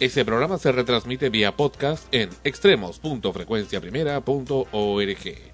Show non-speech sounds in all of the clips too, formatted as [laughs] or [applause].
Ese programa se retransmite vía podcast en extremos.frecuenciaprimera.org.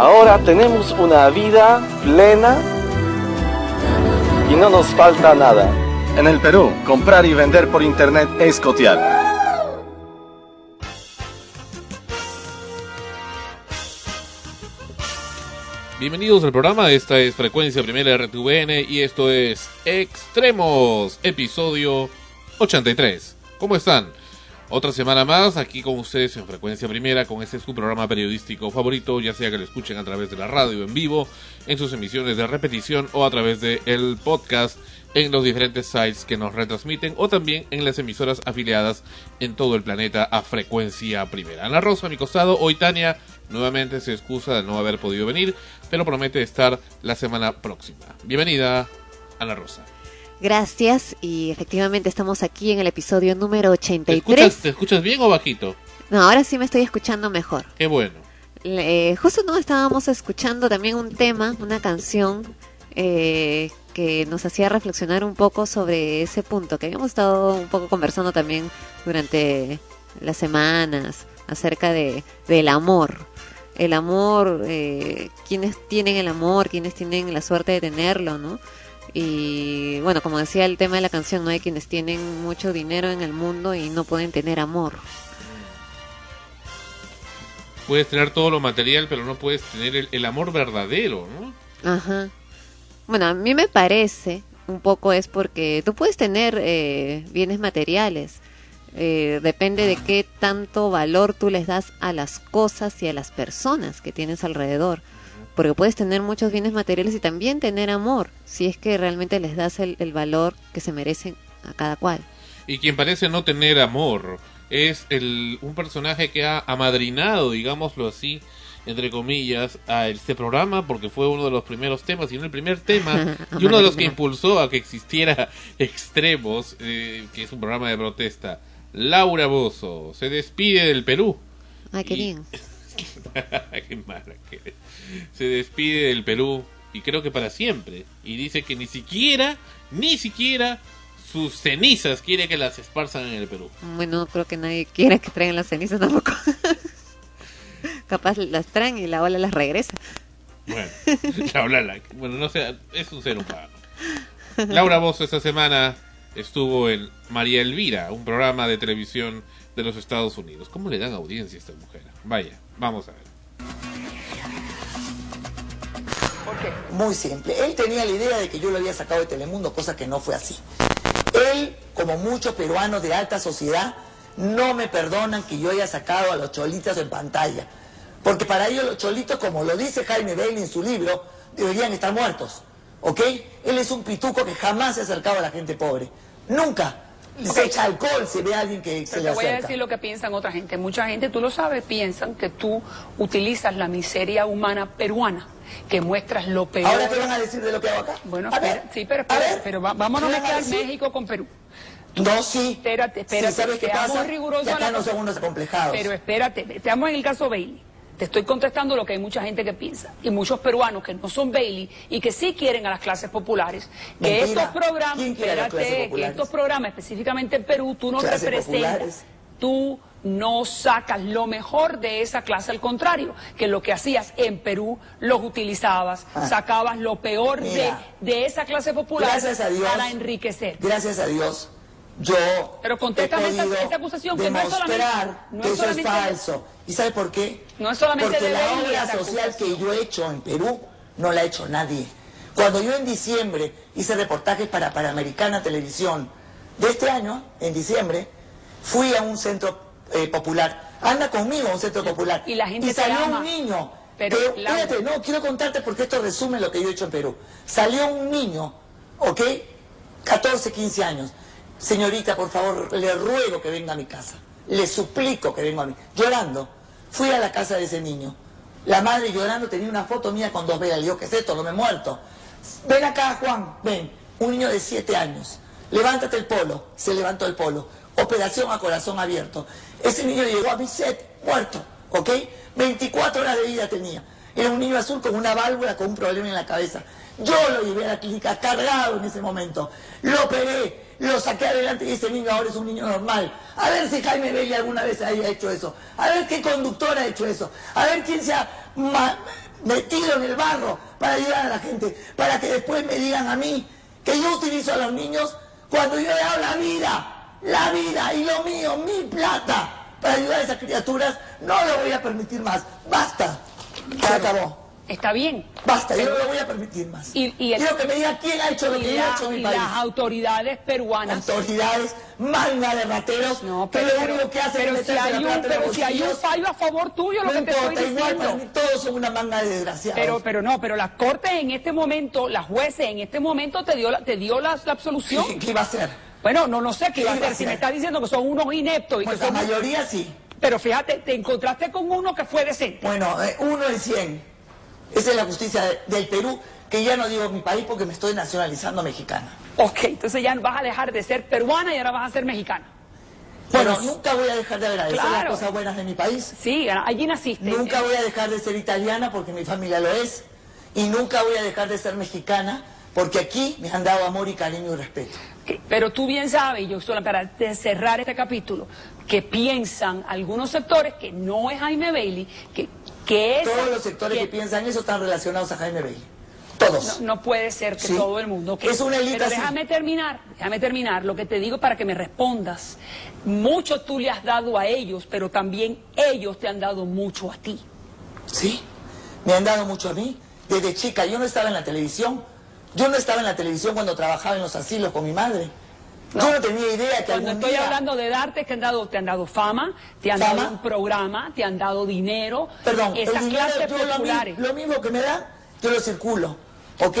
Ahora tenemos una vida plena y no nos falta nada. En el Perú, comprar y vender por internet es cotear. Bienvenidos al programa, esta es Frecuencia Primera RTVN y esto es Extremos, episodio 83. ¿Cómo están? Otra semana más aquí con ustedes en Frecuencia Primera con este su programa periodístico favorito, ya sea que lo escuchen a través de la radio en vivo, en sus emisiones de repetición o a través de el podcast en los diferentes sites que nos retransmiten o también en las emisoras afiliadas en todo el planeta a Frecuencia Primera. Ana Rosa a mi costado, hoy Tania nuevamente se excusa de no haber podido venir, pero promete estar la semana próxima. Bienvenida, Ana Rosa. Gracias y efectivamente estamos aquí en el episodio número ¿Te 83. escuchas, ¿Te escuchas bien o bajito? No, ahora sí me estoy escuchando mejor. Qué bueno. Eh, justo no estábamos escuchando también un tema, una canción eh, que nos hacía reflexionar un poco sobre ese punto que habíamos estado un poco conversando también durante las semanas acerca de del amor. El amor, eh, quienes tienen el amor, quienes tienen la suerte de tenerlo, ¿no? Y bueno, como decía el tema de la canción, no hay quienes tienen mucho dinero en el mundo y no pueden tener amor. Puedes tener todo lo material, pero no puedes tener el, el amor verdadero, ¿no? Ajá. Bueno, a mí me parece un poco es porque tú puedes tener eh, bienes materiales. eh, depende de qué tanto valor tú les das a las cosas y a las personas que tienes alrededor. Porque puedes tener muchos bienes materiales y también tener amor, si es que realmente les das el, el valor que se merecen a cada cual. Y quien parece no tener amor es el, un personaje que ha amadrinado, digámoslo así, entre comillas, a este programa porque fue uno de los primeros temas, y no el primer tema, [laughs] y uno de los que impulsó a que existiera [laughs] Extremos, eh, que es un programa de protesta. Laura Bozo se despide del Perú. Ay, qué Y- bien. [laughs] Qué mala que eres. Se despide del Perú y creo que para siempre. Y dice que ni siquiera, ni siquiera sus cenizas quiere que las esparzan en el Perú. Bueno, no creo que nadie quiera que traigan las cenizas tampoco. [laughs] Capaz las traen y la ola las regresa. Bueno, [laughs] la Olala, bueno, no sé, es un ser humano. Laura Bozo esta semana estuvo en María Elvira, un programa de televisión de los Estados Unidos. ¿Cómo le dan audiencia a esta mujer? Vaya, vamos a ver. Muy simple. Él tenía la idea de que yo lo había sacado de Telemundo, cosa que no fue así. Él, como muchos peruanos de alta sociedad, no me perdonan que yo haya sacado a los cholitos en pantalla. Porque para ellos los cholitos, como lo dice Jaime Bailey en su libro, deberían estar muertos. ¿Ok? Él es un pituco que jamás se ha acercado a la gente pobre. Nunca. Se echa alcohol si ve a alguien que se Pero le te voy a decir lo que piensan otra gente. Mucha gente, tú lo sabes, piensan que tú utilizas la miseria humana peruana, que muestras lo peor. ¿Ahora qué van a decir de lo que hago acá? Bueno, A ver, espera, sí, pero, a espera, ver, pero va- vámonos a ¿qué van mezclar? México con Perú. No, sí. Espérate, espérate, Sí, ¿sabes qué pasa? rigurosos Que a acá no son unos acomplejados. Pero espérate, estamos en el caso Bailey. Te estoy contestando lo que hay mucha gente que piensa. Y muchos peruanos que no son Bailey y que sí quieren a las clases populares. Que estos programas, ¿Quién quiere a las clases espérate, que estos programas, específicamente en Perú, tú no representas. populares. Tú no sacas lo mejor de esa clase, al contrario, que lo que hacías en Perú los utilizabas, Ah. sacabas lo peor de, de esa clase popular para enriquecer. Gracias a Dios, yo Pero contéstame esa- acusación, que no es solamente- no que es eso es solamente- falso. ¿Y sabe por qué? No es solamente Porque la obra social que yo he hecho en Perú no la ha hecho nadie. Cuando yo en diciembre hice reportajes para Panamericana Televisión, de este año, en diciembre, fui a un centro eh, popular. Anda conmigo a un centro popular. y la gente te salió un niño. Pero, que- espérate, no, quiero contarte porque esto resume lo que yo he hecho en Perú. Salió un niño, ¿ok? 14, 15 años. Señorita, por favor, le ruego que venga a mi casa. Le suplico que venga a mí. Llorando. Fui a la casa de ese niño. La madre llorando tenía una foto mía con dos velas. Le digo, ¿qué es esto? No me he muerto. Ven acá, Juan, ven. Un niño de 7 años. Levántate el polo. Se levantó el polo. Operación a corazón abierto. Ese niño llegó a mi set, muerto. ¿Ok? 24 horas de vida tenía. Era un niño azul con una válvula, con un problema en la cabeza. Yo lo llevé a la clínica cargado en ese momento. Lo operé, lo saqué adelante y ese niño ahora es un niño normal. A ver si Jaime Belli alguna vez haya hecho eso. A ver qué conductor ha hecho eso. A ver quién se ha metido en el barro para ayudar a la gente. Para que después me digan a mí que yo utilizo a los niños cuando yo he dado la vida. La vida y lo mío, mi plata, para ayudar a esas criaturas. No lo voy a permitir más. Basta. Se acabó. Está bien. Basta, yo no lo voy a permitir más. Y- y el- Quiero que me diga quién ha hecho lo que la- he hecho en mi y país. las autoridades peruanas. Autoridades, manga de rateros, No, que pero, lo único que hacen pero es si hay la un, plata pero si hay un fallo a favor tuyo, lo No que te importa, estoy igual diciendo. mí todos son una manga de desgraciados. Pero, pero no, pero la corte en este momento, las jueces en este momento te dio la, te dio la, la absolución. ¿Qué, qué iba a hacer? Bueno, no, no sé qué ¿Qué iba a hacer. Si me estás diciendo que son unos ineptos y que Pues la son... mayoría sí. Pero fíjate, te encontraste con uno que fue decente. Bueno, eh, uno en cien. Esa es la justicia de- del Perú, que ya no digo mi país porque me estoy nacionalizando mexicana. Ok, entonces ya vas a dejar de ser peruana y ahora vas a ser mexicana. Bueno, Bueno, nunca voy a dejar de agradecer las cosas buenas de mi país. Sí, allí naciste. Nunca voy a dejar de ser italiana porque mi familia lo es. Y nunca voy a dejar de ser mexicana porque aquí me han dado amor y cariño y respeto. Pero tú bien sabes, y yo solo para cerrar este capítulo, que piensan algunos sectores que no es Jaime Bailey, que, que es... Todos los sectores que, piensan eso están relacionados a Jaime Bailey. Todos. No, no puede ser que Sí. todo el mundo. que- Es una élite Pero déjame terminar, déjame terminar. Lo que te digo para que me respondas. Mucho tú le has dado a ellos, pero también ellos te han dado mucho a ti. Sí, me han dado mucho a mí. Desde chica, yo no estaba en la televisión. Yo no estaba en la televisión cuando trabajaba en los asilos con mi madre. Yo no tenía idea que Cuando estoy día... hablando de darte, te han dado, te han dado fama, te han ¿Fama? dado un programa, te han dado dinero. Perdón, el esas dinero, clases lo, mi- populares. lo mismo que me dan, yo lo circulo, ¿ok?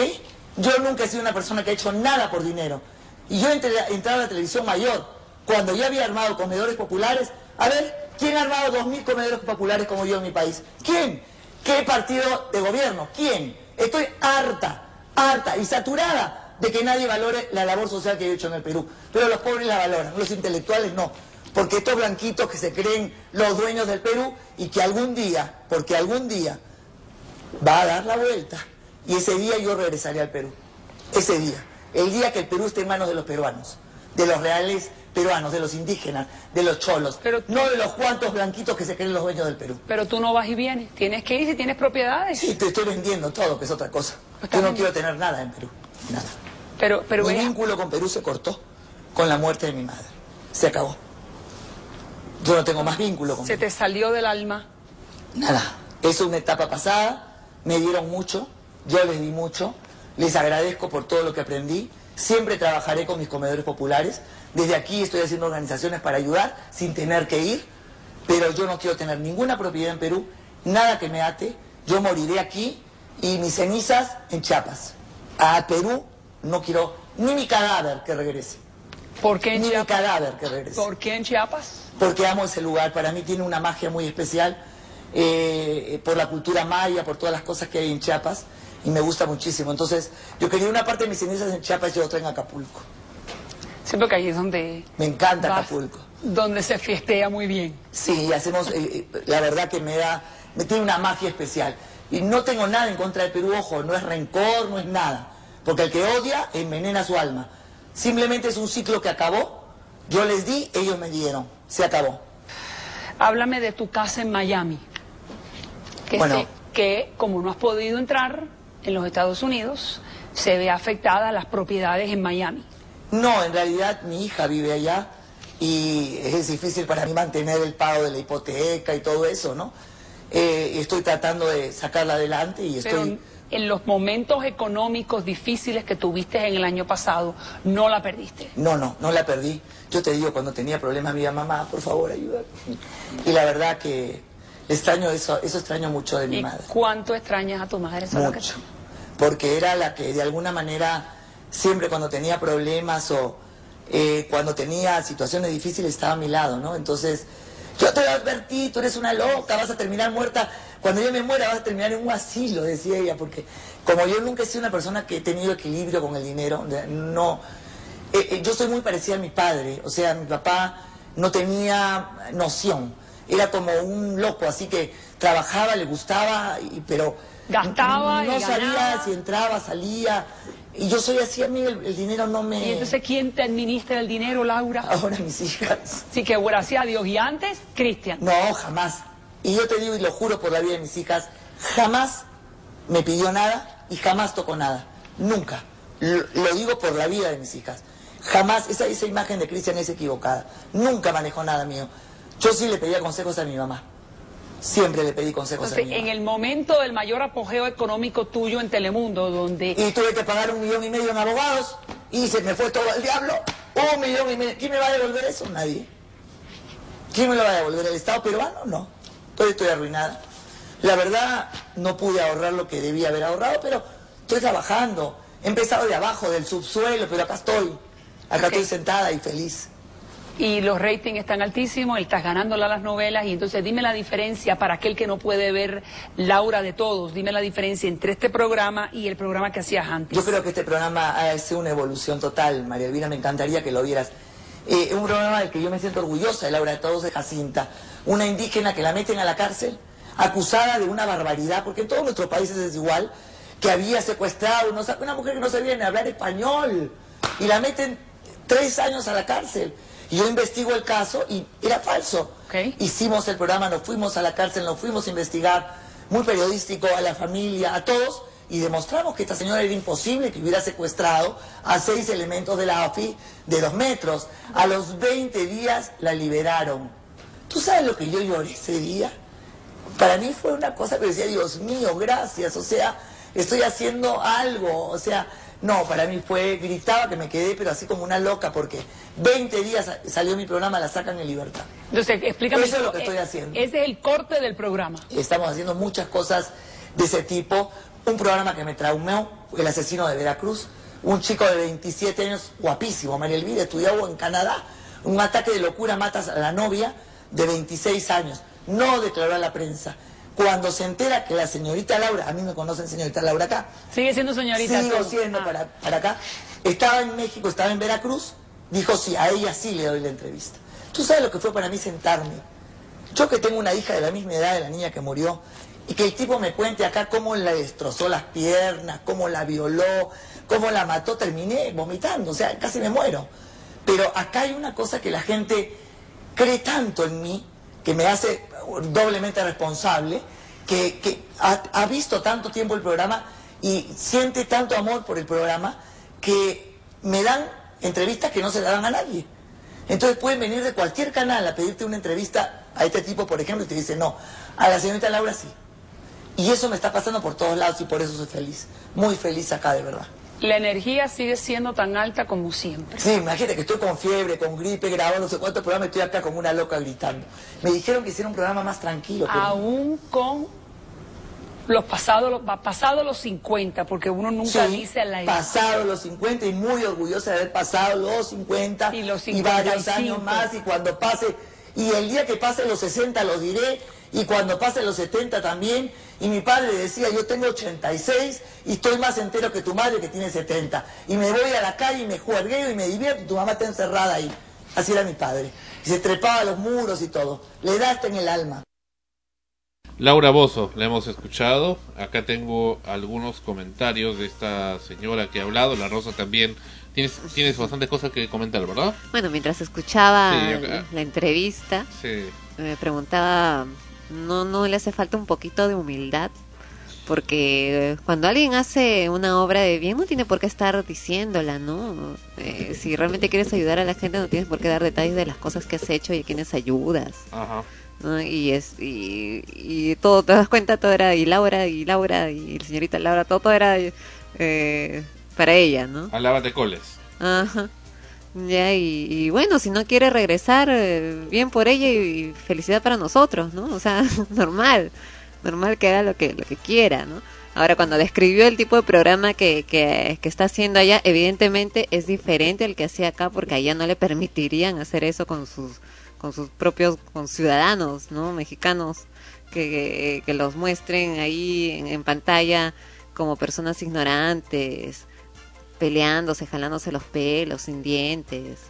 Yo nunca he sido una persona que ha hecho nada por dinero. Y yo entré, entré a la televisión mayor, cuando ya había armado comedores populares. A ver, ¿quién ha armado 2.000 comedores populares como yo en mi país? ¿Quién? ¿Qué partido de gobierno? ¿Quién? Estoy harta, harta y saturada de que nadie valore la labor social que he hecho en el Perú. Pero los pobres la valoran, los intelectuales no. Porque estos blanquitos que se creen los dueños del Perú y que algún día, porque algún día va a dar la vuelta y ese día yo regresaré al Perú. Ese día. El día que el Perú esté en manos de los peruanos, de los reales peruanos, de los indígenas, de los cholos, Pero- no de los cuantos blanquitos que se creen los dueños del Perú. Pero tú no vas y vienes. Tienes que ir si tienes propiedades. Sí, te estoy vendiendo todo, que es otra cosa. Pues Yo no quiero tener nada en Perú. Nada. Pero, pero mi vínculo con Perú se cortó con la muerte de mi madre. Se acabó. Yo no tengo más vínculo con se Perú. te salió del alma. Nada, eso es una etapa pasada, me dieron mucho, yo les di mucho, les agradezco por todo lo que aprendí, siempre trabajaré con mis comedores populares, desde aquí estoy haciendo organizaciones para ayudar sin tener que ir, pero yo no quiero tener ninguna propiedad en Perú, nada que me ate, yo moriré aquí y mis cenizas en Chiapas. A Perú no quiero ni mi cadáver que regrese, ¿Por qué en ni mi cadáver que regrese ¿Por qué en Chiapas? porque amo ese lugar. Para mí tiene una magia muy especial eh, por la cultura maya, por todas las cosas que hay en Chiapas y me gusta muchísimo. Entonces, yo quería una parte de mis cenizas en Chiapas y otra en Acapulco. Siento que ahí es donde... Me encanta vas, Acapulco. Donde se fiestea muy bien. Sí, hacemos, eh, eh, la verdad que me da, me tiene una magia especial. Y no tengo nada en contra del Perú, ojo, no es rencor, no es nada. Porque el que odia envenena su alma. Simplemente es un ciclo que acabó, yo les di, ellos me dieron, se acabó. Háblame de tu casa en Miami. Que, Bueno. se- que como no has podido entrar en los Estados Unidos, se ve afectada las propiedades en Miami. No, en realidad mi hija vive allá y es difícil para mí mantener el pago de la hipoteca y todo eso, ¿no? Eh, estoy tratando de sacarla adelante y Pero estoy... en los momentos económicos difíciles que tuviste en el año pasado, no la perdiste. No, no, no la perdí. Yo te digo, cuando tenía problemas, iba, mamá, por favor, ayúdame. Y la verdad que extraño eso, eso extraño mucho de mi ¿Y madre. cuánto extrañas a tu madre? Eso es lo que- Mucho. Porque era la que de alguna manera, siempre cuando tenía problemas o eh, cuando tenía situaciones difíciles estaba a mi lado, ¿no? Entonces, yo te lo advertí, tú eres una loca, vas a terminar muerta. Cuando yo me muera vas a terminar en un asilo, decía ella, porque como yo nunca he sido una persona que he tenido equilibrio con el dinero, no... eh, eh, yo soy muy parecida a mi padre, o sea, mi papá no tenía noción, era como un loco, así que trabajaba, le gustaba, y, pero Gastaba no y sabía ganaba. si entraba, salía, y yo soy así, a mí el, el dinero no me... ¿Y entonces quién te administra el dinero, Laura? Ahora mis hijas, Así que gracias a Dios. Y antes, Cristian. no, jamás. Y yo te digo y lo juro por la vida de mis hijas, jamás me pidió nada y jamás tocó nada, nunca. Lo, lo digo por la vida de mis hijas. Jamás, esa, esa imagen de Cristian es equivocada. Nunca manejó nada mío. Yo sí le pedía consejos a mi mamá. Siempre le pedí consejos Entonces, a mi en mamá. el momento del mayor apogeo económico tuyo en Telemundo, donde Y tuve que pagar un millón y medio en abogados y se me fue todo al diablo. Un millón y medio. ¿Quién me va a devolver eso? Nadie. ¿Quién me lo va a devolver? ¿El Estado peruano? No. Todavía estoy arruinada. La verdad, no pude ahorrar lo que debía haber ahorrado, pero estoy trabajando. He empezado de abajo, del subsuelo, pero acá estoy. Acá estoy sentada y feliz. y los ratings están altísimos, estás ganándola a las novelas, y entonces dime la diferencia para aquel que no puede ver Laura de todos, dime la diferencia entre este programa y el programa que hacías antes. Yo creo que este programa ha sido una evolución total, María Elvira, me encantaría que lo vieras. Eh, Es un programa del que yo me siento orgullosa de Laura de Todos de Jacinta, una indígena que la meten a la cárcel, acusada de una barbaridad, porque en todos nuestros países es igual, que había secuestrado no, una mujer que no sabía ni hablar español, y la meten tres años a la cárcel. Y yo investigo el caso y era falso. Hicimos el programa, nos fuimos a la cárcel, nos fuimos a investigar, muy periodístico, a la familia, a todos, y demostramos que esta señora era imposible que hubiera secuestrado a seis elementos de la AFI de dos metros. A los 20 días la liberaron. ¿Tú sabes lo que yo lloré ese día? Para mí fue una cosa que decía, Dios mío, gracias, o sea, estoy haciendo algo, o sea, no, para mí fue, gritaba que me quedé, pero así como una loca, porque 20 días sa- salió mi programa, la sacan en libertad. Entonces, explícame. Eso es lo que eh, estoy haciendo. Ese es el corte del programa. Estamos haciendo muchas cosas de ese tipo. Un programa que me traumó, El asesino de Veracruz. Un chico de 27 años, guapísimo, María Elvira, estudiaba en Canadá. Un ataque de locura matas a la novia de 26 años. No declaró a la prensa. Cuando se entera que la señorita Laura, a mí me conocen señorita Laura acá, Sigue siendo señorita. sigo tú. siendo Ah. para, para acá, estaba en México, estaba en Veracruz, dijo sí, a ella sí le doy la entrevista. ¿Tú sabes lo que fue para mí sentarme? Yo que tengo una hija de la misma edad de la niña que murió, y que el tipo me cuente acá cómo la destrozó las piernas, cómo la violó, cómo la mató, terminé vomitando, o sea, casi me muero. Pero acá hay una cosa que la gente cree tanto en mí, que me hace doblemente responsable, que, ha, visto tanto tiempo el programa y siente tanto amor por el programa, que me dan entrevistas que no se dan a nadie. Entonces pueden venir de cualquier canal a pedirte una entrevista a este tipo, por ejemplo, y te dicen, no, a la señorita Laura sí. Y eso me está pasando por todos lados y por eso soy feliz. Muy feliz acá, de verdad. La energía sigue siendo tan alta como siempre. Sí, imagínate que estoy con fiebre, con gripe, grabando no sé cuántos programas, estoy acá como una loca gritando. Me dijeron que hiciera un programa más tranquilo. pero- Aún con los pasados, los, pasados los 50, porque uno nunca Sí, dice la edad. pasado los 50 y muy orgullosa de haber pasado los 50 Y los varios 55. años más y cuando pase, y el día que pase los 60 los diré y cuando pase los 70 también. Y mi padre decía, yo tengo 86 y estoy más entero que tu madre que tiene 70. Y me voy a la calle y me juergueo y me divierto y tu mamá está encerrada ahí. Así era mi padre. Y se trepaba a los muros y todo. Le da hasta en el alma. Laura Bozo, la hemos escuchado. Acá tengo algunos comentarios de esta señora que ha hablado. La Rosa también. Tienes, tienes bastantes cosas que comentar, ¿verdad? Bueno, mientras escuchaba Sí, acá. la, la entrevista, Sí. me preguntaba, ¿no, ¿no le hace falta un poquito de humildad? Porque cuando alguien hace una obra de bien no tiene por qué estar diciéndola, ¿no? Eh, si realmente quieres ayudar a la gente no tienes por qué dar detalles de las cosas que has hecho y a quienes ayudas. Ajá. ¿no? Y es y, y todo, te das cuenta, todo era y Laura y Laura y la señorita Laura, todo, todo era eh, para ella, ¿no? Alábate coles. Ajá. Ya, y, bueno, si no quiere regresar, eh, bien por ella y, felicidad para nosotros, ¿no? O sea, [laughs] normal, normal que haga lo que, lo que quiera, ¿no? Ahora, cuando describió el tipo de programa que, que, que está haciendo allá, evidentemente es diferente al que hacía acá, porque allá no le permitirían hacer eso con sus, con sus propios con ciudadanos, ¿no? Mexicanos, que, que los muestren ahí en pantalla como personas ignorantes, peleándose, jalándose los pelos, sin dientes.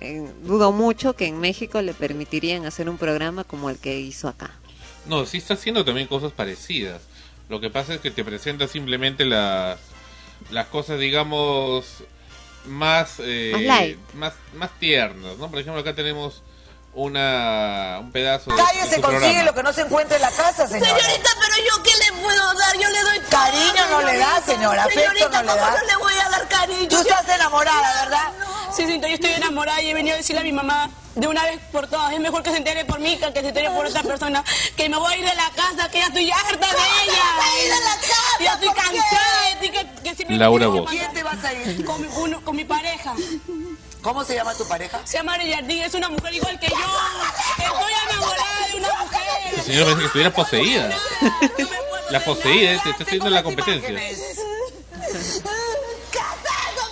Eh, dudo mucho que en México le permitirían hacer un programa como el que hizo acá. No, sí está haciendo también cosas parecidas. Lo que pasa es que te presenta simplemente las, las cosas, digamos, más, eh, Más más, más tiernas, ¿no? Por ejemplo, acá tenemos una, un pedazo de, de Calle se su consigue programa. lo que no se encuentra en la casa, señora. Señorita, pero yo qué le puedo dar? Yo le doy todo, Cariño no le da, señora, Señorita, no le ¿cómo da. no le voy a dar cariño? Tú estás enamorada, ¿verdad? Sí, señorita, yo estoy enamorada y he venido a decirle a mi mamá de una vez por todas. Es mejor que se entere por mí que que se entere por otra persona. Que me voy a ir de la casa, que ya estoy harta de ella. ir de la casa? Ya estoy cansada de ti, que, que siempre me Laura que Voz. ¿Quién te vas a ir? Con mi, uno- con mi pareja. ¿Cómo se llama tu pareja? Se llama Jardín, es una mujer igual que yo. Estoy enamorada de una mujer. señora parece que estuviera poseída. No La poseída, te está haciendo la competencia. ¡Casado,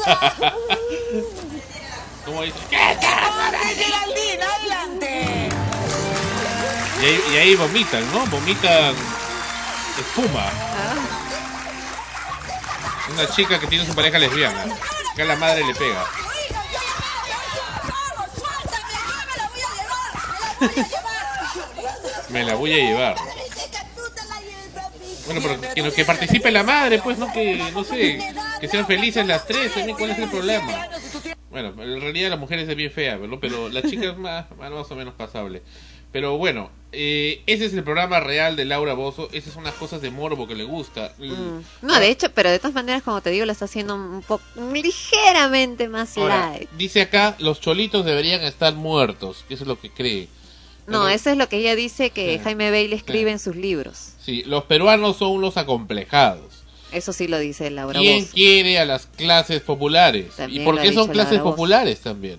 [laughs] ¿Cómo dice? feliz! Geraldine, adelante. Y ahí, y ahí vomitan, ¿no? Vomitan espuma. Una chica que tiene su pareja lesbiana. Que a la madre le pega. Me la voy a llevar. Bueno, pero que, participe la madre, pues, no que, no sé, que sean felices las tres, también, ¿cuál es el problema? Bueno, en realidad la mujer es bien fea, ¿no? pero la chica es más, más o menos pasable. Pero bueno, eh, ese es el programa real de Laura Bozo, esas son las cosas de morbo que le gusta. Mm. No, de hecho, pero de todas maneras, como te digo, lo está haciendo un poco ligeramente más Ahora, light. dice acá, los cholitos deberían estar muertos, que eso es lo que cree. No, Pero- eso es lo que ella dice que Sí. Jaime Bailey escribe Sí. en sus libros. Sí, los peruanos son unos acomplejados. Eso sí lo dice Laura ¿Quién quiere a las clases populares? También ¿Y por qué son clases Laura populares también?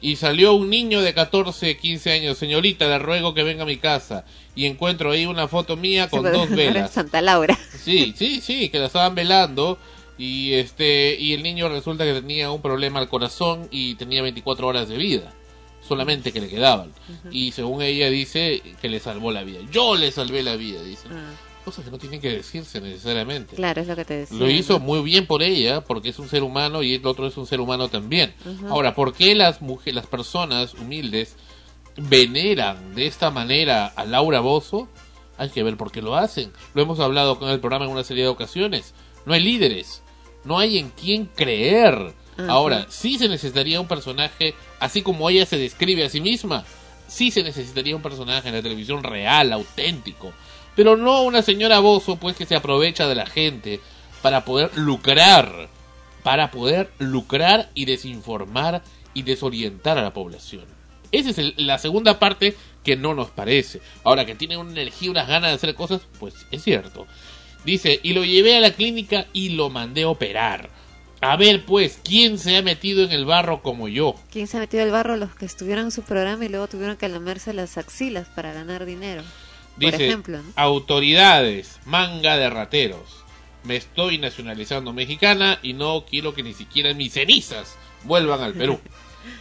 Y salió un niño de 14, 15 años, señorita, le ruego que venga a mi casa. Y encuentro ahí una foto mía con Sí, dos [laughs] velas. Santa Laura. Sí, sí, sí, que la estaban velando. Y este y el niño resulta que tenía un problema al corazón y tenía 24 horas de vida. Solamente que le quedaban. Y según ella dice que le salvó la vida. Yo le salvé la vida, dice. Ah, Cosas que no tienen que decirse necesariamente. claro, es lo que te decía. Lo hizo ¿no? muy bien por ella, porque es un ser humano y el otro es un ser humano también. Ahora, ¿por qué las mujeres, las personas humildes veneran de esta manera a Laura Bozo? Hay que ver por qué lo hacen. Lo hemos hablado con el programa en una serie de ocasiones. No hay líderes, no hay en quién creer. Ahora, sí se necesitaría un personaje, así como ella se describe a sí misma, sí se necesitaría un personaje en la televisión real, auténtico. Pero no una señora Bozo, pues, que se aprovecha de la gente para poder lucrar, para poder lucrar y desinformar y desorientar a la población. Esa es la segunda parte que no nos parece. Ahora que tiene una energía, unas ganas de hacer cosas, pues es cierto. Dice, y lo llevé a la clínica y lo mandé a operar. A ver, pues, ¿quién se ha metido en el barro como yo? ¿Quién se ha metido al barro? Los que estuvieron en su programa y luego tuvieron que lamerse las axilas para ganar dinero. Dice, Por ejemplo, ¿no? autoridades, manga de rateros. Me estoy nacionalizando mexicana y no quiero que ni siquiera mis cenizas vuelvan al Perú. [laughs]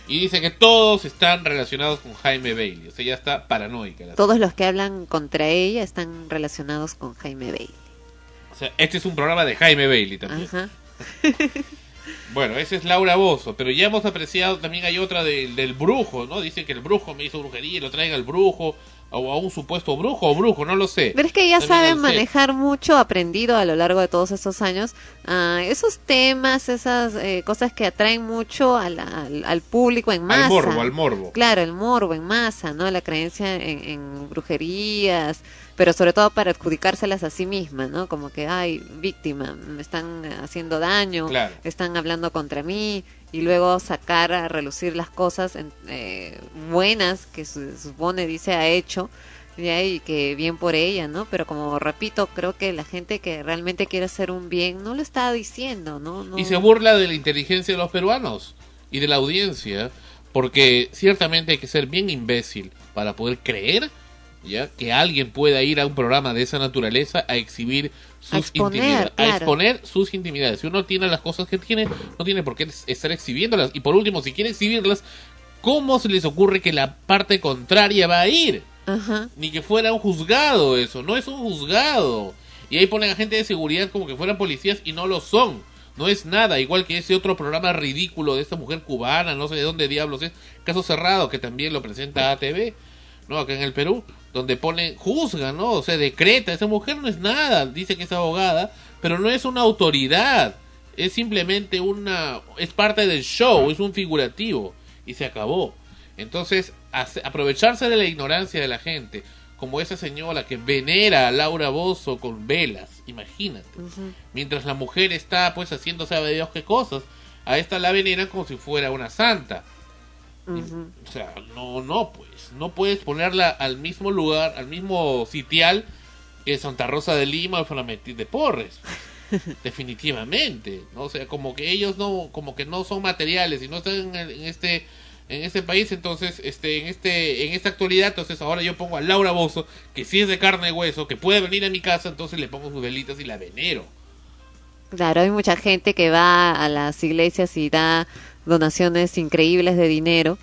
Y dice que todos están relacionados con Jaime Bailey. O sea, ya está paranoica. la Todos los que hablan contra ella están relacionados con Jaime Bailey. O sea, este es un programa de Jaime Bailey también. Ajá. [laughs] Bueno, esa es Laura Bozo, pero ya hemos apreciado, también hay otra del- del brujo, ¿no? Dicen que el brujo me hizo brujería y lo traen al brujo, o a un supuesto brujo o brujo, no lo sé. Pero es que ella También sabe al set. manejar mucho, aprendido a lo largo de todos estos años, ah, esos temas, esas eh, cosas que atraen mucho a la- al, al público en masa. Al morbo, al morbo. Claro, el morbo en masa, ¿no? La creencia en, en brujerías, pero sobre todo para adjudicárselas a sí misma, ¿no? Como que, ay, víctima, me están haciendo daño, Claro. están hablando contra mí, y luego sacar a relucir las cosas en- eh, buenas que se supone, dice, ha hecho, ya, y que bien por ella, ¿no? Pero como repito, creo que la gente que realmente quiere hacer un bien no lo está diciendo, ¿no? no Y se burla de la inteligencia de los peruanos y de la audiencia, porque ciertamente hay que ser bien imbécil para poder creer ya que alguien pueda ir a un programa de esa naturaleza a exhibir sus A exponer, intimidades, a exponer sus intimidades. Si uno tiene las cosas que tiene, no tiene por qué estar exhibiéndolas. Y por último, si quiere exhibirlas, ¿cómo se les ocurre que la parte contraria va a ir? Ajá. ni que fuera un juzgado eso, no es un juzgado. Y ahí ponen a gente de seguridad como que fueran policías y no lo son. No es nada, igual que ese otro programa ridículo de esta mujer cubana, no sé de dónde diablos es, caso cerrado, que también lo presenta ATV, ¿no? Acá en el Perú, donde pone, juzga, ¿no? O sea, decreta, esa mujer no es nada, dice que es abogada, pero no es una autoridad, es simplemente una, es parte del show, es un figurativo, y se acabó. Entonces, hace- aprovecharse de la ignorancia de la gente, como esa señora que venera a Laura Bozo con velas, imagínate. Mientras la mujer está pues haciendo sabe Dios qué cosas, a esta la veneran como si fuera una santa. O sea, no, no, pues, no puedes ponerla al mismo lugar, al mismo sitial que Santa Rosa de Lima o Flamentín de Porres. [laughs] Definitivamente, ¿no? O sea, como que ellos no, como que no son materiales y no están en, en este en este país, entonces, este, en este, en esta actualidad, entonces ahora yo pongo a Laura Bozo, que sí es de carne y hueso, que puede venir a mi casa, entonces le pongo sus velitas y la venero. Claro, hay mucha gente que va a las iglesias y da donaciones increíbles de dinero,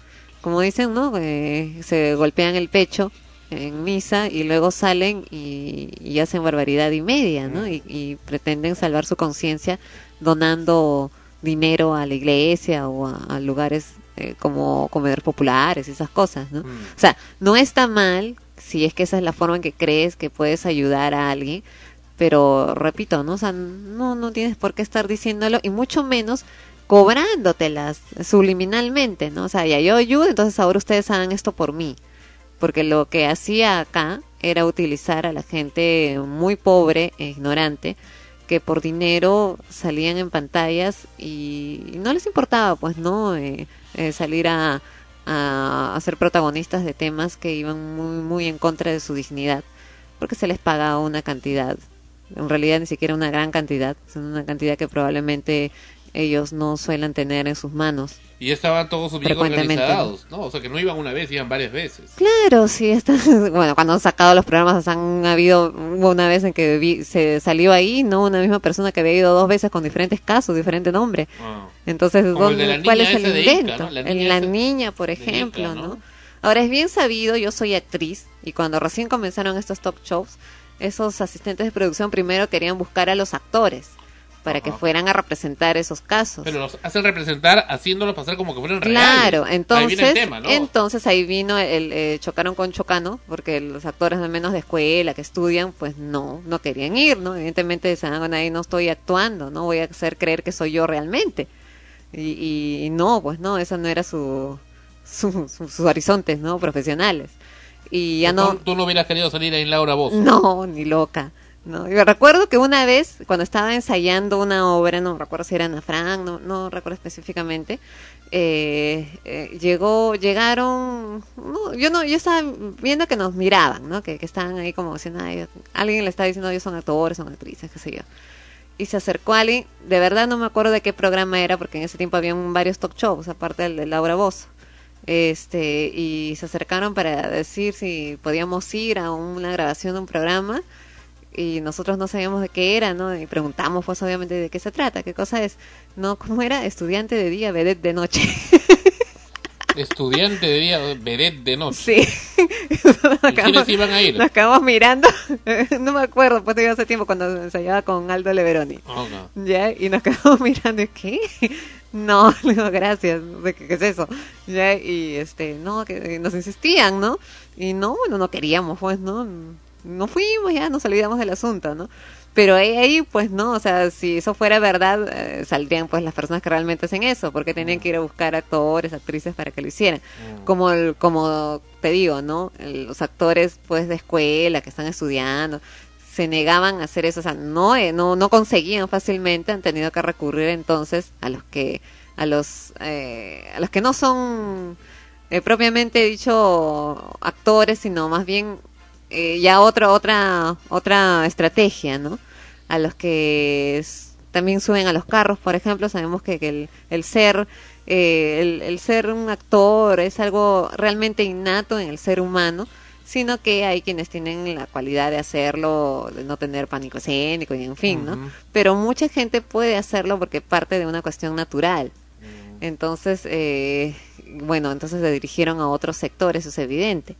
como dicen, ¿no? Eh, se golpean el pecho en misa y luego salen y, y hacen barbaridad y media, ¿no? Y, y pretenden salvar su conciencia donando dinero a la iglesia o a, a lugares eh, como comedores populares y esas cosas, ¿no? Mm. O sea, no está mal si es que esa es la forma en que crees que puedes ayudar a alguien, pero repito, ¿no? O sea, no, no tienes por qué estar diciéndolo y mucho menos cobrándotelas subliminalmente, ¿no? O sea, ya yo ayudo, entonces ahora ustedes hagan esto por mí. Porque lo que hacía acá era utilizar a la gente muy pobre e ignorante que por dinero salían en pantallas y no les importaba, pues, ¿no? Eh, eh, salir a, a, ser protagonistas de temas que iban muy, muy en contra de su dignidad, porque se les pagaba una cantidad, en realidad ni siquiera una gran cantidad, es una cantidad que probablemente ellos no suelen tener en sus manos. Y estaban todos organizados, ¿no? O sea, que no iban una vez, iban varias veces. Claro, sí, está, bueno, cuando han sacado los programas han habido, una vez en que vi- se salió ahí, ¿no? Una misma persona que había ido dos veces con diferentes casos, diferente nombre. Ah. Entonces, Como el de ¿dónde- la ¿cuál es el Ica, invento? ¿no? La En niña la esa niña, por Ica, ejemplo, ¿no? ¿no? Ahora, es bien sabido, yo soy actriz, y cuando recién comenzaron estos talk shows, esos asistentes de producción primero querían buscar a los actores para que fueran a representar esos casos. Pero los hacen representar haciéndolos pasar como que fueran Claro, reales. entonces, Ahí entonces ahí vino el, eh, chocaron con Chocano, porque los actores al menos de escuela que estudian, pues no, no querían ir, ¿no? Evidentemente decían, bueno, ahí no estoy actuando, no voy a hacer creer que soy yo realmente. Y, y no, pues no, eso no era su, su- su- sus horizontes, ¿no? Profesionales. Y ya Tú- no, Tú, no hubieras querido salir ahí en Laura Voz. no, ni loca. No, yo recuerdo que una vez, cuando estaba ensayando una obra, no recuerdo si era Ana Frank, no, no recuerdo específicamente, eh, eh, llegó, llegaron, no, yo no, yo estaba viendo que nos miraban, ¿no? Que, que estaban ahí como diciendo, "Ay, alguien le está diciendo, ellos son actores, son actrices, qué sé yo. Y se acercó alguien, de verdad no me acuerdo de qué programa era, porque en ese tiempo habían varios talk shows, aparte del de Laura Bozo este y se acercaron para decir si podíamos ir a una grabación de un programa y nosotros no sabíamos de qué era, ¿no? Y preguntamos pues obviamente de qué se trata, qué cosa es. No, ¿cómo era? Estudiante de día, vedette de noche. [laughs] Estudiante de día, vedette de noche. sí. [laughs] ¿Y quiénes iban a ir? Nos quedamos mirando, [laughs] no me acuerdo, pues hace tiempo cuando ensayaba con Aldo Leveroni. Ah, no. Ya, y nos quedamos mirando, ¿y ¿qué? No, le digo, gracias, no sé ¿qué, qué es eso? Ya, y este, no, que nos insistían, ¿no? Y no, bueno, no queríamos, pues, ¿no? No fuimos, ya nos olvidamos del asunto, ¿no? Pero ahí, ahí, pues, no, o sea, si eso fuera verdad, eh, saldrían, pues, las personas que realmente hacen eso, porque tenían que ir a buscar actores, actrices para que lo hicieran. Como, el- como te digo, ¿no? El- Los actores, pues, de escuela, que están estudiando, se negaban a hacer eso, o sea, no, eh, no, no conseguían fácilmente, han tenido que recurrir entonces a los que, a los, eh, a los que no son eh, propiamente dicho actores, sino más bien eh, ya otra, otra, otra estrategia, ¿no? A los que también suben a los carros, por ejemplo, sabemos que, que el, el ser, eh, el, el ser un actor es algo realmente innato en el ser humano, sino que hay quienes tienen la cualidad de hacerlo, de no tener pánico escénico y en fin, ¿no? Pero mucha gente puede hacerlo porque parte de una cuestión natural. Entonces, eh, bueno, entonces se dirigieron a otros sectores, eso es evidente,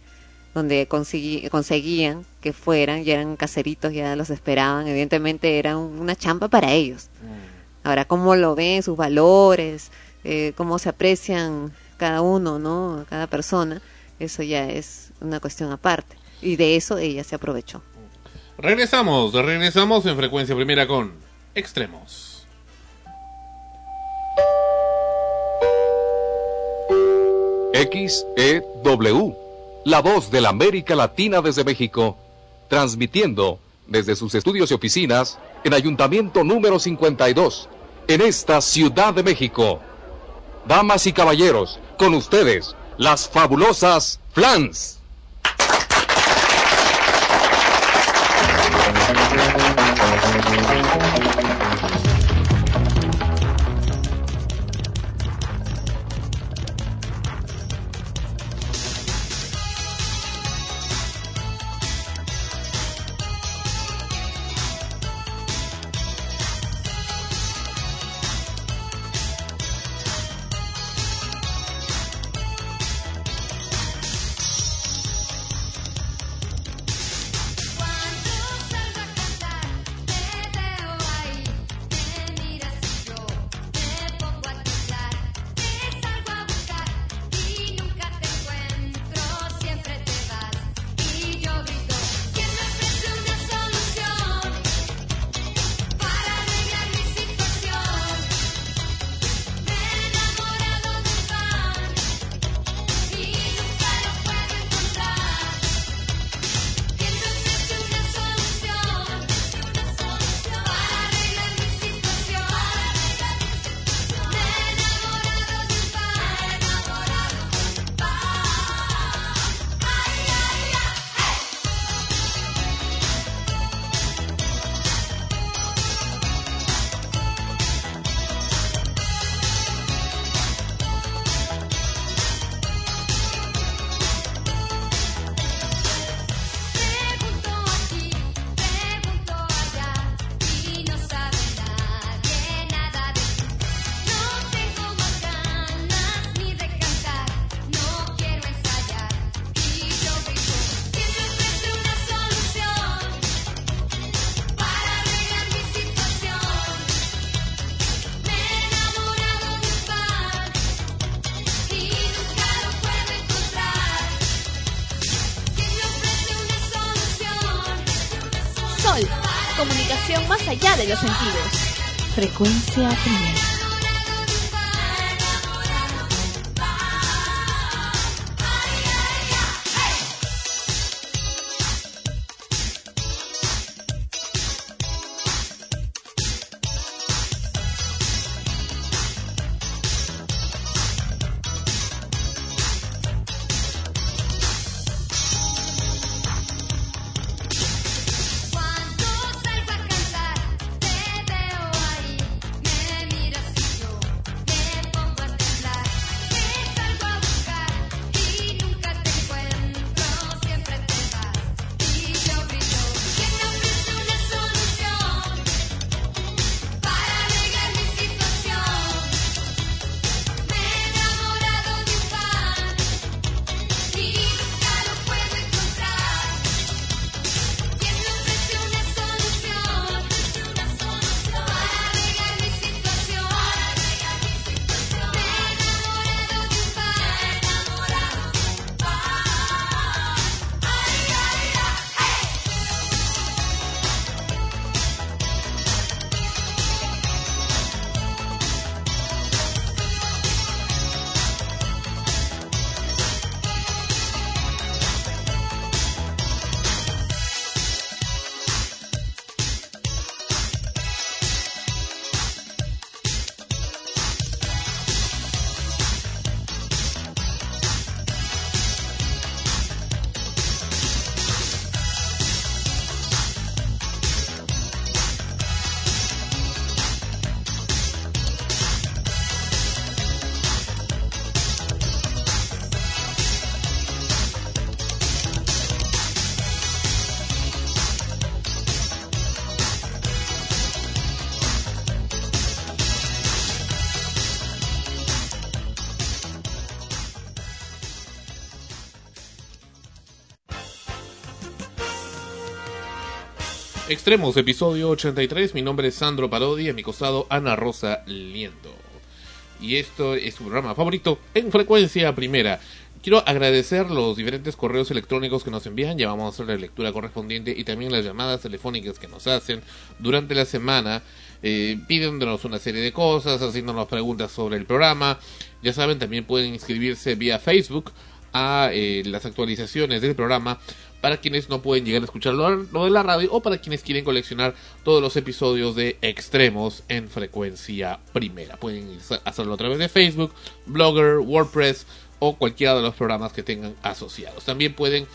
donde conseguían que fueran, ya eran caseritos, ya los esperaban, evidentemente era un- una champa para ellos. Ahora, cómo lo ven, sus valores, eh, cómo se aprecian cada uno, ¿no? Cada persona, eso ya es una cuestión aparte. Y de eso ella se aprovechó. Regresamos, regresamos en frecuencia primera con Extremos. XEW, la voz de la América Latina desde México, transmitiendo desde sus estudios y oficinas en Ayuntamiento número 52, en esta Ciudad de México. Damas y caballeros, Con ustedes, las fabulosas Flans. Extremos, episodio 83. Mi nombre es Sandro Parodi, a mi costado Ana Rosa Liendo. Y esto es su programa favorito en frecuencia primera. Quiero agradecer los diferentes correos electrónicos que nos envían, ya vamos a hacer la lectura correspondiente y también las llamadas telefónicas que nos hacen durante la semana, eh, pidiéndonos una serie de cosas, haciéndonos preguntas sobre el programa. Ya saben, también pueden inscribirse vía Facebook a eh, las actualizaciones del programa para quienes no pueden llegar a escuchar lo, de la radio o para quienes quieren coleccionar todos los episodios de Extremos en frecuencia primera. Pueden hacerlo a través de Facebook, Blogger, WordPress o cualquiera de los programas que tengan asociados. También pueden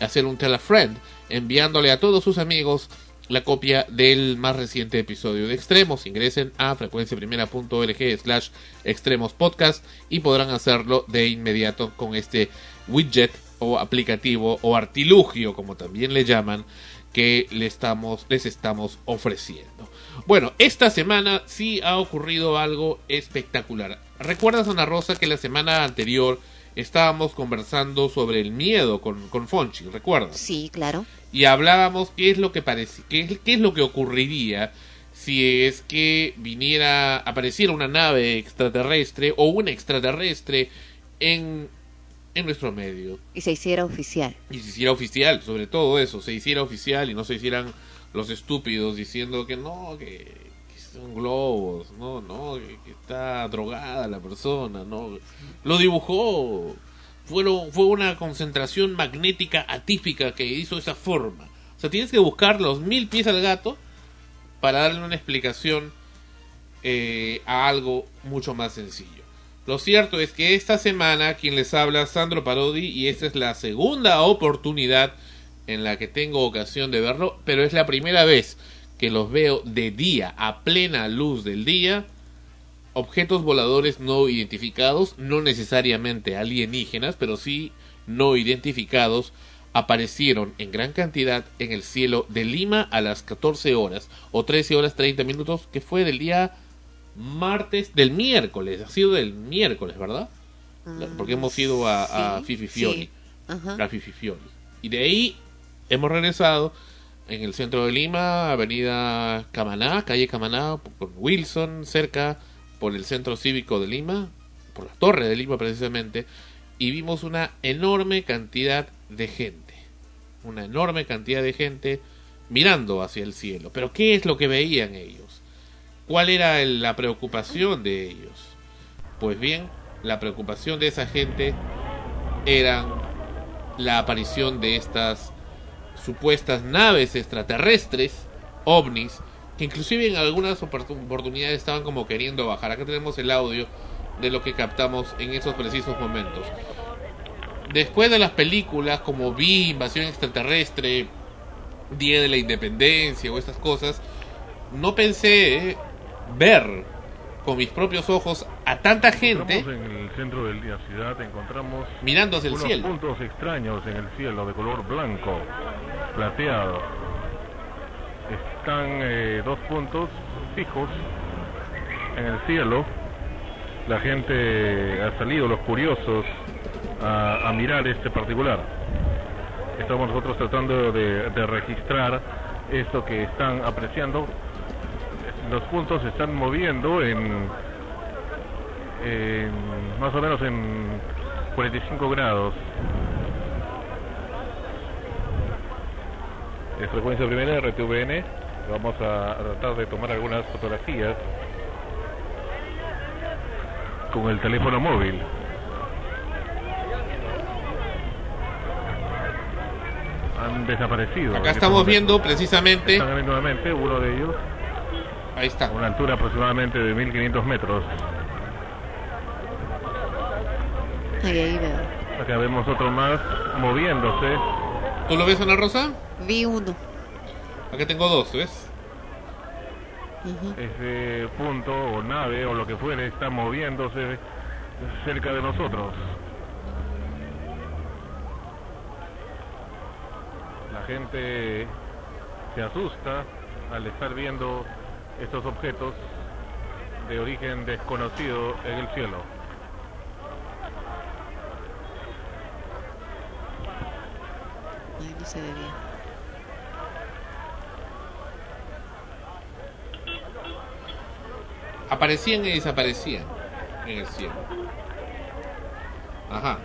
hacer un tell a friend enviándole a todos sus amigos la copia del más reciente episodio de Extremos. Ingresen a frecuenciaprimera.org slash extremos podcast y podrán hacerlo de inmediato con este widget o aplicativo o artilugio, como también le llaman, que le estamos, les estamos ofreciendo. Bueno, esta semana sí ha ocurrido algo espectacular. ¿Recuerdas, Ana Rosa, que la semana anterior estábamos conversando sobre el miedo con, con Fonchi? ¿Recuerdas? Sí, claro. y hablábamos qué es lo que parece, qué es, qué es lo que ocurriría si es que viniera, apareciera una nave extraterrestre o un extraterrestre en, en nuestro medio. Y se hiciera oficial. Y se hiciera oficial, sobre todo eso, se hiciera oficial y no se hicieran los estúpidos diciendo que no, que, que son globos, no, no, que, que está drogada la persona, no. Lo dibujó, fueron, fue una concentración magnética atípica que hizo esa forma. O sea, tienes que buscar los mil pies al gato para darle una explicación eh, a algo mucho más sencillo. Lo cierto es que esta semana quien les habla Sandro Parodi y esta es la segunda oportunidad en la que tengo ocasión de verlo, pero es la primera vez que los veo de día, a plena luz del día, objetos voladores no identificados, no necesariamente alienígenas, pero sí no identificados, aparecieron en gran cantidad en el cielo de Lima a las 14 horas o 13 horas 30 minutos, que fue del día martes, del miércoles, ha sido del miércoles, ¿verdad? Porque hemos ido a, Fifi Fiori, sí. Ajá. a Fifi Fiori. Y de ahí hemos regresado en el centro de Lima, avenida Camaná, calle Camaná, por Wilson, cerca, por el centro cívico de Lima, por la torre de Lima precisamente, y vimos una enorme cantidad de gente, una enorme cantidad de gente mirando hacia el cielo. Pero ¿qué es lo que veían ellos? ¿Cuál era la preocupación de ellos? Pues bien, la preocupación de esa gente era la aparición de estas supuestas naves extraterrestres, ovnis, que inclusive en algunas opor- oportunidades estaban como queriendo bajar. Acá tenemos el audio de lo que captamos en esos precisos momentos. Después de las películas como Vi, Invasión Extraterrestre, Día de la Independencia o estas cosas, no pensé ver con mis propios ojos a tanta gente en el centro de la ciudad encontramos mirando hacia el cielo. puntos extraños en el cielo de color blanco, plateado. Están eh, dos puntos fijos en el cielo. La gente ha salido, los curiosos, a, a mirar este particular. Estamos nosotros tratando de, de registrar esto que están apreciando. Los puntos se están moviendo en, en más o menos en 45 grados. Es frecuencia primera RTVN. Vamos a, tratar de tomar algunas fotografías con el teléfono móvil. Han desaparecido. Acá estamos viendo precisamente. Están nuevamente, uno de ellos. Ahí está. A una altura aproximadamente de 1500 metros. Ahí, ahí veo. Acá vemos otro más moviéndose. ¿Tú lo ves, Ana Rosa? Vi uno. Acá tengo dos, ¿ves? Ese punto o nave o lo que fuere está moviéndose cerca de nosotros. La gente se asusta al estar viendo estos objetos de origen desconocido en el cielo. Ahí no se ve bien. Aparecían y desaparecían en el cielo. Ajá.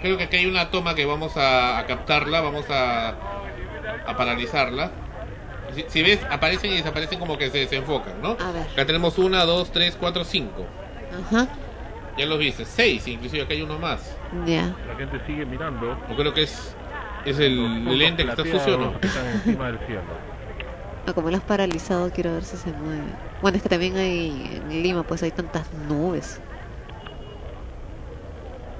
Creo que aquí hay una toma que vamos a, a captarla, vamos a, a paralizarla. Si, si ves, aparecen y desaparecen como que se desenfocan, ¿no? A ver. Acá tenemos una, dos, tres, cuatro, cinco. Ajá. Ya los viste, seis, inclusive acá hay uno más. Ya. La gente sigue mirando. Yo creo que es Es el, Los el ente que está sucio, ¿no? plateados que están encima del cielo. [laughs] Ah, como lo has paralizado, quiero ver si se mueve. Bueno, es que también hay en Lima, pues hay tantas nubes.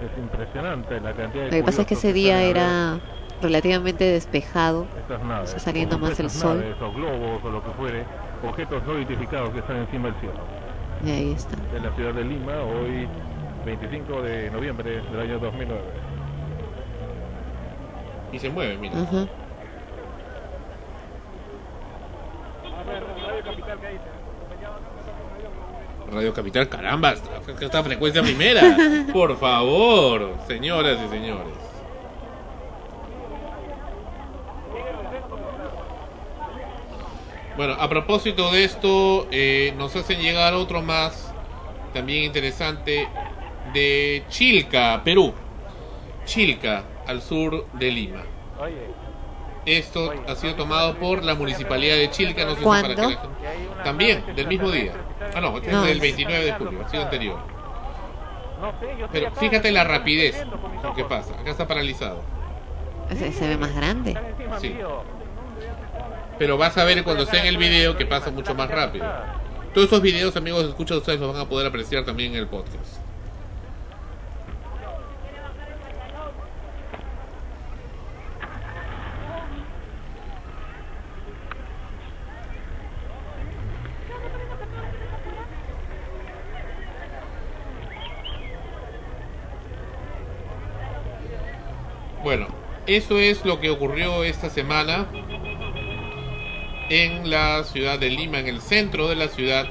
Es impresionante la cantidad de Lo que pasa es que ese día era relativamente despejado. Estas naves, Está saliendo más el sol. naves, o globos o lo que fuere, objetos no identificados que están encima del cielo. Y ahí está. En la ciudad de Lima, hoy 25 de noviembre del año 2009. Y se mueve, mira. Ajá. Radio Capital, caramba, esta, esta frecuencia primera. [laughs] Por favor, señoras y señores. Bueno, a propósito de esto, eh, nos hacen llegar otro más, también interesante, de Chilca, Perú. Chilca, al sur de Lima. Esto ha sido tomado por la municipalidad de Chilca, no sé si para ¿Cuándo? qué la También, del mismo día. Ah, no, este No, es del es- 29 de julio, ha sido anterior. Pero fíjate la rapidez, lo que pasa. Acá está paralizado. Se, se ve más grande. Sí. Pero vas a ver cuando esté en el video que pasa mucho más rápido. Todos esos videos, amigos, escucha ustedes los van a poder apreciar también en el podcast. Bueno, eso es lo que ocurrió esta semana en la ciudad de Lima, en el centro de la ciudad,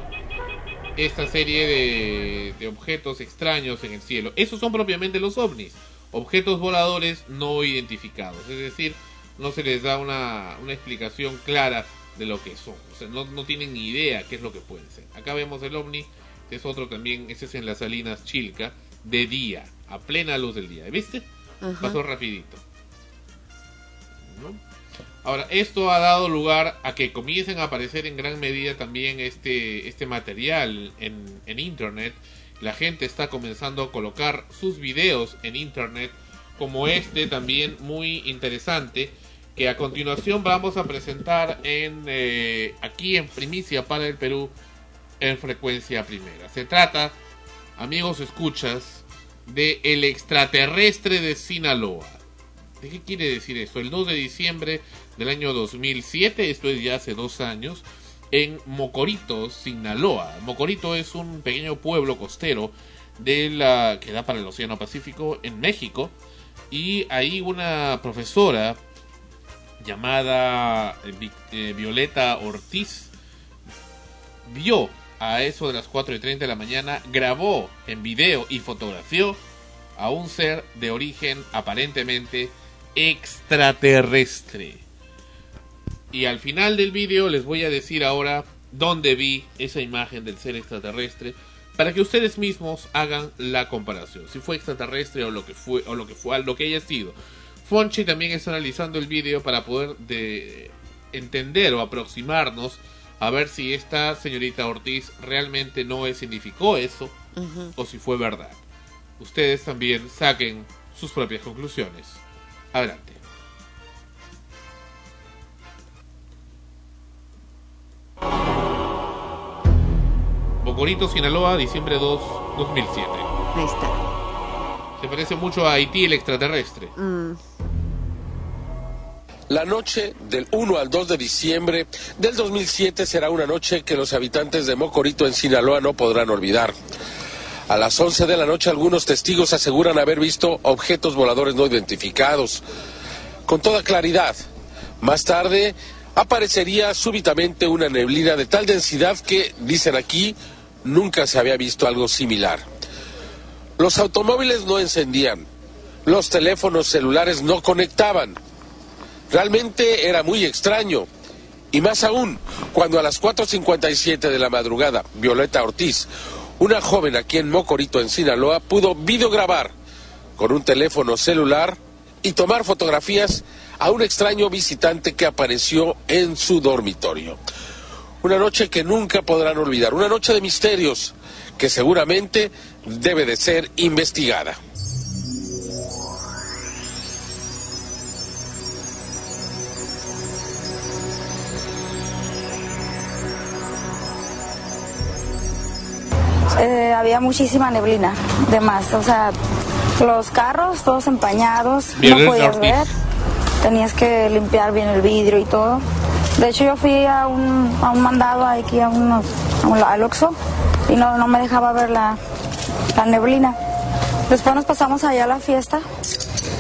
esta serie de, de objetos extraños en el cielo. Esos son propiamente los ovnis, objetos voladores no identificados, es decir, no se les da una, una explicación clara de lo que son, o sea, no, no tienen ni idea qué es lo que pueden ser. Acá vemos el ovni, que es otro también, ese es en las salinas Chilca, de día, a plena luz del día, ¿viste? Ajá. Pasó rapidito. ¿No? Ahora, esto ha dado lugar a que comiencen a aparecer en gran medida también este, este material en, Internet. La gente está comenzando a colocar sus videos en Internet, como este también muy interesante, que a continuación vamos a presentar en eh, aquí en primicia para el Perú en frecuencia primera. Se trata, amigos escuchas, de el extraterrestre de Sinaloa. ¿De qué quiere decir esto? El 2 de diciembre del año 2007, esto es ya hace dos años, en Mocorito, Sinaloa. Mocorito es un pequeño pueblo costero de la que da para el Océano Pacífico en México y ahí una profesora llamada eh, eh, Violeta Ortiz vio a eso de las 4 y 30 de la mañana, grabó en video y fotografió a un ser de origen aparentemente extraterrestre. Y al final del vídeo les voy a decir ahora dónde vi esa imagen del ser extraterrestre para que ustedes mismos hagan la comparación, si fue extraterrestre o lo que fue o lo que fue lo que haya sido. Fonchi también está analizando el vídeo para poder de entender o aproximarnos a ver si esta señorita Ortiz realmente no significó eso o si fue verdad. Ustedes también saquen sus propias conclusiones. Adelante. Bocorito, Sinaloa, diciembre 2, 2007. Ahí está. Se parece mucho a Haití el extraterrestre. Mm, La noche del 1 al 2 de diciembre del 2007 será una noche que los habitantes de Mocorito en Sinaloa no podrán olvidar. A las 11 de la noche algunos testigos aseguran haber visto objetos voladores no identificados. Con toda claridad. Más tarde aparecería súbitamente una neblina de tal densidad que, dicen aquí, nunca se había visto algo similar. Los automóviles no encendían. Los teléfonos celulares no conectaban. Realmente era muy extraño. Y más aún, cuando a las 4.57 de la madrugada, Violeta Ortiz, una joven aquí en Mocorito, en Sinaloa, pudo videograbar con un teléfono celular y tomar fotografías a un extraño visitante que apareció en su dormitorio. Una noche que nunca podrán olvidar, una noche de misterios que seguramente debe de ser investigada. Eh, había muchísima neblina, de más, o sea, los carros todos empañados, no podías ver Tenías que limpiar bien el vidrio y todo. De hecho, yo fui a un, a un mandado aquí a un, a un- al Oxxo y no, no me dejaba ver la, la neblina. Después nos pasamos allá a la fiesta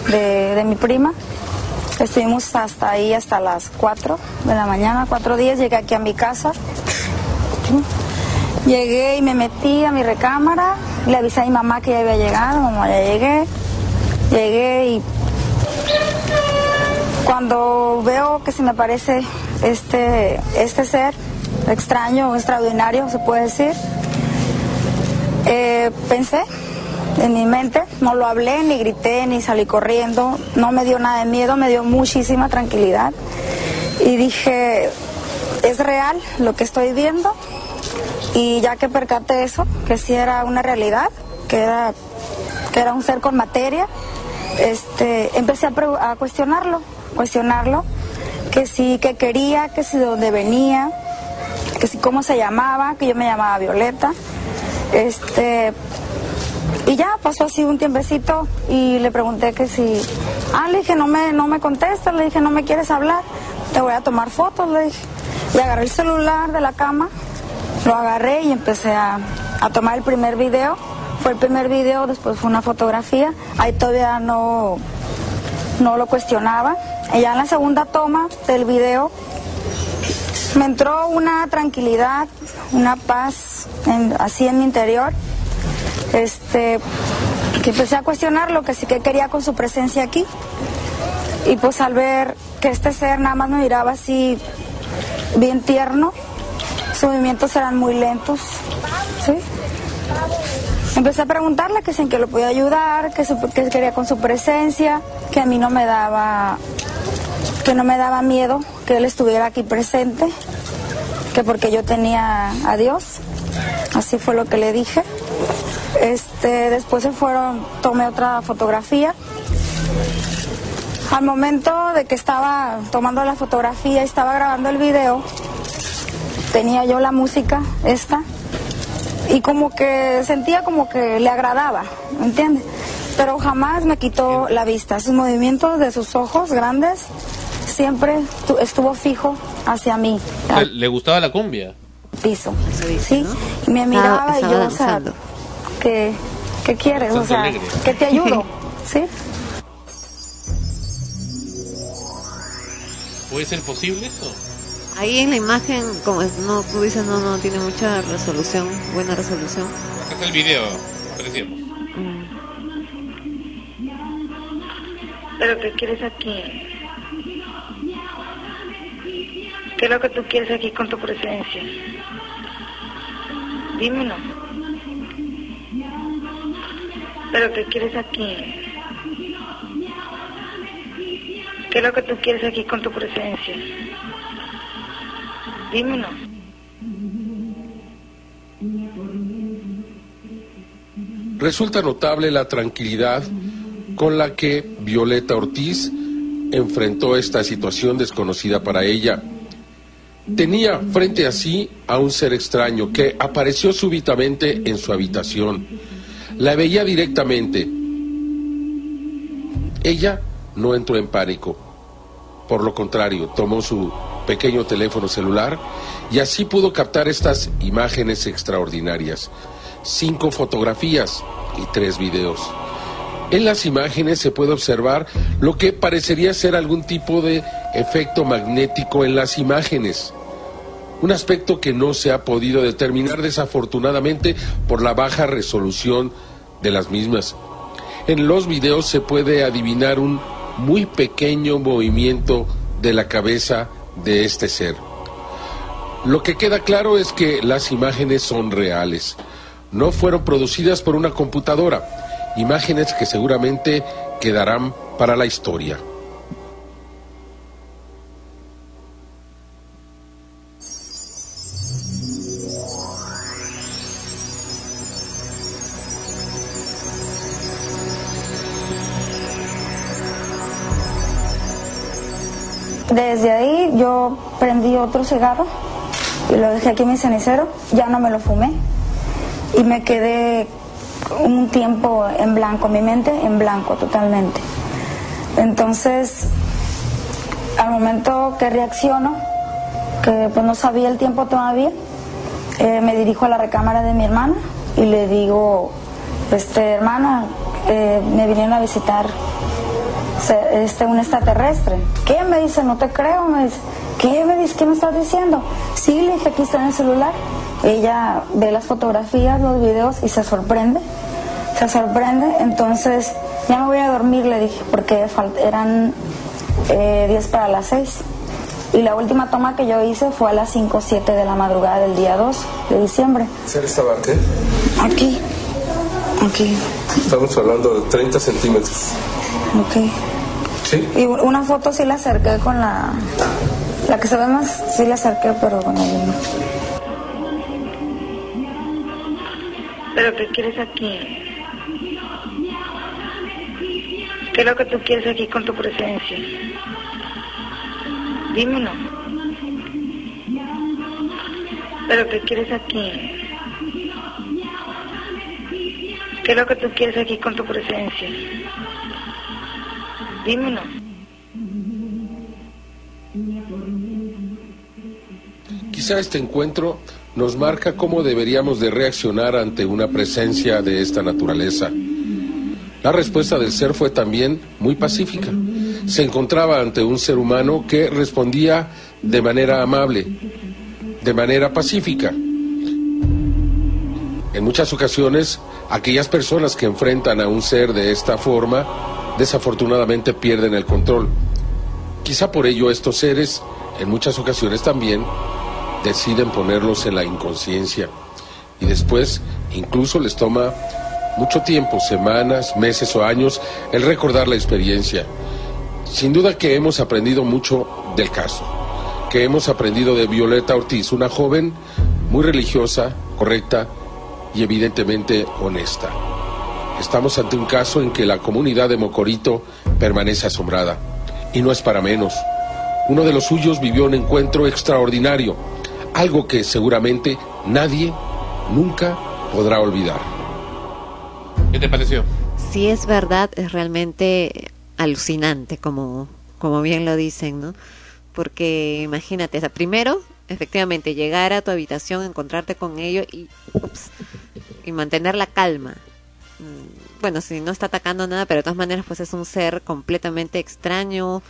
de, de mi prima. Estuvimos hasta ahí hasta las 4 de la mañana, 4 días. Llegué aquí a mi casa. Llegué y me metí a mi recámara. Le avisé a mi mamá que ya había llegado. Mamá, ya llegué. Llegué y cuando veo que se me aparece este, este ser extraño, extraordinario, se puede decir, eh, pensé en mi mente, no lo hablé, ni grité, ni salí corriendo, no me dio nada de miedo, me dio muchísima tranquilidad. Y dije, es real lo que estoy viendo. Y ya que percaté eso, que sí era una realidad, que era, que era un ser con materia, este, empecé a, cuestionarlo, cuestionarlo, que sí, que quería, que sí, de dónde venía, que sí, cómo se llamaba, que yo me llamaba Violeta. Este, y ya pasó así un tiempecito y le pregunté que si, ah, le dije, no me, no me contestas, le dije, no me quieres hablar, te voy a tomar fotos, le dije. Y agarré el celular de la cama, lo agarré y empecé a, a tomar el primer video. Fue el primer video, después fue una fotografía. Ahí todavía no, no lo cuestionaba. Ya en la segunda toma del video me entró una tranquilidad, una paz así en mi interior. Este, que empecé a cuestionar lo que sí que quería con su presencia aquí. Y pues al ver que este ser nada más me miraba así bien tierno, sus movimientos eran muy lentos, ¿sí? Empecé a preguntarle que si en lo podía ayudar, que, su- que quería con su presencia, que a mí no me daba, que no me daba miedo que él estuviera aquí presente, que porque yo tenía a Dios, así fue lo que le dije. Este, después se fueron, tomé otra fotografía. Al momento de que estaba tomando la fotografía y estaba grabando el video, tenía yo la música esta y como que sentía como que le agradaba, ¿me entiendes? Pero jamás me quitó la vista. Sus movimientos de sus ojos grandes siempre tu- estuvo fijo hacia mí, ¿Le gustaba la cumbia? piso. ¿sí? Y me miraba y estaba yo, o sea. ¿qué, qué quieres? O sea, alegre. que te ayudo, [laughs] ¿sí? ¿Puede ser posible eso? Ahí en la imagen, como es- no, tú dices, no, no tiene mucha resolución, buena resolución. Acá está el video, apareciendo. ¿Pero qué quieres aquí? ¿Qué es lo que tú quieres aquí con tu presencia? Dímelo. ¿Pero qué quieres aquí? ¿Qué es lo que tú quieres aquí con tu presencia? Resulta notable la tranquilidad con la que Violeta Ortiz enfrentó esta situación desconocida para ella. Tenía frente a sí a un ser extraño que apareció súbitamente en su habitación. La veía directamente. Ella no entró en pánico. Por lo contrario, tomó su pequeño teléfono celular y así pudo captar estas imágenes extraordinarias. Cinco fotografías y tres videos. En las imágenes se puede observar lo que parecería ser algún tipo de efecto magnético en las imágenes. Un aspecto que no se ha podido determinar desafortunadamente por la baja resolución de las mismas. En los videos se puede adivinar un muy pequeño movimiento de la cabeza de este ser. Lo que queda claro es que las imágenes son reales. No fueron producidas por una computadora. Imágenes que seguramente quedarán para la historia. Desde ahí yo prendí otro cigarro y lo dejé aquí en mi cenicero, ya no me lo fumé. y me quedé un tiempo en blanco, mi mente en blanco totalmente. Entonces, al momento que reacciono, que pues no sabía el tiempo todavía, eh, me dirijo a la recámara de mi hermana y le digo, este hermana, eh, me vinieron a visitar se- este un extraterrestre. ¿Qué? Me dice, no te creo, me dice. ¿Qué me dice? ¿Qué me estás diciendo? Sí, le dije, aquí está en el celular. Ella ve las fotografías, los videos y se sorprende. Se sorprende, entonces ya me voy a dormir, le dije, porque eran eh, 10 para las 6. Y la última toma que yo hice fue a las 5 o 7 de la madrugada del día 2 de diciembre. ¿Ser estaba qué? Aquí, aquí, Estamos hablando de 30 centímetros. ok. ¿Sí? Y una foto sí la acerqué con la... La que se ve más, sí la acerqué, pero con el no. ¿Pero qué quieres aquí? ¿Qué es lo que tú quieres aquí con tu presencia? Dímelo. ¿Pero qué quieres aquí? ¿Qué es lo que tú quieres aquí con tu presencia? Quizá este encuentro nos marca cómo deberíamos de reaccionar ante una presencia de esta naturaleza. La respuesta del ser fue también muy pacífica. Se encontraba ante un ser humano que respondía de manera amable, de manera pacífica. En muchas ocasiones, aquellas personas que enfrentan a un ser de esta forma, desafortunadamente pierden el control. Quizá por ello estos seres, en muchas ocasiones también, deciden ponerlos en la inconsciencia y después incluso les toma mucho tiempo, semanas, meses o años, el recordar la experiencia. Sin duda que hemos aprendido mucho del caso, que hemos aprendido de Violeta Ortiz, una joven muy religiosa, correcta y evidentemente honesta. Estamos ante un caso en que la comunidad de Mocorito permanece asombrada. Y no es para menos. Uno de los suyos vivió un encuentro extraordinario, algo que seguramente nadie nunca podrá olvidar. ¿Qué te pareció? Si es verdad, es realmente alucinante, como, como bien lo dicen, ¿no? Porque imagínate, o sea, primero, efectivamente, llegar a tu habitación, encontrarte con ello y, ups, y mantener la calma. Mm, Bueno, si no está atacando nada, pero de todas maneras, pues es un ser completamente extraño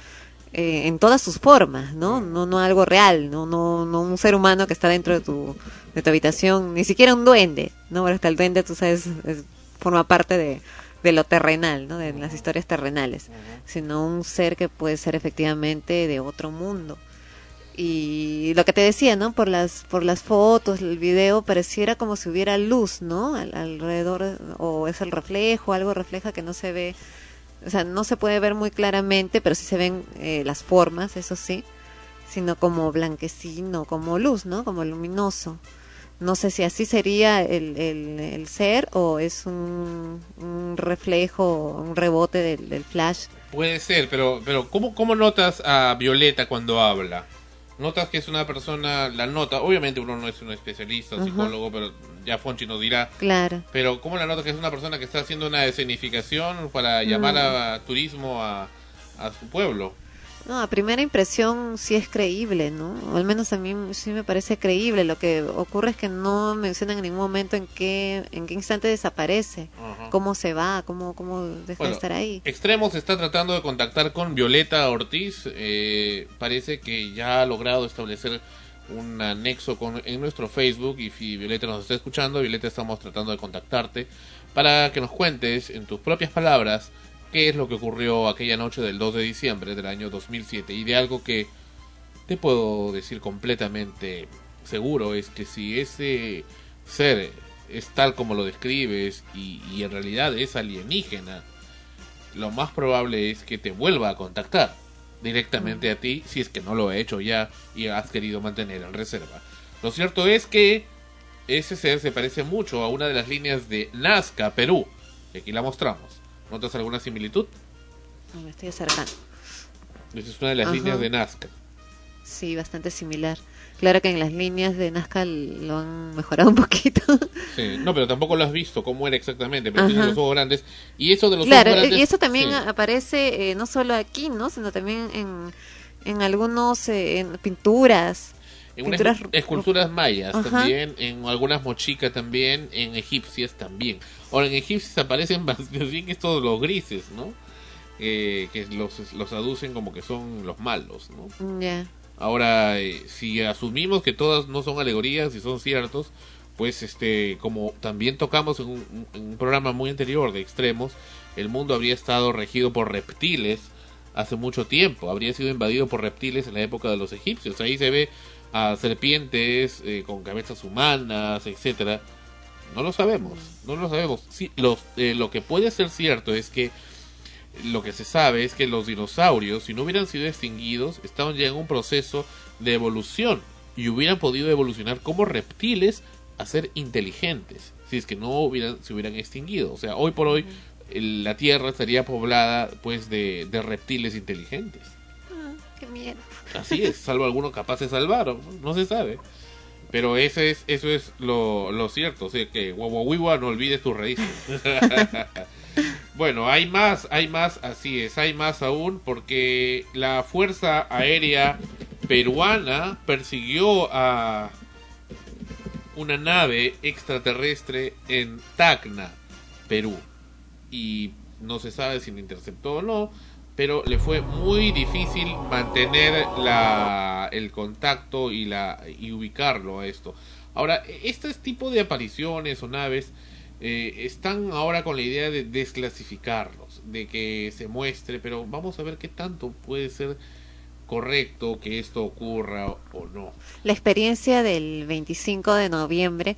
eh, en todas sus formas, ¿no? No, no algo real, no, no, no un ser humano que está dentro de tu, de tu habitación, ni siquiera un duende, ¿no? Porque hasta el duende, tú sabes, es- forma parte de, de lo terrenal, ¿no? De las historias terrenales, sino un ser que puede ser efectivamente de otro mundo. Y lo que te decía, ¿no? Por las, por las fotos, el video, pareciera como si hubiera luz, ¿no? Al- alrededor, o es el reflejo, algo refleja que no se ve, o sea, no se puede ver muy claramente, pero sí se ven eh, las formas, eso sí, sino como blanquecino, como luz, ¿no? Como luminoso. No sé si así sería el, el, el ser o es un, un reflejo, un rebote del, del flash. Puede ser, pero, pero ¿cómo, ¿cómo notas a Violeta cuando habla? Notas que es una persona, la nota, obviamente uno no es un especialista, Ajá. psicólogo, pero ya Fonchi nos dirá. Claro. Pero ¿cómo la nota que es una persona que está haciendo una escenificación para llamar Mm. a, turismo a, a su pueblo? No, a primera impresión sí es creíble, ¿no? O al menos a mí sí me parece creíble. Lo que ocurre es que no mencionan en ningún momento en qué, en qué instante desaparece, cómo se va, cómo, cómo deja de estar ahí. Extremos está tratando de contactar con Violeta Ortiz. eh, parece que ya ha logrado establecer un anexo con, en nuestro Facebook. Y si Violeta nos está escuchando, Violeta, estamos tratando de contactarte para que nos cuentes en tus propias palabras qué es lo que ocurrió aquella noche del 2 de diciembre del año 2007. Y de algo que te puedo decir completamente seguro es que si ese ser es tal como lo describes y, y en realidad es alienígena, lo más probable es que te vuelva a contactar directamente a ti si es que no lo ha hecho ya y has querido mantener en reserva. Lo cierto es que ese ser se parece mucho a una de las líneas de Nazca, Perú. Y aquí la mostramos. ¿Notas alguna similitud? Me estoy acercando. Esa es una de las Ajá. líneas de Nazca. Sí, bastante similar. Claro que en las líneas de Nazca lo han mejorado un poquito. [laughs] Sí, no, pero tampoco lo has visto cómo era exactamente, pero tiene los ojos grandes. Y eso de los claro, ojos grandes. y eso también sí. aparece eh, no solo aquí, ¿no? Sino también en, en algunos eh, en pinturas. En pinturas escu- esculturas mayas Ajá. también, en algunas mochicas también, en egipcias también. Ahora, en egipcias aparecen [laughs] más bien estos los grises, ¿no? Eh, que los, los aducen como que son los malos, ¿no? Ya. Ahora, eh, si asumimos que todas no son alegorías y son ciertos, pues este, como también tocamos en un, en un programa muy anterior de extremos, el mundo habría estado regido por reptiles hace mucho tiempo, habría sido invadido por reptiles en la época de los egipcios. Ahí se ve a serpientes eh, con cabezas humanas, etcétera. No lo sabemos, no lo sabemos. Sí, los, eh, lo que puede ser cierto es que lo que se sabe es que los dinosaurios, si no hubieran sido extinguidos, estaban ya en un proceso de evolución y hubieran podido evolucionar como reptiles a ser inteligentes, si es que no hubieran, se hubieran extinguido. O sea, hoy por hoy la Tierra estaría poblada pues de, de reptiles inteligentes. Ah, qué miedo. Así es, salvo algunos capaces de salvar, no se sabe. Pero eso es, eso es lo, lo cierto, o sea que guaguaguiwa no olvides tus raíces. [laughs] bueno, hay más, hay más, así es, hay más aún, porque la Fuerza Aérea Peruana persiguió a una nave extraterrestre en Tacna, Perú. Y no se sabe si lo interceptó o no, pero le fue muy difícil mantener la, el contacto y, la, y ubicarlo a esto. Ahora, este tipo de apariciones o naves eh, están ahora con la idea de desclasificarlos, de que se muestre, pero vamos a ver qué tanto puede ser correcto que esto ocurra o no. La experiencia del 25 de noviembre,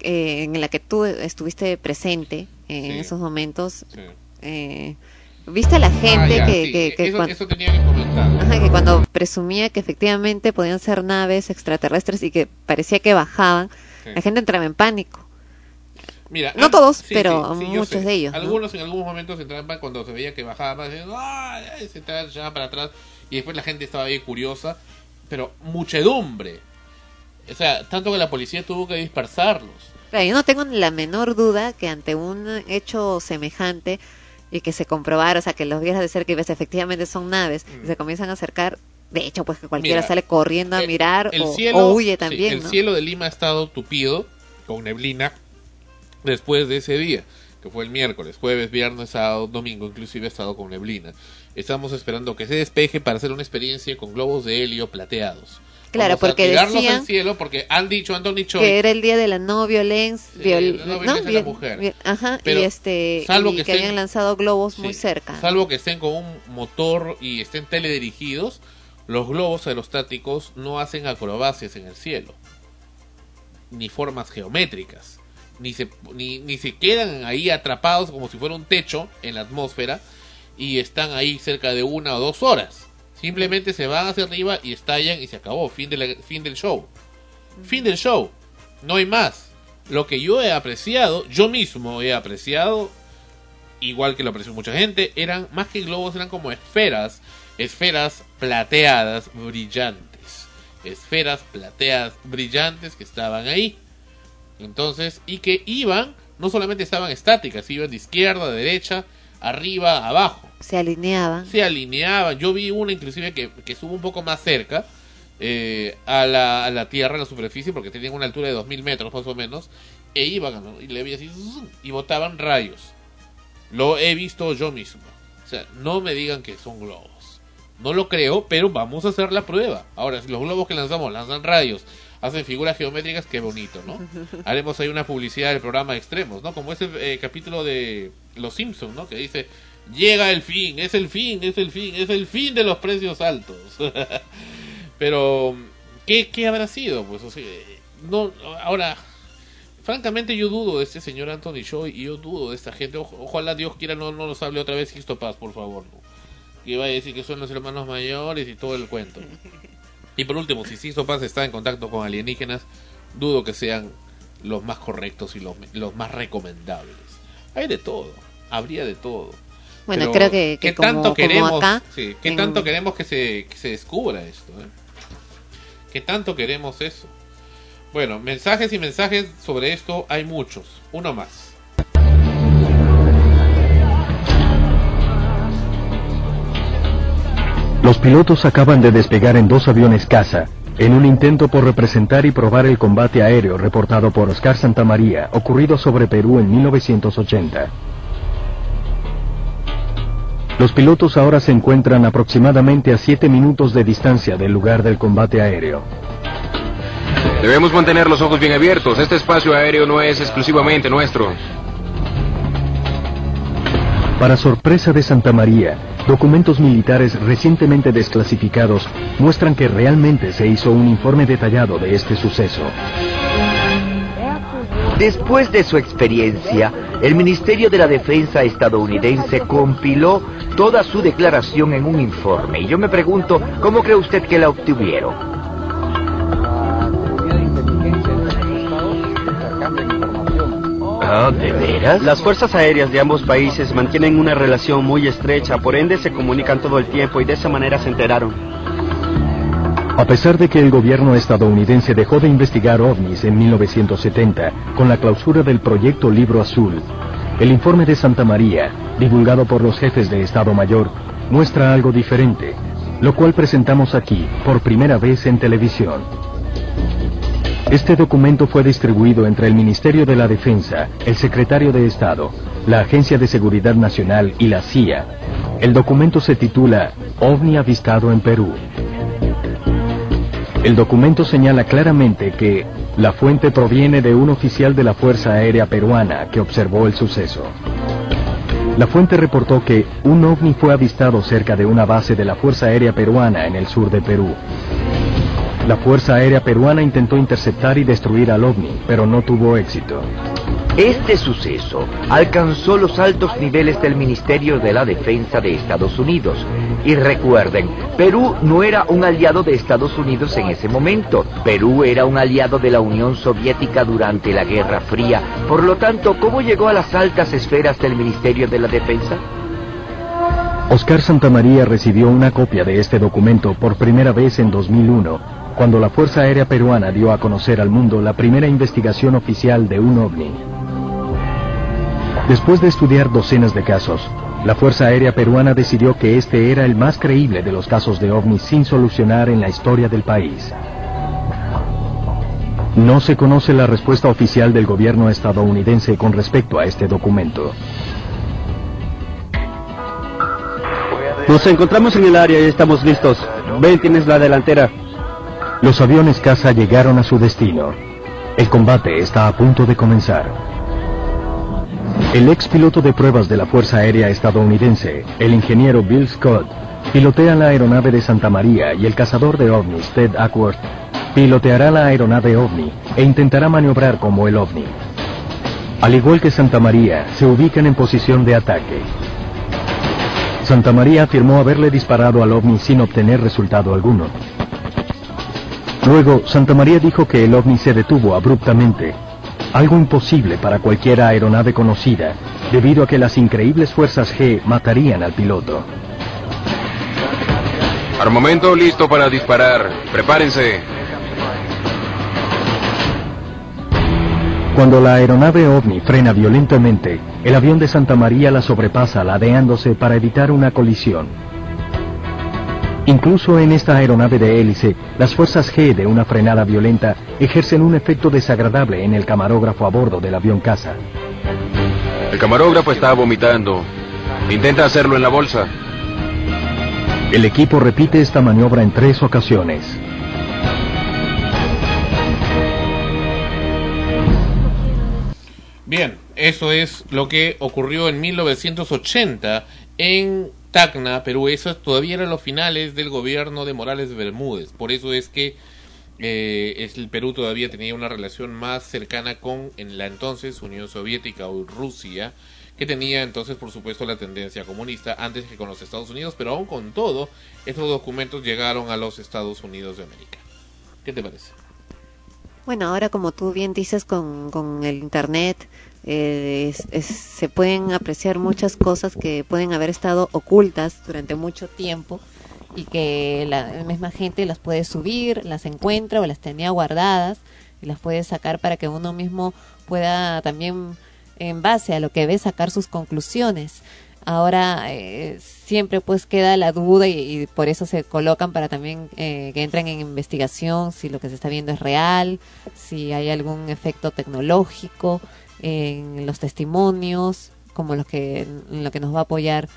eh, en la que tú estuviste presente en Sí. esos momentos, Sí. Eh, ¿viste a la gente Ah, ya, que, sí, que, que eso, cuan- eso tenía. Ajá, que cuando presumía que efectivamente podían ser naves extraterrestres y que parecía que bajaban, Sí. la gente entraba en pánico. Mira, No ah, todos, sí, pero muchos de ellos, ¿no? Algunos en algunos momentos entraban cuando se veía que bajaba más, decían, "Ah, ya", se echaban- se echaban para atrás y después la gente estaba ahí curiosa, pero muchedumbre. O sea, tanto que la policía tuvo que dispersarlos. Claro, yo no tengo la menor duda que ante un hecho semejante y que se comprobara, o sea, que los vieras de cerca y ves efectivamente son naves y se comienzan a acercar, de hecho, pues que cualquiera Mm. Mira, sale corriendo a el- mirar el o, cielo, o huye sí, también, el ¿no? cielo de Lima ha estado tupido con neblina después de ese día, que fue el miércoles, jueves, viernes, sábado, domingo, inclusive ha estado con neblina. Estamos esperando que se despeje para hacer una experiencia con globos de helio plateados. Claro, Vamos porque decían al cielo porque han dicho Anthony Choi que era el día de la no violencia, Sí, la no violencia de la mujer. ajá, Pero y este salvo y que que, estén- habían lanzado globos muy cerca. Salvo que estén con un motor y estén teledirigidos, los globos aerostáticos no hacen acrobacias en el cielo, ni formas geométricas, ni se, ni, ni se quedan ahí atrapados como si fuera un techo en la atmósfera y están ahí cerca de una o dos horas. Simplemente se van hacia arriba y estallan y se acabó. Fin, fin del show. Fin del show. No hay más. Lo que yo he apreciado, yo mismo he apreciado, igual que lo apreció mucha gente, eran más que globos, eran como esferas, esferas plateadas brillantes. Esferas plateadas brillantes que estaban ahí. Entonces, y que iban, no solamente estaban estáticas, iban de izquierda, de derecha, arriba, abajo Se alineaban. se alineaban. Yo vi una inclusive que, que estuvo un poco más cerca eh, a, la, a la tierra, a la superficie, porque tenían una altura de 2000 metros más o menos, e iban ¿no? y le vi así y botaban rayos. Lo he visto yo mismo. O sea, no me digan que son globos. No lo creo, pero vamos a hacer la prueba. Ahora, si los globos que lanzamos lanzan rayos, hacen figuras geométricas, qué bonito, ¿no? [laughs] Haremos ahí una publicidad del programa Extremos, ¿no? Como ese eh, capítulo de Los Simpsons, ¿no? Que dice, llega el fin, es el fin, es el fin, es el fin de los precios altos. [laughs] Pero, ¿qué, qué habrá sido? Pues, no, ahora, francamente yo dudo de este señor Anthony Choi y yo dudo de esta gente. Ojalá Dios quiera no, no nos hable otra vez Sixto Paz, por favor. Que vaya a decir que son los hermanos mayores y todo el cuento. Y por último, si Sixto Paz está en contacto con alienígenas, dudo que sean los más correctos y los, los más recomendables. Hay de todo, habría de todo. Bueno, Pero, creo que- que ¿qué como- tanto como queremos, acá, sí, ¿qué en- tanto queremos que se, que se descubra esto? eh? que tanto queremos eso. Bueno, mensajes y mensajes sobre esto hay muchos. Uno más. Los pilotos acaban de despegar en dos aviones caza, en un intento por representar y probar el combate aéreo reportado por Oscar Santamaría, ocurrido sobre Perú en 1980. Los pilotos ahora se encuentran aproximadamente a 7 minutos de distancia del lugar del combate aéreo. Debemos mantener los ojos bien abiertos. Este espacio aéreo no es exclusivamente nuestro. Para sorpresa de Santa María, documentos militares recientemente desclasificados muestran que realmente se hizo un informe detallado de este suceso. Después de su experiencia, el Ministerio de la Defensa estadounidense compiló toda su declaración en un informe. Y yo me pregunto, ¿cómo cree usted que la obtuvieron? Ah, ¿de veras? Las fuerzas aéreas de ambos países mantienen una relación muy estrecha, por ende se comunican todo el tiempo y de esa manera se enteraron. A pesar de que el gobierno estadounidense dejó de investigar ovnis en 1970 con la clausura del proyecto Libro Azul, el informe de Santa María, divulgado por los jefes de Estado Mayor, muestra algo diferente, lo cual presentamos aquí por primera vez en televisión. Este documento fue distribuido entre el Ministerio de la Defensa, el Secretario de Estado, la Agencia de Seguridad Nacional y la CIA. El documento se titula OVNI avistado en Perú. El documento señala claramente que la fuente proviene de un oficial de la Fuerza Aérea Peruana que observó el suceso. La fuente reportó que un ovni fue avistado cerca de una base de la Fuerza Aérea Peruana en el sur de Perú. La Fuerza Aérea Peruana intentó interceptar y destruir al ovni, pero no tuvo éxito. Este suceso alcanzó los altos niveles del Ministerio de la Defensa de Estados Unidos. Y recuerden, Perú no era un aliado de Estados Unidos en ese momento. Perú era un aliado de la Unión Soviética durante la Guerra Fría. Por lo tanto, ¿cómo llegó a las altas esferas del Ministerio de la Defensa? Oscar Santamaría recibió una copia de este documento por primera vez en 2001, cuando la Fuerza Aérea Peruana dio a conocer al mundo la primera investigación oficial de un ovni. Después de estudiar docenas de casos, la Fuerza Aérea Peruana decidió que este era el más creíble de los casos de ovnis sin solucionar en la historia del país. No se conoce la respuesta oficial del gobierno estadounidense con respecto a este documento. Nos encontramos en el área y estamos listos. Ven, tienes la delantera. Los aviones caza llegaron a su destino. El combate está a punto de comenzar. El ex piloto de pruebas de la Fuerza Aérea estadounidense, el ingeniero Bill Scott, pilotea la aeronave de Santa María y el cazador de ovnis, Ted Ackworth, piloteará la aeronave ovni e intentará maniobrar como el ovni. Al igual que Santa María, se ubican en posición de ataque. Santa María afirmó haberle disparado al ovni sin obtener resultado alguno. Luego, Santa María dijo que el ovni se detuvo abruptamente, algo imposible para cualquier aeronave conocida, debido a que las increíbles fuerzas G matarían al piloto. Armamento listo para disparar. Prepárense. Cuando la aeronave ovni frena violentamente, el avión de Santa María la sobrepasa ladeándose para evitar una colisión. Incluso en esta aeronave de hélice, las fuerzas G de una frenada violenta ejercen un efecto desagradable en el camarógrafo a bordo del avión caza. El camarógrafo está vomitando. Intenta hacerlo en la bolsa. El equipo repite esta maniobra en tres ocasiones. Bien, eso es lo que ocurrió en 1980 en Tacna, Perú. Eso todavía eran los finales del gobierno de Morales Bermúdez. Por eso es que eh, el Perú todavía tenía una relación más cercana con la entonces Unión Soviética o Rusia, que tenía entonces por supuesto la tendencia comunista antes que con los Estados Unidos, pero aún con todo, estos documentos llegaron a los Estados Unidos de América. ¿Qué te parece? Bueno, ahora como tú bien dices con el Internet, eh, se pueden apreciar muchas cosas que pueden haber estado ocultas durante mucho tiempo y que la misma gente las puede subir, las encuentra o las tenía guardadas y las puede sacar para que uno mismo pueda también en base a lo que ve sacar sus conclusiones. Ahora eh, siempre pues queda la duda y, y por eso se colocan para también eh, que entren en investigación si lo que se está viendo es real, si hay algún efecto tecnológico en los testimonios, como los que, lo que nos va a apoyar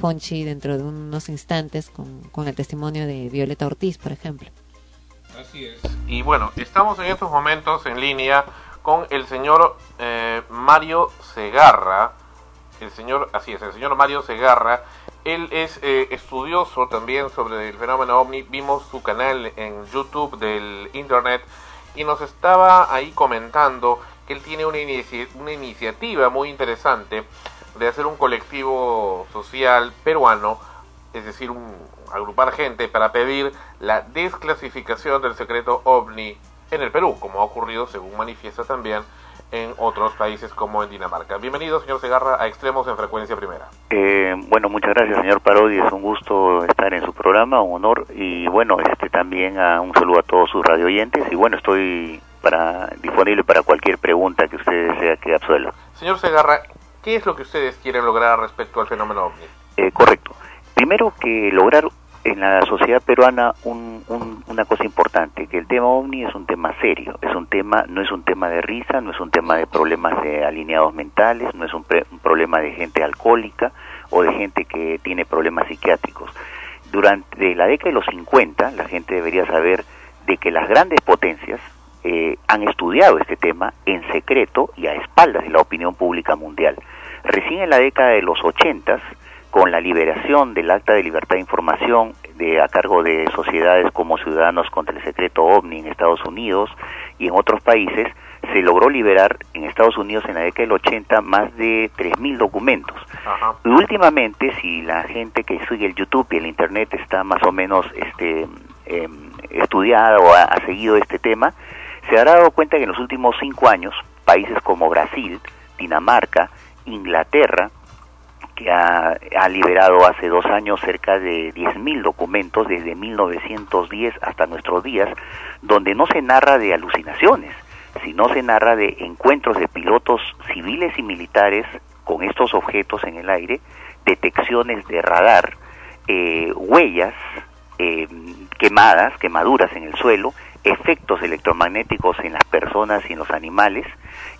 Fonchi dentro de unos instantes con, con el testimonio de Violeta Ortiz, por ejemplo. Así es. Y bueno, estamos en estos momentos en línea con el señor eh, Mario Segarra. El señor, así es, el señor Mario Segarra. Él es eh, estudioso también sobre el fenómeno ovni. Vimos su canal en YouTube del Internet y nos estaba ahí comentando que él tiene una, inici- una iniciativa muy interesante de hacer un colectivo social peruano, es decir, un, agrupar gente para pedir la desclasificación del secreto ovni en el Perú, como ha ocurrido, según manifiesta también, en otros países como en Dinamarca. Bienvenido, señor Segarra, a Extremos en Frecuencia Primera. Eh, bueno, muchas gracias, señor Parodi. Es un gusto estar en su programa, un honor. Y bueno, este también a un saludo a todos sus radio oyentes. Y bueno, estoy para disponible para cualquier pregunta que usted desea que absuelva. Señor Segarra, ¿qué es lo que ustedes quieren lograr respecto al fenómeno ovni? Eh, correcto. Primero que lograr en la sociedad peruana un- un- una cosa importante, que el tema ovni es un tema serio, es un tema, no es un tema de risa, no es un tema de problemas de alineados mentales, no es un, pre- un problema de gente alcohólica o de gente que tiene problemas psiquiátricos. Durante la década de los 50, la gente debería saber de que las grandes potencias eh, han estudiado este tema en secreto y a espaldas de la opinión pública mundial. Recién en la década de los 80, con la liberación del Acta de Libertad de Información de, a cargo de sociedades como Ciudadanos contra el Secreto OVNI en Estados Unidos y en otros países, se logró liberar en Estados Unidos en la década del 80 más de 3.000 documentos. Y últimamente, si la gente que sigue el YouTube y el Internet está más o menos este, em, estudiada o ha, ha seguido este tema, se habrá dado cuenta que en los últimos cinco años, países como Brasil, Dinamarca, Inglaterra, que ha, liberado hace dos años cerca de 10.000 documentos desde 1910 hasta nuestros días, donde no se narra de alucinaciones, sino se narra de encuentros de pilotos civiles y militares con estos objetos en el aire, detecciones de radar, eh, huellas eh, quemadas, quemaduras en el suelo, efectos electromagnéticos en las personas y en los animales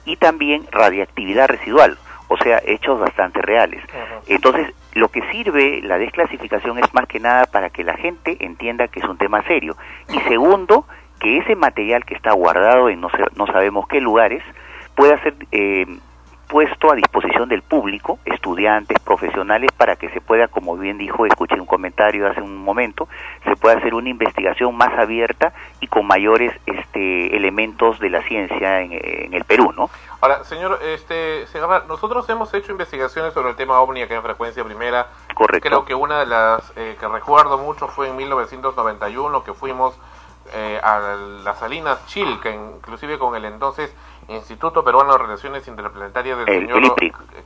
y también radiactividad residual, o sea, hechos bastante reales. Entonces, lo que sirve la desclasificación es más que nada para que la gente entienda que es un tema serio. Y segundo, que ese material que está guardado en no, no sabemos qué lugares pueda ser eh, puesto a disposición del público, estudiantes, profesionales, para que se pueda, como bien dijo, escuché un comentario hace un momento, se pueda hacer una investigación más abierta y con mayores este, elementos de la ciencia en, en el Perú, ¿no? Ahora, señor este, Segarra, nosotros hemos hecho investigaciones sobre el tema ovni acá en Frecuencia Primera. Correcto. Creo que una de las eh, que recuerdo mucho fue en 1991, que fuimos eh, a las Salinas Chilca, inclusive con el entonces Instituto Peruano de Relaciones Interplanetarias del El- señor.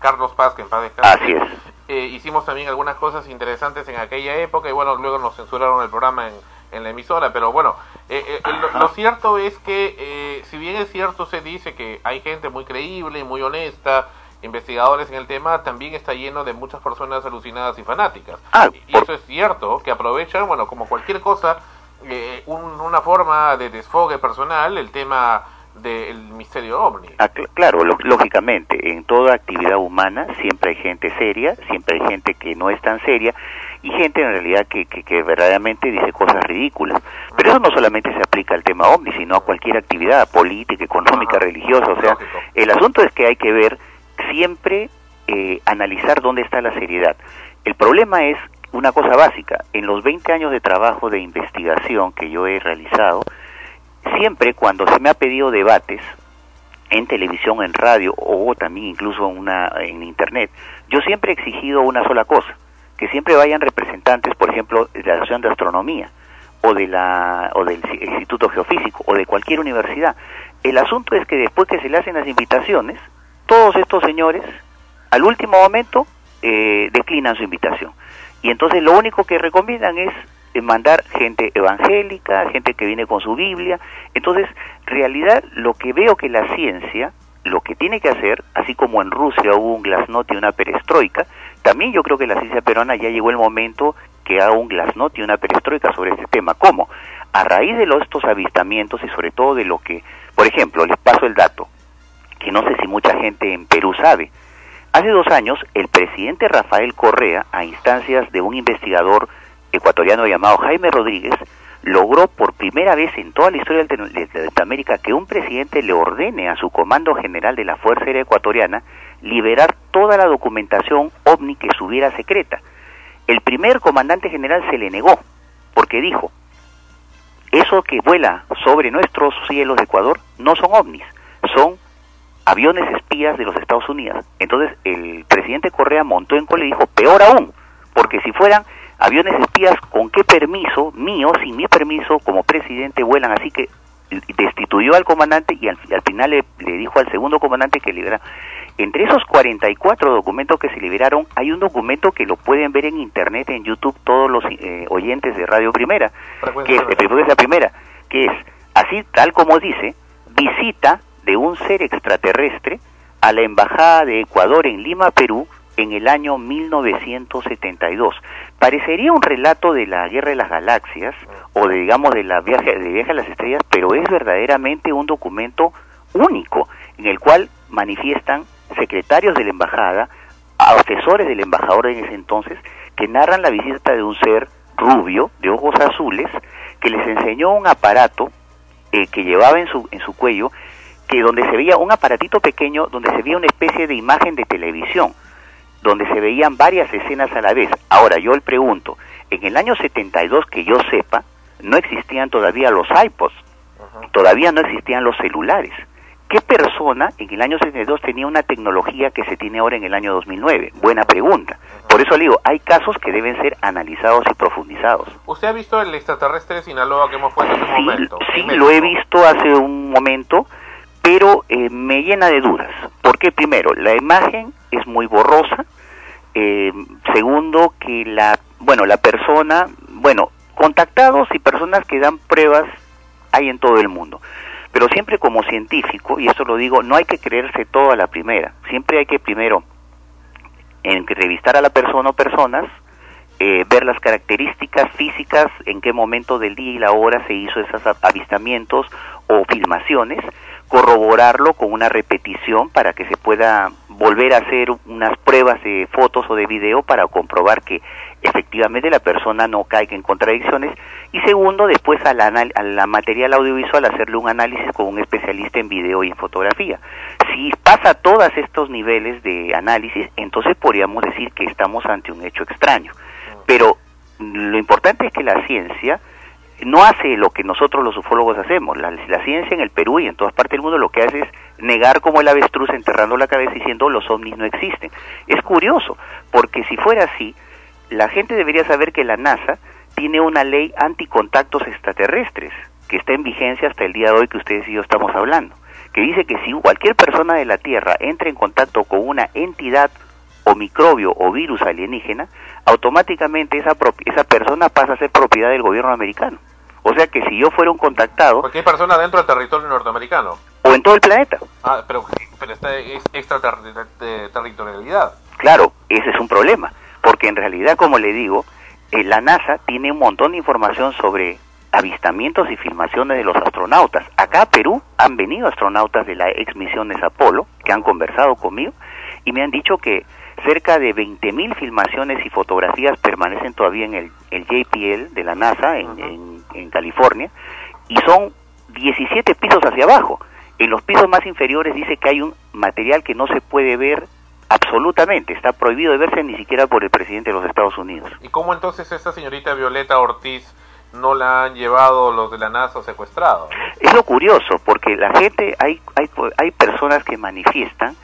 Carlos Paz, que en paz descanse. Así es. Eh, hicimos también algunas cosas interesantes en aquella época y bueno, luego nos censuraron el programa en, en la emisora, pero bueno, eh, eh, lo, lo cierto es que eh, si bien es cierto se dice que hay gente muy creíble y muy honesta, investigadores en el tema, también está lleno de muchas personas alucinadas y fanáticas. y eso es cierto, que aprovechan, bueno, como cualquier cosa, eh, un- una forma de desfogue personal, el tema del misterio ovni. Ah, cl- claro, lógicamente, en toda actividad humana siempre hay gente seria, siempre hay gente que no es tan seria y gente en realidad que, que, que verdaderamente dice cosas ridículas. Pero eso no solamente se aplica al tema ovni, sino a cualquier actividad política, económica, religiosa. O sea, el asunto es que hay que ver siempre, eh, analizar dónde está la seriedad. El problema es una cosa básica. En los 20 años de trabajo de investigación que yo he realizado, siempre cuando se me ha pedido debates en televisión, en radio o también incluso en, una, en internet, yo siempre he exigido una sola cosa, que siempre vayan representantes, por ejemplo, de la Asociación de Astronomía o, de la, o del Instituto Geofísico o de cualquier universidad. El asunto es que después que se le hacen las invitaciones, todos estos señores, al último momento, eh, declinan su invitación. Y entonces lo único que recomiendan es mandar gente evangélica, gente que viene con su Biblia. Entonces, en realidad, lo que veo que la ciencia, lo que tiene que hacer, así como en Rusia hubo un glasnost y una perestroika, también yo creo que la ciencia peruana ya llegó el momento que haga un glasnost y una perestroika sobre este tema. ¿Cómo? A raíz de los, estos avistamientos y sobre todo de lo que, por ejemplo, les paso el dato, que no sé si mucha gente en Perú sabe. Hace dos años, el presidente Rafael Correa, a instancias de un investigador ecuatoriano llamado Jaime Rodríguez, logró por primera vez en toda la historia de Latinoamérica que un presidente le ordene a su comando general de la Fuerza Aérea Ecuatoriana liberar toda la documentación ovni que subiera secreta. El primer comandante general se le negó, porque dijo, eso que vuela sobre nuestros cielos de Ecuador no son ovnis, son aviones espías de los Estados Unidos. Entonces el presidente Correa montó en cola y dijo, peor aún, porque si fueran aviones espías, ¿con qué permiso mío, sin mi permiso como presidente vuelan? Así que destituyó al comandante y al, al final le, le dijo al segundo comandante que liberara. Entre esos 44 documentos que se liberaron, hay un documento que lo pueden ver en internet, en YouTube, todos los eh, oyentes de Radio Primera, que es de Frecuencia Primera, que es, así tal como dice, visita de un ser extraterrestre a la Embajada de Ecuador en Lima, Perú, en el año 1972. Parecería un relato de la Guerra de las Galaxias o de, digamos, de la viaje, de viaje a las estrellas, pero es verdaderamente un documento único en el cual manifiestan secretarios de la embajada, asesores del embajador en ese entonces, que narran la visita de un ser rubio, de ojos azules, que les enseñó un aparato eh, que llevaba en su, en su cuello, que donde se veía un aparatito pequeño, donde se veía una especie de imagen de televisión, donde se veían varias escenas a la vez. Ahora, yo le pregunto, en el año 72, que yo sepa, no existían todavía los iPods, todavía no existían los celulares. ¿Qué persona en el año 72 tenía una tecnología que se tiene ahora en el año 2009? Buena pregunta. Por eso le digo, hay casos que deben ser analizados y profundizados. ¿Usted ha visto el extraterrestre de Sinaloa que hemos puesto en ese momento? Sí, lo he visto hace un momento, pero eh, me llena de dudas. Porque primero, la imagen es muy borrosa. Eh, segundo, que la, bueno, la persona, bueno, contactados y personas que dan pruebas hay en todo el mundo. Pero siempre como científico, y esto lo digo, no hay que creerse todo a la primera. Siempre hay que primero entrevistar a la persona o personas, eh, ver las características físicas, en qué momento del día y la hora se hizo esos avistamientos o filmaciones, corroborarlo con una repetición para que se pueda volver a hacer unas pruebas de fotos o de video para comprobar que efectivamente la persona no caiga en contradicciones y segundo después a la, a la material audiovisual hacerle un análisis con un especialista en video y en fotografía. Si pasa todos estos niveles de análisis, entonces podríamos decir que estamos ante un hecho extraño. Pero lo importante es que la ciencia no hace lo que nosotros los ufólogos hacemos. La, ciencia en el Perú y en todas partes del mundo lo que hace es negar como el avestruz enterrando la cabeza diciendo los ovnis no existen. Es curioso, porque si fuera así, la gente debería saber que la NASA tiene una ley anticontactos extraterrestres que está en vigencia hasta el día de hoy que ustedes y yo estamos hablando, que dice que si cualquier persona de la Tierra entra en contacto con una entidad o microbio o virus alienígena, automáticamente esa, esa persona pasa a ser propiedad del gobierno americano. O sea que si yo fuera un contactado, Cualquier persona dentro del territorio norteamericano. o en todo el planeta, Ah, pero, pero esta es extraterritorialidad. Claro, ese es un problema, porque en realidad, como le digo, eh, la NASA tiene un montón de información sobre avistamientos y filmaciones de los astronautas. Acá a Perú han venido astronautas de la ex misiones Apolo que han conversado conmigo y me han dicho que cerca de 20.000 filmaciones y fotografías permanecen todavía en el, el JPL de la NASA en, en- en California y son 17 pisos hacia abajo. En los pisos más inferiores dice que hay un material que no se puede ver absolutamente, está prohibido de verse ni siquiera por el presidente de los Estados Unidos. ¿Y cómo entonces esta señorita Violeta Ortiz no la han llevado los de la NASA secuestrado? Es lo curioso, porque la gente, hay, hay, hay personas que manifiestan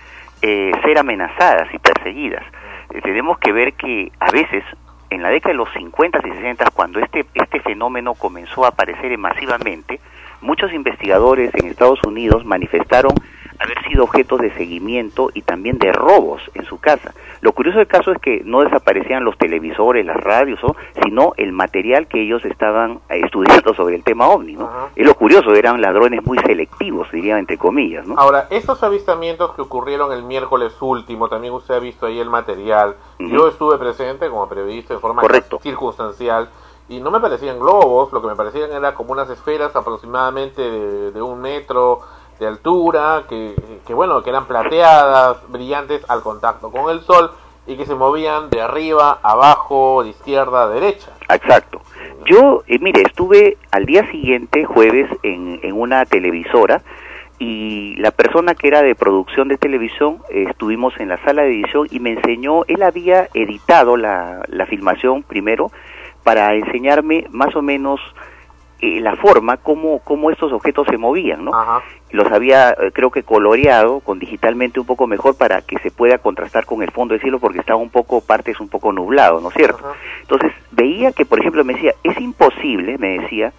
eh, ser amenazadas y perseguidas. Eh, tenemos que ver que a veces, en la década de los 50 y 60, cuando este, este fenómeno comenzó a aparecer masivamente, muchos investigadores en Estados Unidos manifestaron haber sido objetos de seguimiento y también de robos en su casa. Lo curioso del caso es que no desaparecían los televisores, las radios, ¿no? sino el material que ellos estaban eh, estudiando sobre el tema ovni. ¿no? Es lo curioso, eran ladrones muy selectivos, diría entre comillas. ¿no? Ahora, estos avistamientos que ocurrieron el miércoles último, también usted ha visto ahí el material. Yo estuve presente como periodista en forma Correcto. circunstancial y no me parecían globos, lo que me parecían era como unas esferas aproximadamente de, de un metro de altura, que, que bueno, que eran plateadas, brillantes al contacto con el sol y que se movían de arriba, abajo, de izquierda a derecha. Exacto. Yo, eh, mire, estuve al día siguiente, jueves, en, en una televisora y la persona que era de producción de televisión, eh, estuvimos en la sala de edición y me enseñó, él había editado la, la filmación primero para enseñarme más o menos eh, la forma, cómo, cómo estos objetos se movían, ¿no? Los había, eh, creo que coloreado con digitalmente un poco mejor para que se pueda contrastar con el fondo del cielo porque estaba un poco, partes un poco nublado, ¿no es cierto? Entonces veía que, por ejemplo, me decía, es imposible, me decía,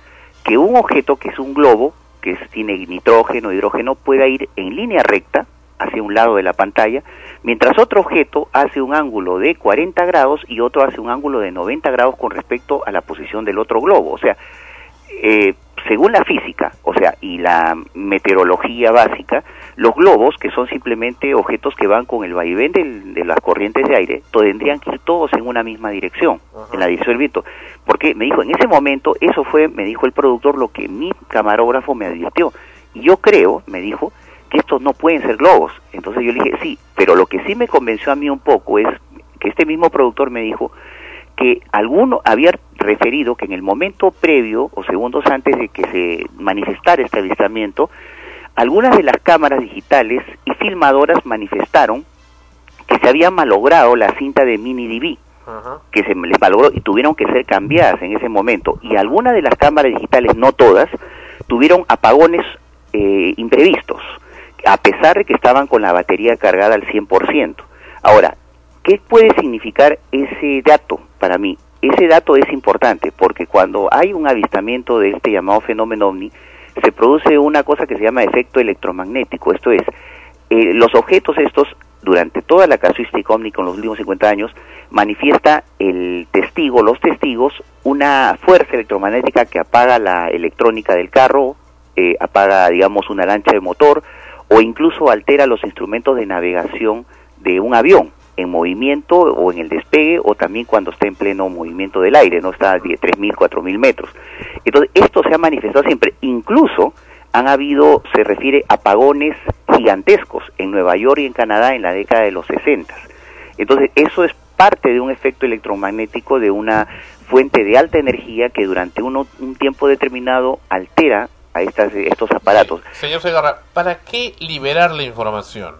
que un objeto que es un globo, que es- tiene nitrógeno, hidrógeno, pueda ir en línea recta hacia un lado de la pantalla, mientras otro objeto hace un ángulo de 40 grados y otro hace un ángulo de 90 grados con respecto a la posición del otro globo. O sea, eh, según la física, o sea, y la meteorología básica, los globos, que son simplemente objetos que van con el vaivén del- de las corrientes de aire, tendrían que ir todos en una misma dirección, en la dirección del viento. Porque me dijo, en ese momento, eso fue, me dijo el productor, lo que mi camarógrafo me advirtió. Y yo creo, me dijo, que estos no pueden ser globos. Entonces yo le dije, sí, pero lo que sí me convenció a mí un poco es que este mismo productor me dijo que alguno había referido que en el momento previo o segundos antes de que se manifestara este avistamiento, algunas de las cámaras digitales y filmadoras manifestaron que se había malogrado la cinta de mini DV, que se les malogró y tuvieron que ser cambiadas en ese momento. Y algunas de las cámaras digitales, no todas, tuvieron apagones eh, imprevistos, a pesar de que estaban con la batería cargada al 100%. Ahora, ¿qué puede significar ese dato para mí? Ese dato es importante porque cuando hay un avistamiento de este llamado fenómeno ovni, se produce una cosa que se llama efecto electromagnético. Esto es, eh, los objetos estos, durante toda la casuística ovni con los últimos 50 años, manifiesta el testigo, los testigos, una fuerza electromagnética que apaga la electrónica del carro, eh, apaga, digamos, una lancha de motor o incluso altera los instrumentos de navegación de un avión en movimiento o en el despegue o también cuando está en pleno movimiento del aire, no está a 10, 3.000, 4.000 metros. Entonces, esto se ha manifestado siempre. Incluso han habido, se refiere, apagones gigantescos en Nueva York y en Canadá en la década de los 60. Entonces, eso es parte de un efecto electromagnético de una fuente de alta energía que durante uno- un tiempo determinado altera a estas, estos aparatos. Señor Segarra, ¿para qué liberar la información?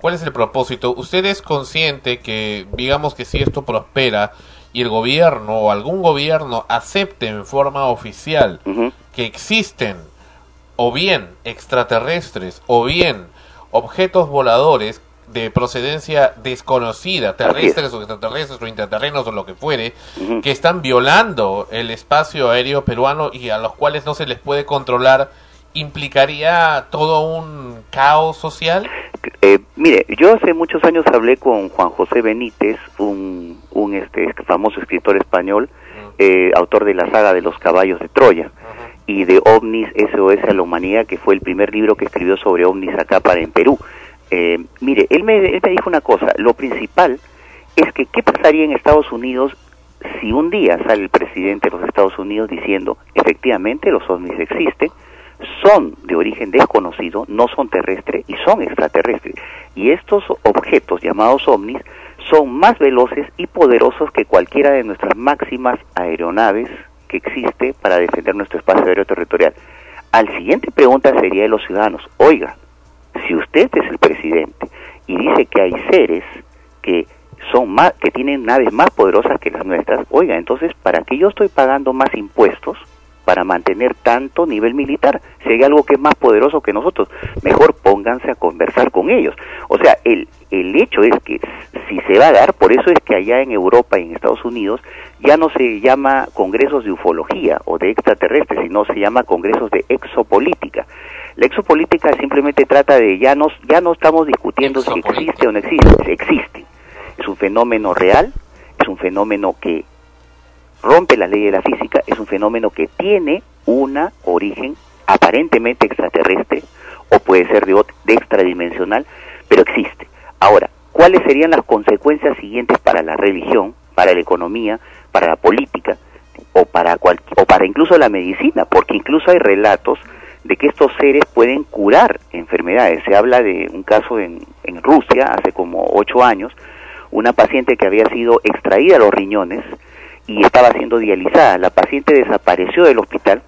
¿Cuál es el propósito? ¿Usted es consciente que, digamos que si esto prospera y el gobierno o algún gobierno acepte en forma oficial que existen o bien extraterrestres o bien objetos voladores de procedencia desconocida, terrestres o extraterrestres o interterrenos o lo que fuere, que están violando el espacio aéreo peruano y a los cuales no se les puede controlar, implicaría todo un caos social? Eh, mire, yo hace muchos años hablé con Juan José Benítez, un, un este famoso escritor español, eh, autor de la saga de los caballos de Troya y de OVNIs SOS a la humanidad, que fue el primer libro que escribió sobre OVNIs acá para en Perú. Eh, mire, él me, él me dijo una cosa, lo principal es que qué pasaría en Estados Unidos si un día sale el presidente de los Estados Unidos diciendo, efectivamente los ovnis existen, son de origen desconocido, no son terrestres y son extraterrestres. Y estos objetos llamados ovnis son más veloces y poderosos que cualquiera de nuestras máximas aeronaves que existe para defender nuestro espacio aéreo territorial. Al siguiente pregunta sería de los ciudadanos, oiga, si usted es el presidente y dice que hay seres que son más, que tienen naves más poderosas que las nuestras, oiga, entonces, ¿para qué yo estoy pagando más impuestos para mantener tanto nivel militar? Si hay algo que es más poderoso que nosotros, mejor pónganse a conversar con ellos. O sea, el, el hecho es que si se va a dar, por eso es que allá en Europa y en Estados Unidos ya no se llama congresos de ufología o de extraterrestres, sino se llama congresos de exopolítica. La exopolítica simplemente trata de ya no, ya no estamos discutiendo si existe o no existe, existe. Es un fenómeno real, es un fenómeno que rompe la ley de la física, es un fenómeno que tiene una origen aparentemente extraterrestre o puede ser de, de extradimensional, pero existe. Ahora, ¿cuáles serían las consecuencias siguientes para la religión, para la economía, para la política o para cual- o para incluso la medicina? Porque incluso hay relatos de que estos seres pueden curar enfermedades. Se habla de un caso en, en Rusia hace como ocho años, una paciente que había sido extraída los riñones y estaba siendo dializada. La paciente desapareció del hospital,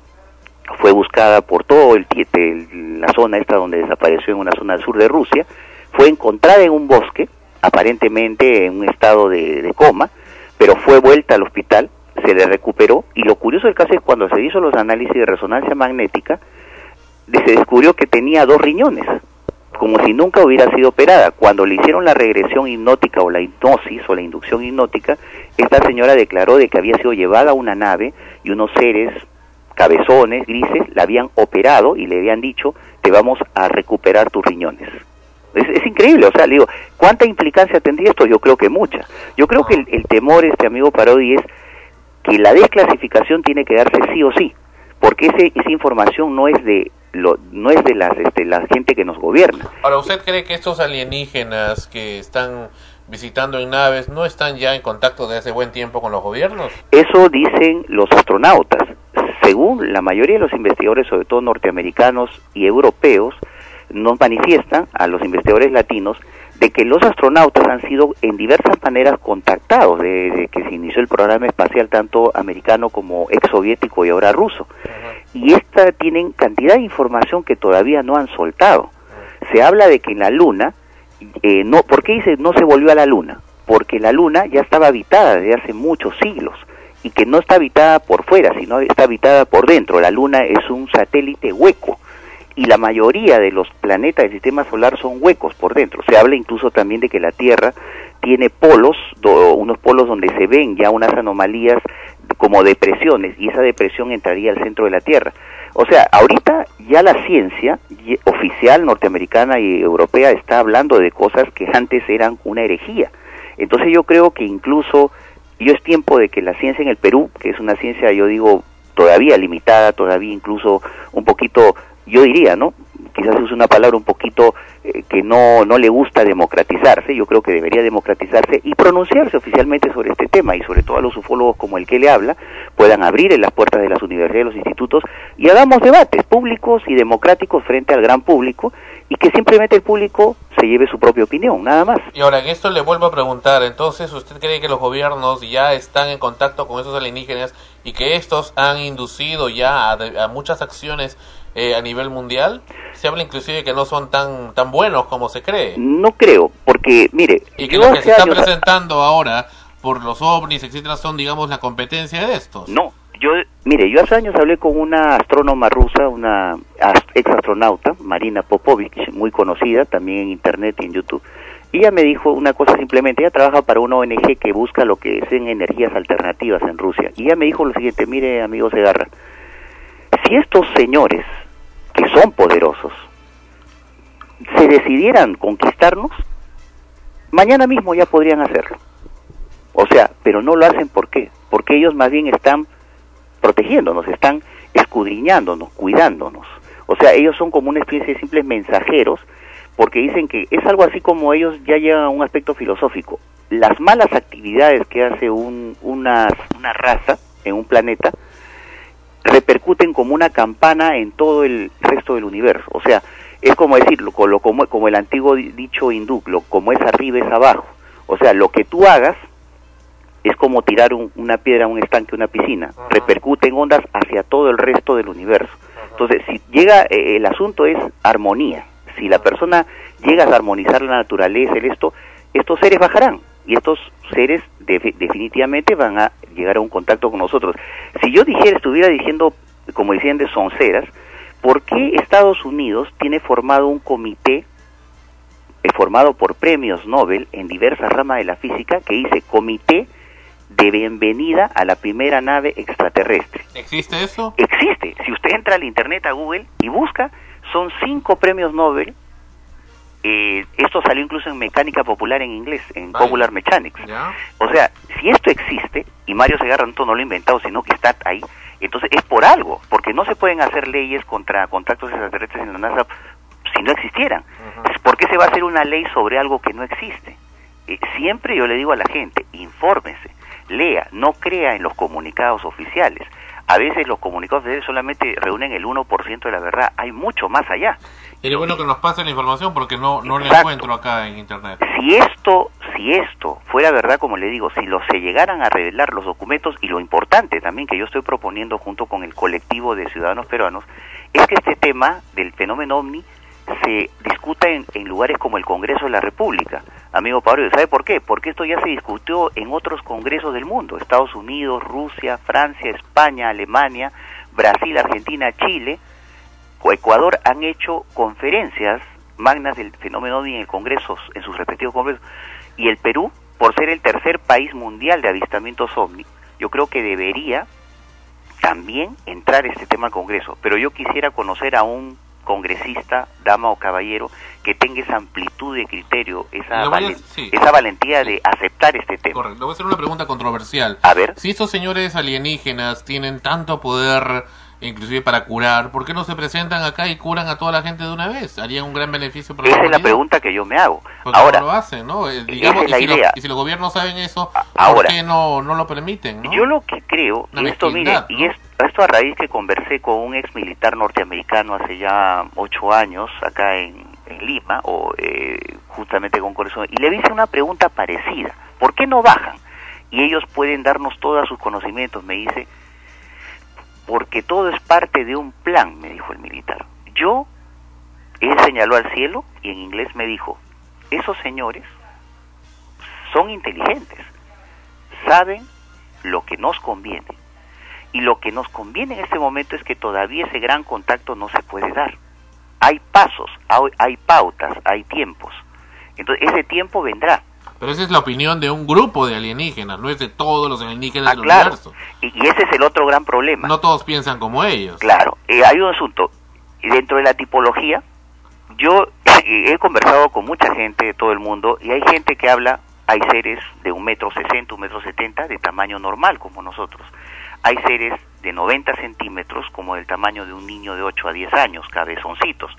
fue buscada por todo el, el- la zona esta donde desapareció en una zona del sur de Rusia, fue encontrada en un bosque, aparentemente en un estado de, de coma, pero fue vuelta al hospital, se le recuperó y lo curioso del caso es cuando se hizo los análisis de resonancia magnética, se descubrió que tenía dos riñones, como si nunca hubiera sido operada. Cuando le hicieron la regresión hipnótica o la hipnosis o la inducción hipnótica, esta señora declaró de que había sido llevada a una nave y unos seres cabezones, grises, la habían operado y le habían dicho, te vamos a recuperar tus riñones. Es, increíble, o sea, le digo, ¿cuánta implicancia tendría esto? Yo creo que mucha. Yo creo que el, el temor, este amigo Parodi, es que la desclasificación tiene que darse sí o sí, porque ese, esa información no es de lo, no es de las, este, la gente que nos gobierna. Ahora, ¿usted cree que estos alienígenas que están visitando en naves no están ya en contacto de hace buen tiempo con los gobiernos? Eso dicen los astronautas. Según la mayoría de los investigadores, sobre todo norteamericanos y europeos, nos manifiestan a los investigadores latinos de que los astronautas han sido en diversas maneras contactados desde que se inició el programa espacial tanto americano como exsoviético y ahora ruso. Y esta tienen cantidad de información que todavía no han soltado. Se habla de que en la Luna, eh, no, ¿por qué dice no se volvió a la Luna? Porque la Luna ya estaba habitada desde hace muchos siglos y que no está habitada por fuera, sino está habitada por dentro. La Luna es un satélite hueco y la mayoría de los planetas del sistema solar son huecos por dentro. Se habla incluso también de que la Tierra tiene polos, do- unos polos donde se ven ya unas anomalías como depresiones y esa depresión entraría al centro de la Tierra. O sea, ahorita ya la ciencia oficial norteamericana y europea está hablando de cosas que antes eran una herejía. Entonces yo creo que incluso yo es tiempo de que la ciencia en el Perú, que es una ciencia yo digo todavía limitada, todavía incluso un poquito, yo diría, ¿no? Quizás use una palabra un poquito eh, que no, no le gusta democratizarse, yo creo que debería democratizarse y pronunciarse oficialmente sobre este tema y sobre todo a los ufólogos como el que le habla puedan abrir en las puertas de las universidades, los institutos y hagamos debates públicos y democráticos frente al gran público y que simplemente el público se lleve su propia opinión, nada más. Y ahora, en esto le vuelvo a preguntar, entonces, ¿usted cree que los gobiernos ya están en contacto con esos alienígenas y que estos han inducido ya a, a muchas acciones eh, a nivel mundial? Se habla inclusive que no son tan tan buenos como se cree. No creo, porque mire, Y que lo que hace se está presentando ahora por los ovnis, etcétera, son, digamos, la competencia de estos. No, yo, mire, yo hace años hablé con una astrónoma rusa, una ex astronauta, Marina Popovich, muy conocida también en internet y en YouTube. Y ella me dijo una cosa simplemente, ella trabaja para una ONG que busca lo que es en energías alternativas en Rusia. Y ella me dijo lo siguiente, mire, amigo Segarra, si estos señores, que son poderosos, se decidieran conquistarnos, mañana mismo ya podrían hacerlo. O sea, pero no lo hacen ¿por qué? Porque ellos más bien están protegiéndonos, están escudriñándonos, cuidándonos. O sea, ellos son como una especie de simples mensajeros, porque dicen que es algo así como ellos ya llegan a un aspecto filosófico. Las malas actividades que hace un, una, una raza en un planeta repercuten como una campana en todo el resto del universo. O sea, es como decirlo, como, como, como el antiguo di- dicho hindú, lo, como es arriba es abajo. O sea, lo que tú hagas es como tirar un- una piedra a un estanque, una piscina, repercute en ondas hacia todo el resto del universo. Entonces, si llega, eh, el asunto es armonía. Si la persona llega a armonizar la naturaleza, el esto, estos seres bajarán y estos seres defi- definitivamente van a llegar a un contacto con nosotros. Si yo dijera, estuviera diciendo, como decían de sonceras, ¿por qué Estados Unidos tiene formado un comité eh, formado por premios Nobel en diversas ramas de la física que dice Comité de Bienvenida a la Primera Nave Extraterrestre? ¿Existe eso? Existe. Si usted entra al Internet, a Google y busca, son cinco premios Nobel. Eh, esto salió incluso en mecánica popular en inglés, en Popular Mechanics. O sea, si esto existe, y Mario Segarra no lo ha inventado, sino que está ahí, entonces es por algo, porque no se pueden hacer leyes contra contactos extraterrestres en la NASA si no existieran. Entonces, ¿Por qué se va a hacer una ley sobre algo que no existe? Eh, siempre yo le digo a la gente, infórmese, lea, no crea en los comunicados oficiales. A veces los comunicados oficiales solamente reúnen el 1% de la verdad, hay mucho más allá. Sería bueno que nos pasen la información porque no, no la encuentro acá en internet. Si esto, si esto fuera verdad, como le digo, si lo, se llegaran a revelar los documentos y lo importante también que yo estoy proponiendo junto con el colectivo de ciudadanos peruanos, es que este tema del fenómeno ovni se discuta en, en lugares como el Congreso de la República. Amigo Pablo, ¿sabe por qué? Porque esto ya se discutió en otros congresos del mundo, Estados Unidos, Rusia, Francia, España, Alemania, Brasil, Argentina, Chile, Ecuador han hecho conferencias magnas del fenómeno OVNI en el Congreso, en sus respectivos congresos, y el Perú, por ser el tercer país mundial de avistamientos OVNI, yo creo que debería también entrar este tema al Congreso, pero yo quisiera conocer a un congresista, dama o caballero, que tenga esa amplitud de criterio, esa, a- valen- sí. esa valentía de aceptar este tema. Correcto. Le voy a hacer una pregunta controversial. A ver. Si estos señores alienígenas tienen tanto poder, inclusive para curar, ¿por qué no se presentan acá y curan a toda la gente de una vez? Harían un gran beneficio para Esa la es la pregunta que yo me hago. ¿Por qué Ahora, no lo hacen, ¿no? Eh, digamos, es la y, si los- idea. y si los gobiernos saben eso, ahora. ¿por qué no, no lo permiten? ¿no? Yo lo que creo, Una y esto mire, y es, esto a raíz que conversé con un ex militar norteamericano hace ya ocho años acá en, en Lima, o eh, justamente con Corazón, y le hice una pregunta parecida, ¿por qué no bajan? Y ellos pueden darnos todos sus conocimientos, me dice, porque todo es parte de un plan, me dijo el militar. Yo, él señaló al cielo y en inglés me dijo, esos señores son inteligentes, saben lo que nos conviene. Y lo que nos conviene en este momento es que todavía ese gran contacto no se puede dar. Hay pasos, hay, pautas, hay tiempos. Entonces ese tiempo vendrá. Pero esa es la opinión de un grupo de alienígenas, no es de todos los alienígenas Ah, del claro. universo. Y, y ese es el otro gran problema. No todos piensan como ellos. Claro, eh, hay un asunto. Y Dentro de la tipología, yo [laughs] eh, he conversado con mucha gente de todo el mundo y hay gente que habla, hay seres de un metro sesenta, un metro setenta, de tamaño normal como nosotros. Hay seres de 90 centímetros como del tamaño de un niño de 8 a 10 años, cabezoncitos.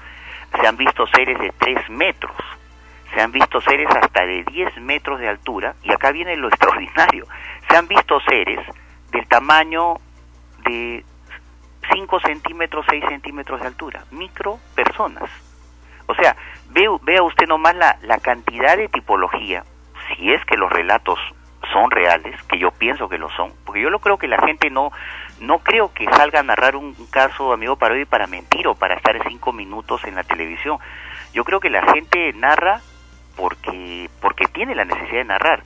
Se han visto seres de 3 metros. Se han visto seres hasta de 10 metros de altura. Y acá viene lo [laughs] extraordinario. Se han visto seres del tamaño de 5 centímetros, 6 centímetros de altura, micro personas. O sea, ve, vea usted nomás la, la cantidad de tipología, si es que los relatos son reales, que yo pienso que lo son, porque yo lo creo que la gente no, no creo que salga a narrar un, caso, amigo Parodi, para mentir o para estar cinco minutos en la televisión. Yo creo que la gente narra porque, porque tiene la necesidad de narrar.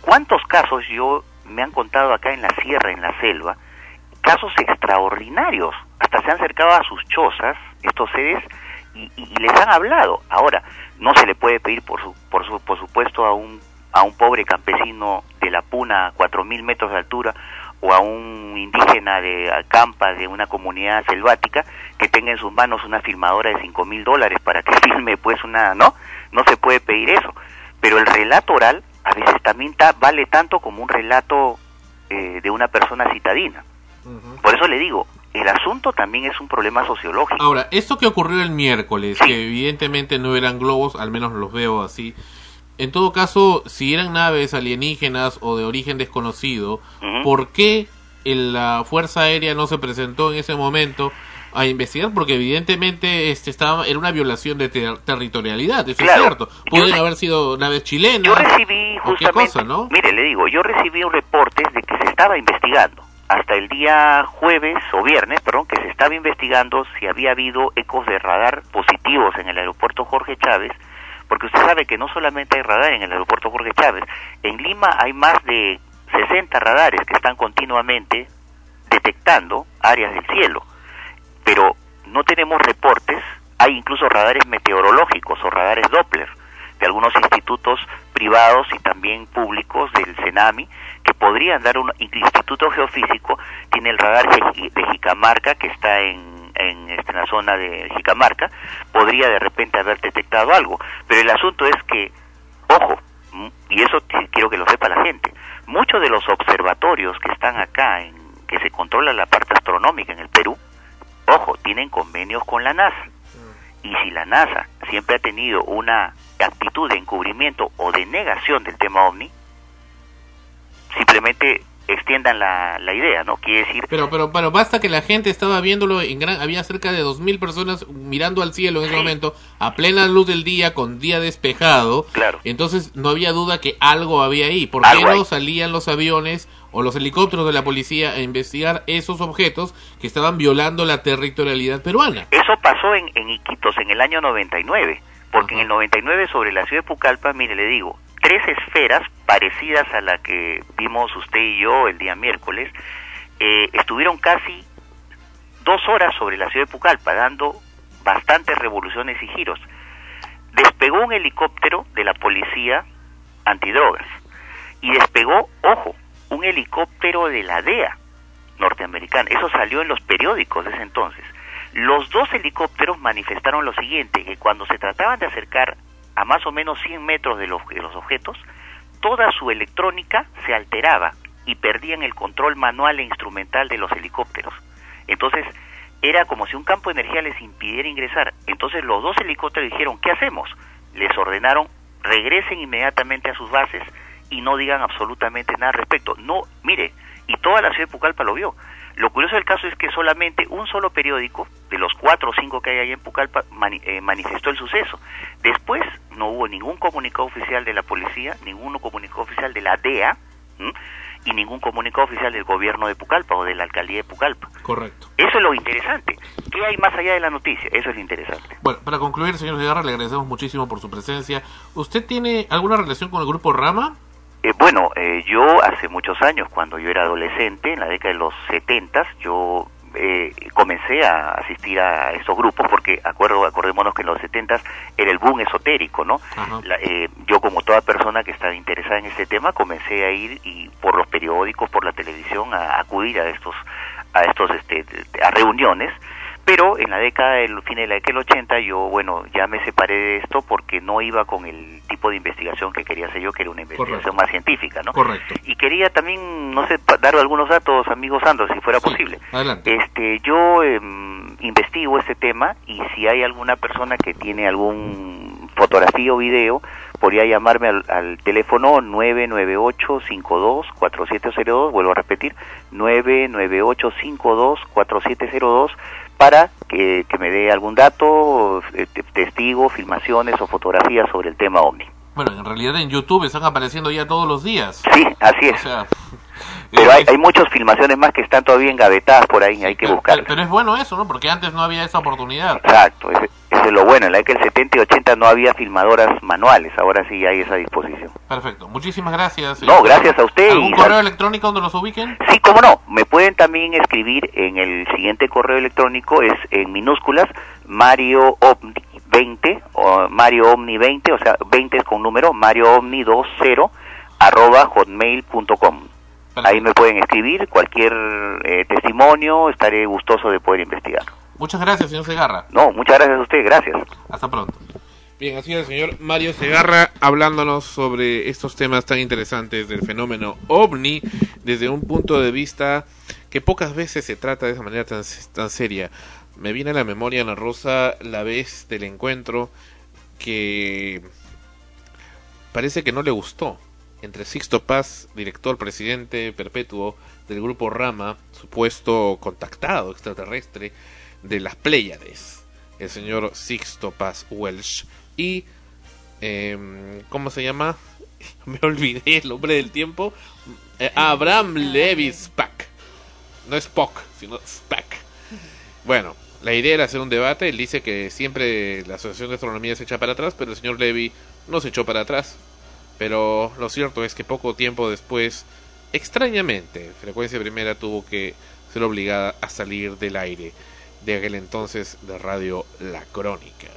¿Cuántos casos yo me han contado acá en la sierra, en la selva, casos extraordinarios. Hasta se han acercado a sus chozas, estos seres, y, y- y les han hablado. Ahora, no se le puede pedir, por, su, por, su, por supuesto, a un, a un pobre campesino de la Puna a 4.000 metros de altura o a un indígena de Acampa, de una comunidad selvática, que tenga en sus manos una filmadora de 5.000 dólares para que [laughs] filme, pues, una... ¿No? No se puede pedir eso. Pero el relato oral a veces también ta- vale tanto como un relato eh, de una persona citadina. Por eso le digo, el asunto también es un problema sociológico. Ahora, esto que ocurrió el miércoles, que evidentemente no eran globos, al menos los veo así. En todo caso, si eran naves alienígenas o de origen desconocido, ¿por qué el- la Fuerza Aérea no se presentó en ese momento a investigar? Porque evidentemente este estaba era una violación de ter- territorialidad, eso Claro. es cierto. Pueden haber sido naves chilenas. Yo recibí justamente, cosa, ¿no? mire, le digo, yo recibí reportes de que se estaba investigando hasta el día jueves o viernes, perdón, que se estaba investigando si había habido ecos de radar positivos en el aeropuerto Jorge Chávez, porque usted sabe que no solamente hay radar en el aeropuerto Jorge Chávez, en Lima hay más de 60 radares que están continuamente detectando áreas del cielo, pero no tenemos reportes, hay incluso radares meteorológicos o radares Doppler de algunos institutos privados y también públicos del CENAMI que podrían dar un Instituto Geofísico tiene el radar de Jicamarca que está en en, este, en la zona de Jicamarca, podría de repente haber detectado algo. Pero el asunto es que, ojo, y eso quiero que lo sepa la gente, muchos de los observatorios que están acá, en, que se controla la parte astronómica en el Perú, ojo, tienen convenios con la NASA. Y si la NASA siempre ha tenido una actitud de encubrimiento o de negación del tema ovni, simplemente extiendan la, la idea, ¿no? Quiere decir, Pero, pero, pero basta que la gente estaba viéndolo en gran, había cerca de 2.000 personas mirando al cielo en ese momento, a plena luz del día, con día despejado. Claro. Entonces no había duda que algo había ahí. ¿Por qué no salían los aviones o los helicópteros de la policía a investigar esos objetos que estaban violando la territorialidad peruana? eso pasó en, en Iquitos en el año 99, porque en el 99 sobre la ciudad de Pucallpa, mire, le digo, tres esferas parecidas a la que vimos usted y yo el día miércoles, eh, estuvieron casi dos horas sobre la ciudad de Pucallpa, dando bastantes revoluciones y giros. Despegó un helicóptero de la policía antidrogas y despegó, ojo, un helicóptero de la DEA norteamericana. Eso salió en los periódicos de ese entonces. Los dos helicópteros manifestaron lo siguiente, que cuando se trataban de acercar a más o menos 100 metros de los, de los objetos, toda su electrónica se alteraba y perdían el control manual e instrumental de los helicópteros. Entonces, era como si un campo de energía les impidiera ingresar. Entonces los dos helicópteros dijeron, ¿qué hacemos? Les ordenaron, regresen inmediatamente a sus bases y no digan absolutamente nada al respecto. No, mire, y toda la ciudad de Pucallpa lo vio. Lo curioso del caso es que solamente un solo periódico, de los cuatro o cinco que hay ahí en Pucallpa, mani- eh, manifestó el suceso. Después no hubo ningún comunicado oficial de la policía, ningún comunicado oficial de la DEA ¿m? y ningún comunicado oficial del gobierno de Pucallpa o de la alcaldía de Pucallpa. Correcto. Eso es lo interesante. ¿Qué hay más allá de la noticia? Eso es interesante. Bueno, para concluir, señor Segarra, le agradecemos muchísimo por su presencia. ¿Usted tiene alguna relación con el grupo Rama? Eh, bueno, eh, yo hace muchos años, cuando yo era adolescente, en la década de los 70, yo eh, comencé a asistir a estos grupos porque, acuerdo, acordémonos que en los 70 era el boom esotérico, ¿no? La- eh, yo, como toda persona que estaba interesada en este tema, comencé a ir y por los periódicos, por la televisión, a acudir a estos, a estos, este, a reuniones. Pero en la década del fin de la década del 80 yo, bueno, ya me separé de esto porque no iba con el tipo de investigación que quería hacer yo, que era una investigación más científica, ¿no? Correcto. Y quería también, no sé, dar algunos datos, amigos Sandro, si fuera posible. Adelante. Este, yo em, investigo este tema y si hay alguna persona que tiene algún fotografía o video, podría llamarme al, al teléfono 998-52-4702, vuelvo a repetir, 998-52-4702 para que, que me dé algún dato, eh, te- testigo, filmaciones o fotografías sobre el tema OVNI. Bueno, en realidad en YouTube están apareciendo ya todos los días. Sí, así es. O sea, [laughs] Pero hay, hay muchas filmaciones más que están todavía engavetadas por ahí, hay que buscar. pero es bueno eso, ¿no? Porque antes no había esa oportunidad. Exacto, es lo bueno. En la década del 70 y 80 no había filmadoras manuales, ahora sí hay esa disposición. Perfecto. Muchísimas gracias. No, gracias a usted ¿Algún y correo electrónico donde los ubiquen? Sí, cómo no. Me pueden también escribir en el siguiente correo electrónico, es en minúsculas, Mario Omni 20, o Mario Omni 20, o sea, 20 es con número, Mario Omni 20, arroba hotmail.com. Ahí me pueden escribir cualquier eh, testimonio, estaré gustoso de poder investigar. Muchas gracias, señor Segarra. No, muchas gracias a usted, gracias. Hasta pronto. Bien, así es el señor Mario Segarra hablándonos sobre estos temas tan interesantes del fenómeno ovni desde un punto de vista que pocas veces se trata de esa manera tan, tan seria. Me viene a la memoria, Ana Rosa, la vez del encuentro que parece que no le gustó entre Sixto Paz, director presidente perpetuo del grupo Rama, supuesto contactado extraterrestre de las Pléyades, el señor Sixto Paz Welsh, y, em, ¿cómo se llama? [laughs] Me olvidé el nombre del tiempo. Eh, Abraham Levi Spack. No es Spock, sino Spack. Bueno, la idea era hacer un debate. Él dice que siempre la Asociación de Astronomía se echa para atrás, pero el señor Levy no se echó para atrás. Pero lo cierto es que poco tiempo después, extrañamente, Frecuencia Primera tuvo que ser obligada a salir del aire de aquel entonces de Radio La Crónica.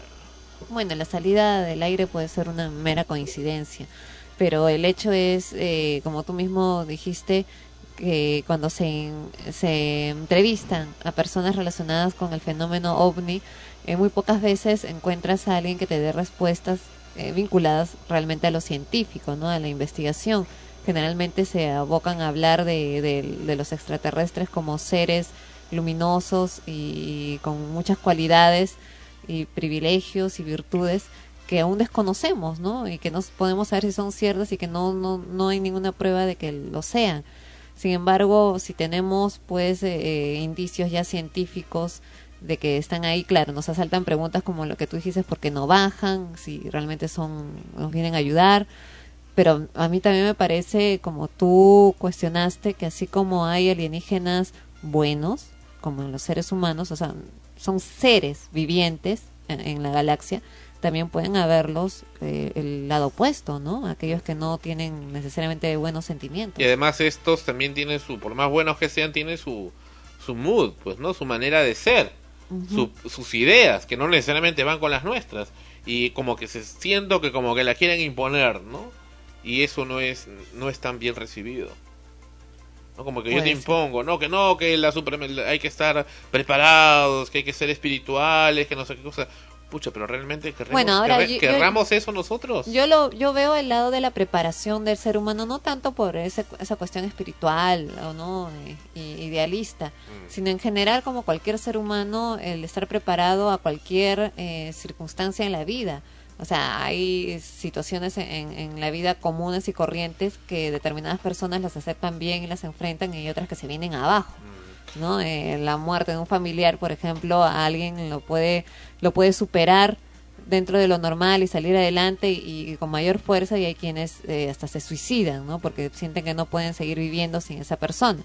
Bueno, la salida del aire puede ser una mera coincidencia, pero el hecho es, eh, como tú mismo dijiste, que cuando se, se entrevistan a personas relacionadas con el fenómeno ovni, eh, muy pocas veces encuentras a alguien que te dé respuestas eh, vinculadas realmente a lo científico, ¿no? a la investigación. Generalmente se abocan a hablar de, de- de los extraterrestres como seres luminosos y con muchas cualidades y privilegios y virtudes que aún desconocemos, ¿no? Y que no podemos saber si son ciertas y que no, no, no hay ninguna prueba de que lo sean. Sin embargo, si tenemos pues eh, eh, indicios ya científicos de que están ahí, claro, nos asaltan preguntas como lo que tú dijiste, ¿por qué no bajan? Si realmente son, nos vienen a ayudar. Pero a mí también me parece, como tú cuestionaste, que así como hay alienígenas buenos, como en los seres humanos, o sea, son seres vivientes en, en la galaxia, también pueden haberlos eh, el lado opuesto, ¿no? Aquellos que no tienen necesariamente buenos sentimientos. Y además estos también tienen su, por más buenos que sean, tienen su, su mood, pues, ¿no? Su manera de ser, su- sus ideas, que no necesariamente van con las nuestras. Y como que se siento que como que la quieren imponer, ¿no? Y eso no es, no es tan bien recibido. ¿No? Como que yo te impongo, no, que no, que la hay que estar preparados, que hay que ser espirituales, que no sé qué cosa. Pucha, pero realmente querramos, Bueno, ahora querre- yo- yo- querramos eso nosotros. Yo lo yo veo el lado de la preparación del ser humano no tanto por ese- esa cuestión espiritual o no eh, idealista, sino en general como cualquier ser humano el estar preparado a cualquier eh, circunstancia en la vida. O sea, hay situaciones en, en la vida comunes y corrientes que determinadas personas las aceptan bien y las enfrentan y otras que se vienen abajo. ¿no? Eh, la muerte de un familiar, por ejemplo, a alguien lo puede lo puede superar dentro de lo normal y salir adelante y, y con mayor fuerza y hay quienes eh, hasta se suicidan, ¿no? Porque sienten que no pueden seguir viviendo sin esa persona.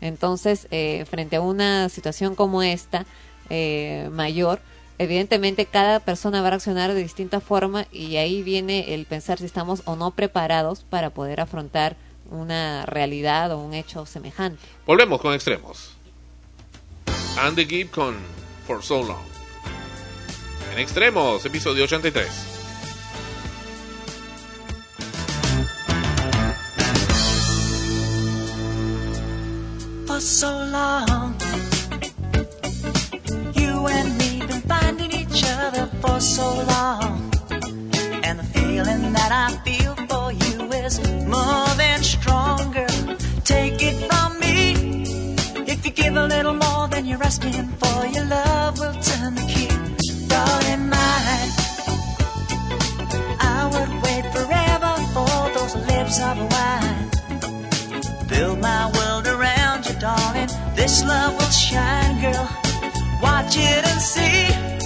Entonces, eh, frente a una situación como esta, eh, mayor, evidentemente cada persona va a reaccionar de distinta forma y ahí viene el pensar si estamos o no preparados para poder afrontar una realidad o un hecho semejante. Volvemos con extremos. Andy Gibb con For So Long. En extremos, episodio 83. for so long. You and me each other for so long. And the feeling that I feel for you is more than stronger. Take it from me. If you give a little more than you're asking for, your love will turn the key. Thought Darling mine, I would wait forever for those lips of wine. Build my world around you, darling. This love will shine, girl. Watch it and see.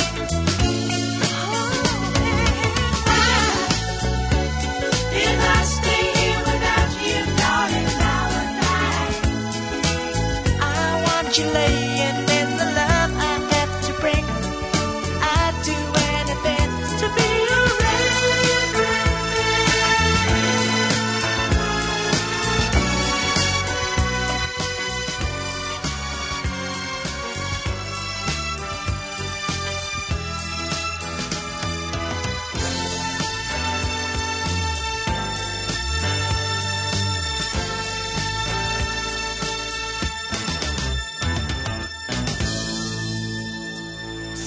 want you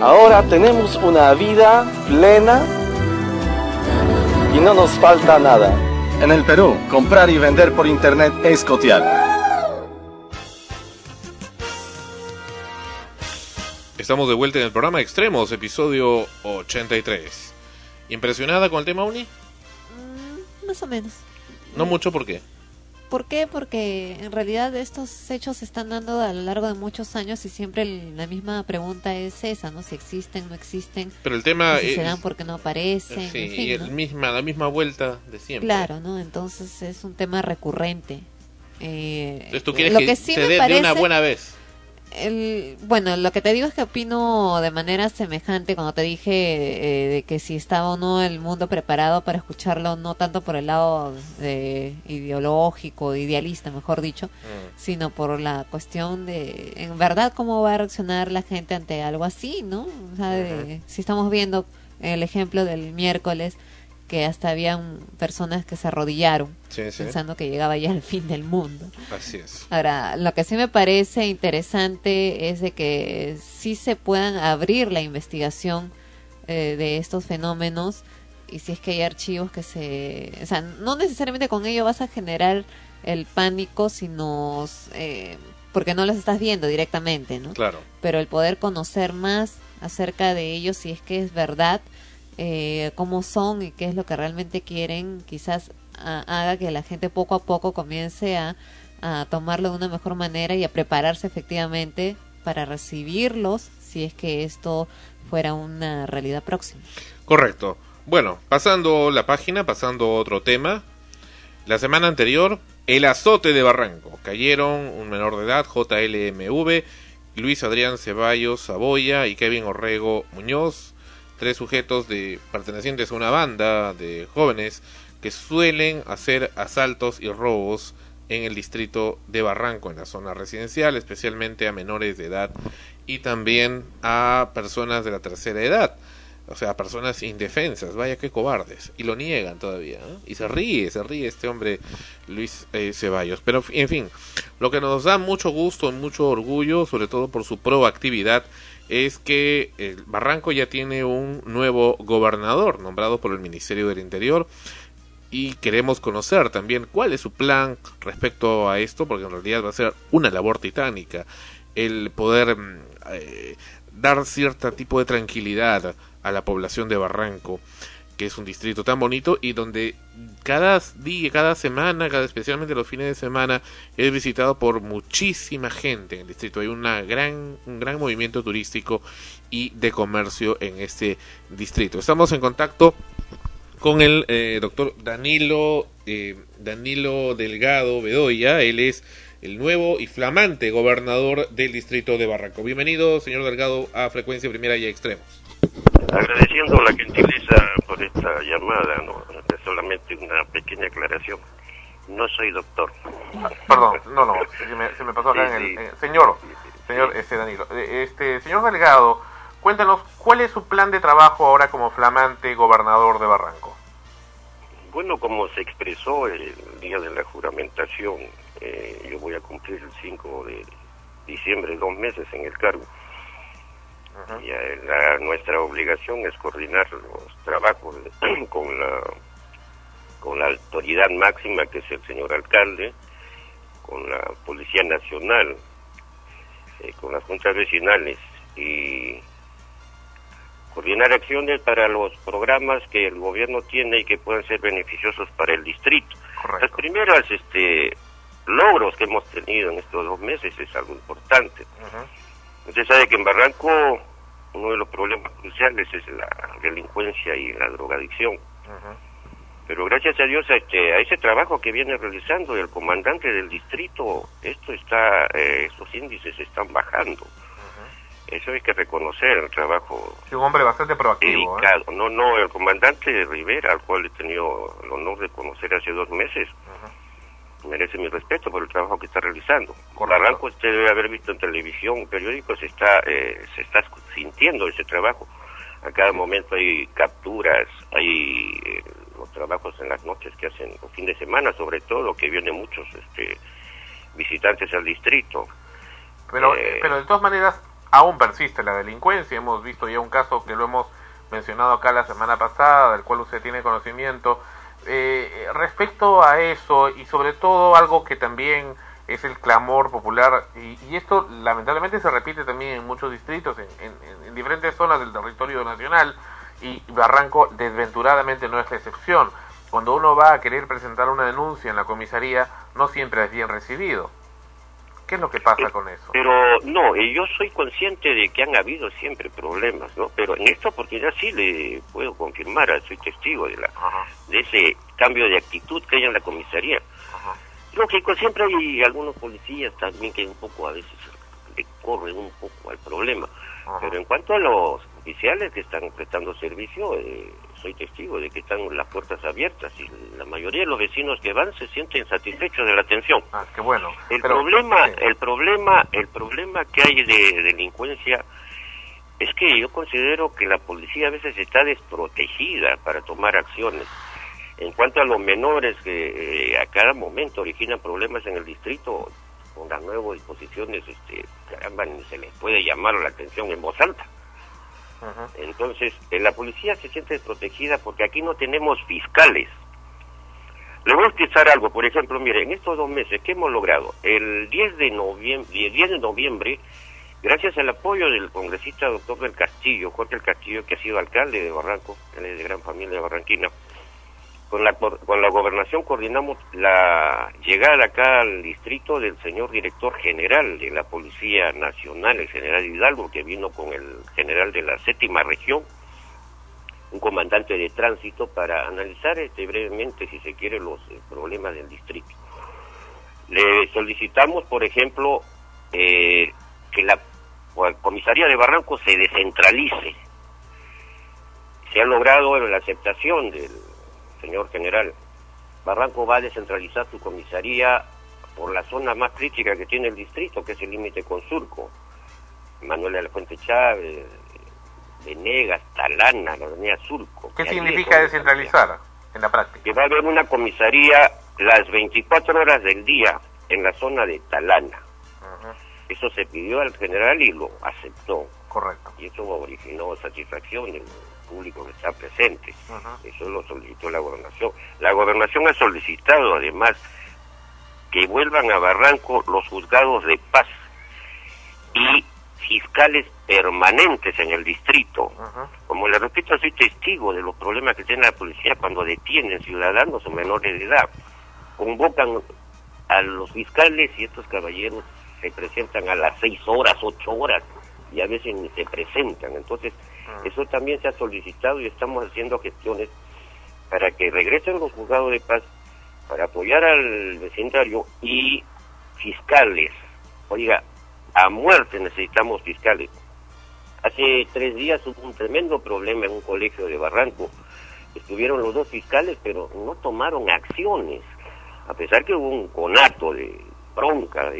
Ahora tenemos una vida plena y no nos falta nada. En el Perú, comprar y vender por internet es cotear. Estamos de vuelta en el programa Extremos, episodio 83. ¿Impresionada con el tema Uni? Más o menos. No mucho, ¿por qué? ¿Por qué? Porque en realidad estos hechos se están dando a lo largo de muchos años y siempre la misma pregunta es esa, ¿no? Si existen, no existen. Pero el tema si se es- dan porque no aparecen. Sí, en fin, y el ¿no? misma, la misma vuelta de siempre. Claro, ¿no? Entonces es un tema recurrente. Eh, Entonces tú quieres lo que, que sí se me dé de parece, una buena vez. El, bueno, lo que te digo es que opino de manera semejante cuando te dije eh, de que si estaba o no el mundo preparado para escucharlo, no tanto por el lado de ideológico, idealista, mejor dicho, sino por la cuestión de, en verdad, cómo va a reaccionar la gente ante algo así, ¿no? O sea, de- si estamos viendo el ejemplo del miércoles, que hasta habían personas que se arrodillaron Sí, sí. pensando que llegaba ya el fin del mundo. Así es. Ahora, lo que sí me parece interesante es de que sí se puedan abrir la investigación eh, de estos fenómenos y si es que hay archivos que se... O sea, no necesariamente con ello vas a generar el pánico, sino eh, porque no los estás viendo directamente, ¿no? Claro. Pero el poder conocer más acerca de ellos, si es que es verdad, eh, cómo son y qué es lo que realmente quieren, quizás haga que la gente poco a poco comience a, a tomarlo de una mejor manera y a prepararse efectivamente para recibirlos si es que esto fuera una realidad próxima. Correcto. Bueno, pasando la página, pasando a otro tema. La semana anterior, el azote de Barranco. Cayeron un menor de edad, JLMV, Luis Adrián Ceballos Saboya y Kevin Orrego Muñoz, tres sujetos de pertenecientes a una banda de jóvenes que suelen hacer asaltos y robos en el distrito de Barranco, en la zona residencial, especialmente a menores de edad y también a personas de la tercera edad. O sea, personas indefensas, vaya que cobardes. Y lo niegan todavía. ¿eh? Y se ríe, se ríe este hombre Luis eh, Ceballos. Pero, en fin, lo que nos da mucho gusto, mucho orgullo, sobre todo por su proactividad, es que el Barranco ya tiene un nuevo gobernador nombrado por el Ministerio del Interior y queremos conocer también cuál es su plan respecto a esto, porque en realidad va a ser una labor titánica el poder mm, eh, dar cierto tipo de tranquilidad a la población de Barranco, que es un distrito tan bonito y donde cada día, cada semana, cada, especialmente los fines de semana, es visitado por muchísima gente en el distrito. Hay una gran, un gran movimiento turístico y de comercio en este distrito. Estamos en contacto con el eh, doctor Danilo eh, Danilo Delgado Bedoya. Él es el nuevo y flamante gobernador del distrito de Barranco. Bienvenido, señor Delgado, a Frecuencia Primera y Extremos. Agradeciendo la gentileza por esta llamada, no, solamente una pequeña aclaración. No soy doctor. Perdón, no, no, se me, se me pasó acá Sí, en el... eh, señor, señor este Danilo, eh, este señor Delgado, cuéntanos, ¿cuál es su plan de trabajo ahora como flamante gobernador de Barranco? Bueno, como se expresó el día de la juramentación, eh, yo voy a cumplir el 5 de diciembre, dos meses en el cargo. Y la- nuestra obligación es coordinar los trabajos [clears throat] con la con la autoridad máxima que es el señor alcalde, con la Policía Nacional, eh, con las juntas vecinales y coordinar acciones para los programas que el gobierno tiene y que puedan ser beneficiosos para el distrito. Las primeras este, logros que hemos tenido en estos dos meses es algo importante. Usted sabe que en Barranco uno de los problemas cruciales es la delincuencia y la drogadicción. Pero gracias a Dios a, este, a ese trabajo que viene realizando el comandante del distrito, esto está, eh, estos índices están bajando. Eso hay que reconocer el trabajo Sí, un hombre bastante proactivo. ¿eh? dedicado. No, no, el comandante Rivera, al cual he tenido el honor de conocer hace dos meses, merece mi respeto por el trabajo que está realizando. Barranco, usted debe haber visto en televisión, periódicos, está, eh, se está sintiendo ese trabajo. A cada momento hay capturas, hay eh, los trabajos en las noches que hacen, o fin de semana sobre todo, que vienen muchos este, visitantes al distrito. Pero, Eh, pero de todas maneras, aún persiste la delincuencia. Hemos visto ya un caso que lo hemos mencionado acá la semana pasada, del cual usted tiene conocimiento. Eh, respecto a eso, y sobre todo algo que también es el clamor popular, y, esto lamentablemente se repite también en muchos distritos, en- en diferentes zonas del territorio nacional, y Barranco desventuradamente no es la excepción. Cuando uno va a querer presentar una denuncia en la comisaría, no siempre es bien recibido. ¿Qué es lo que pasa con eso? Pero no, eh, yo soy consciente de que han habido siempre problemas, ¿no? Pero en esta oportunidad sí le puedo confirmar, ah, soy testigo de la de ese cambio de actitud que hay en la comisaría. Lógico, siempre hay algunos policías también que un poco a veces le corren un poco al problema. Pero en cuanto a los oficiales que están prestando servicio, eh, soy testigo de que están las puertas abiertas y la mayoría de los vecinos que van se sienten satisfechos de la atención. Ah, qué bueno. El Pero- problema, el problema, el problema que hay de delincuencia es que yo considero que la policía a veces está desprotegida para tomar acciones. En cuanto a los menores que eh, a cada momento originan problemas en el distrito, con las nuevas disposiciones, este, caramba, ni se les puede llamar la atención en voz alta. Entonces, eh, la policía se siente desprotegida porque aquí no tenemos fiscales. Le voy a explicar algo, por ejemplo, mire, en estos dos meses, ¿qué hemos logrado? El 10 de noviembre, el 10 de noviembre gracias al apoyo del congresista doctor del Castillo, Jorge el Castillo, que ha sido alcalde de Barranco, él es de gran familia de Barranquina, con la, con la gobernación coordinamos la llegada acá al distrito del señor director general de la Policía Nacional, el general Hidalgo, que vino con el general de la séptima región, un comandante de tránsito, para analizar este, brevemente, si se quiere, los eh, problemas del distrito. Le solicitamos, por ejemplo, eh, que la comisaría de Barranco se descentralice. Se ha logrado la aceptación del señor general. Barranco va a descentralizar su comisaría por la zona más crítica que tiene el distrito, que es el límite con Surco. Manuel de la Fuente Chávez, Venegas, Talana, la avenida Surco. ¿Qué significa descentralizar en la práctica? que va a haber una comisaría las 24 horas del día en la zona de Talana. Eso se pidió al general y lo aceptó. Correcto. Y eso originó satisfacción del público que está presente. Eso lo solicitó la gobernación. La gobernación ha solicitado además que vuelvan a Barranco los juzgados de paz y fiscales permanentes en el distrito. Como le repito, soy testigo de los problemas que tiene la policía cuando detienen ciudadanos o menores de edad. Convocan a los fiscales y estos caballeros se presentan a las seis horas, ocho horas y a veces ni se presentan. Entonces, eso también se ha solicitado y estamos haciendo gestiones para que regresen los juzgados de paz para apoyar al vecindario y fiscales. Oiga, a muerte necesitamos fiscales. Hace tres días hubo un tremendo problema en un colegio de Barranco. Estuvieron los dos fiscales, pero no tomaron acciones, a pesar que hubo un conato de bronca.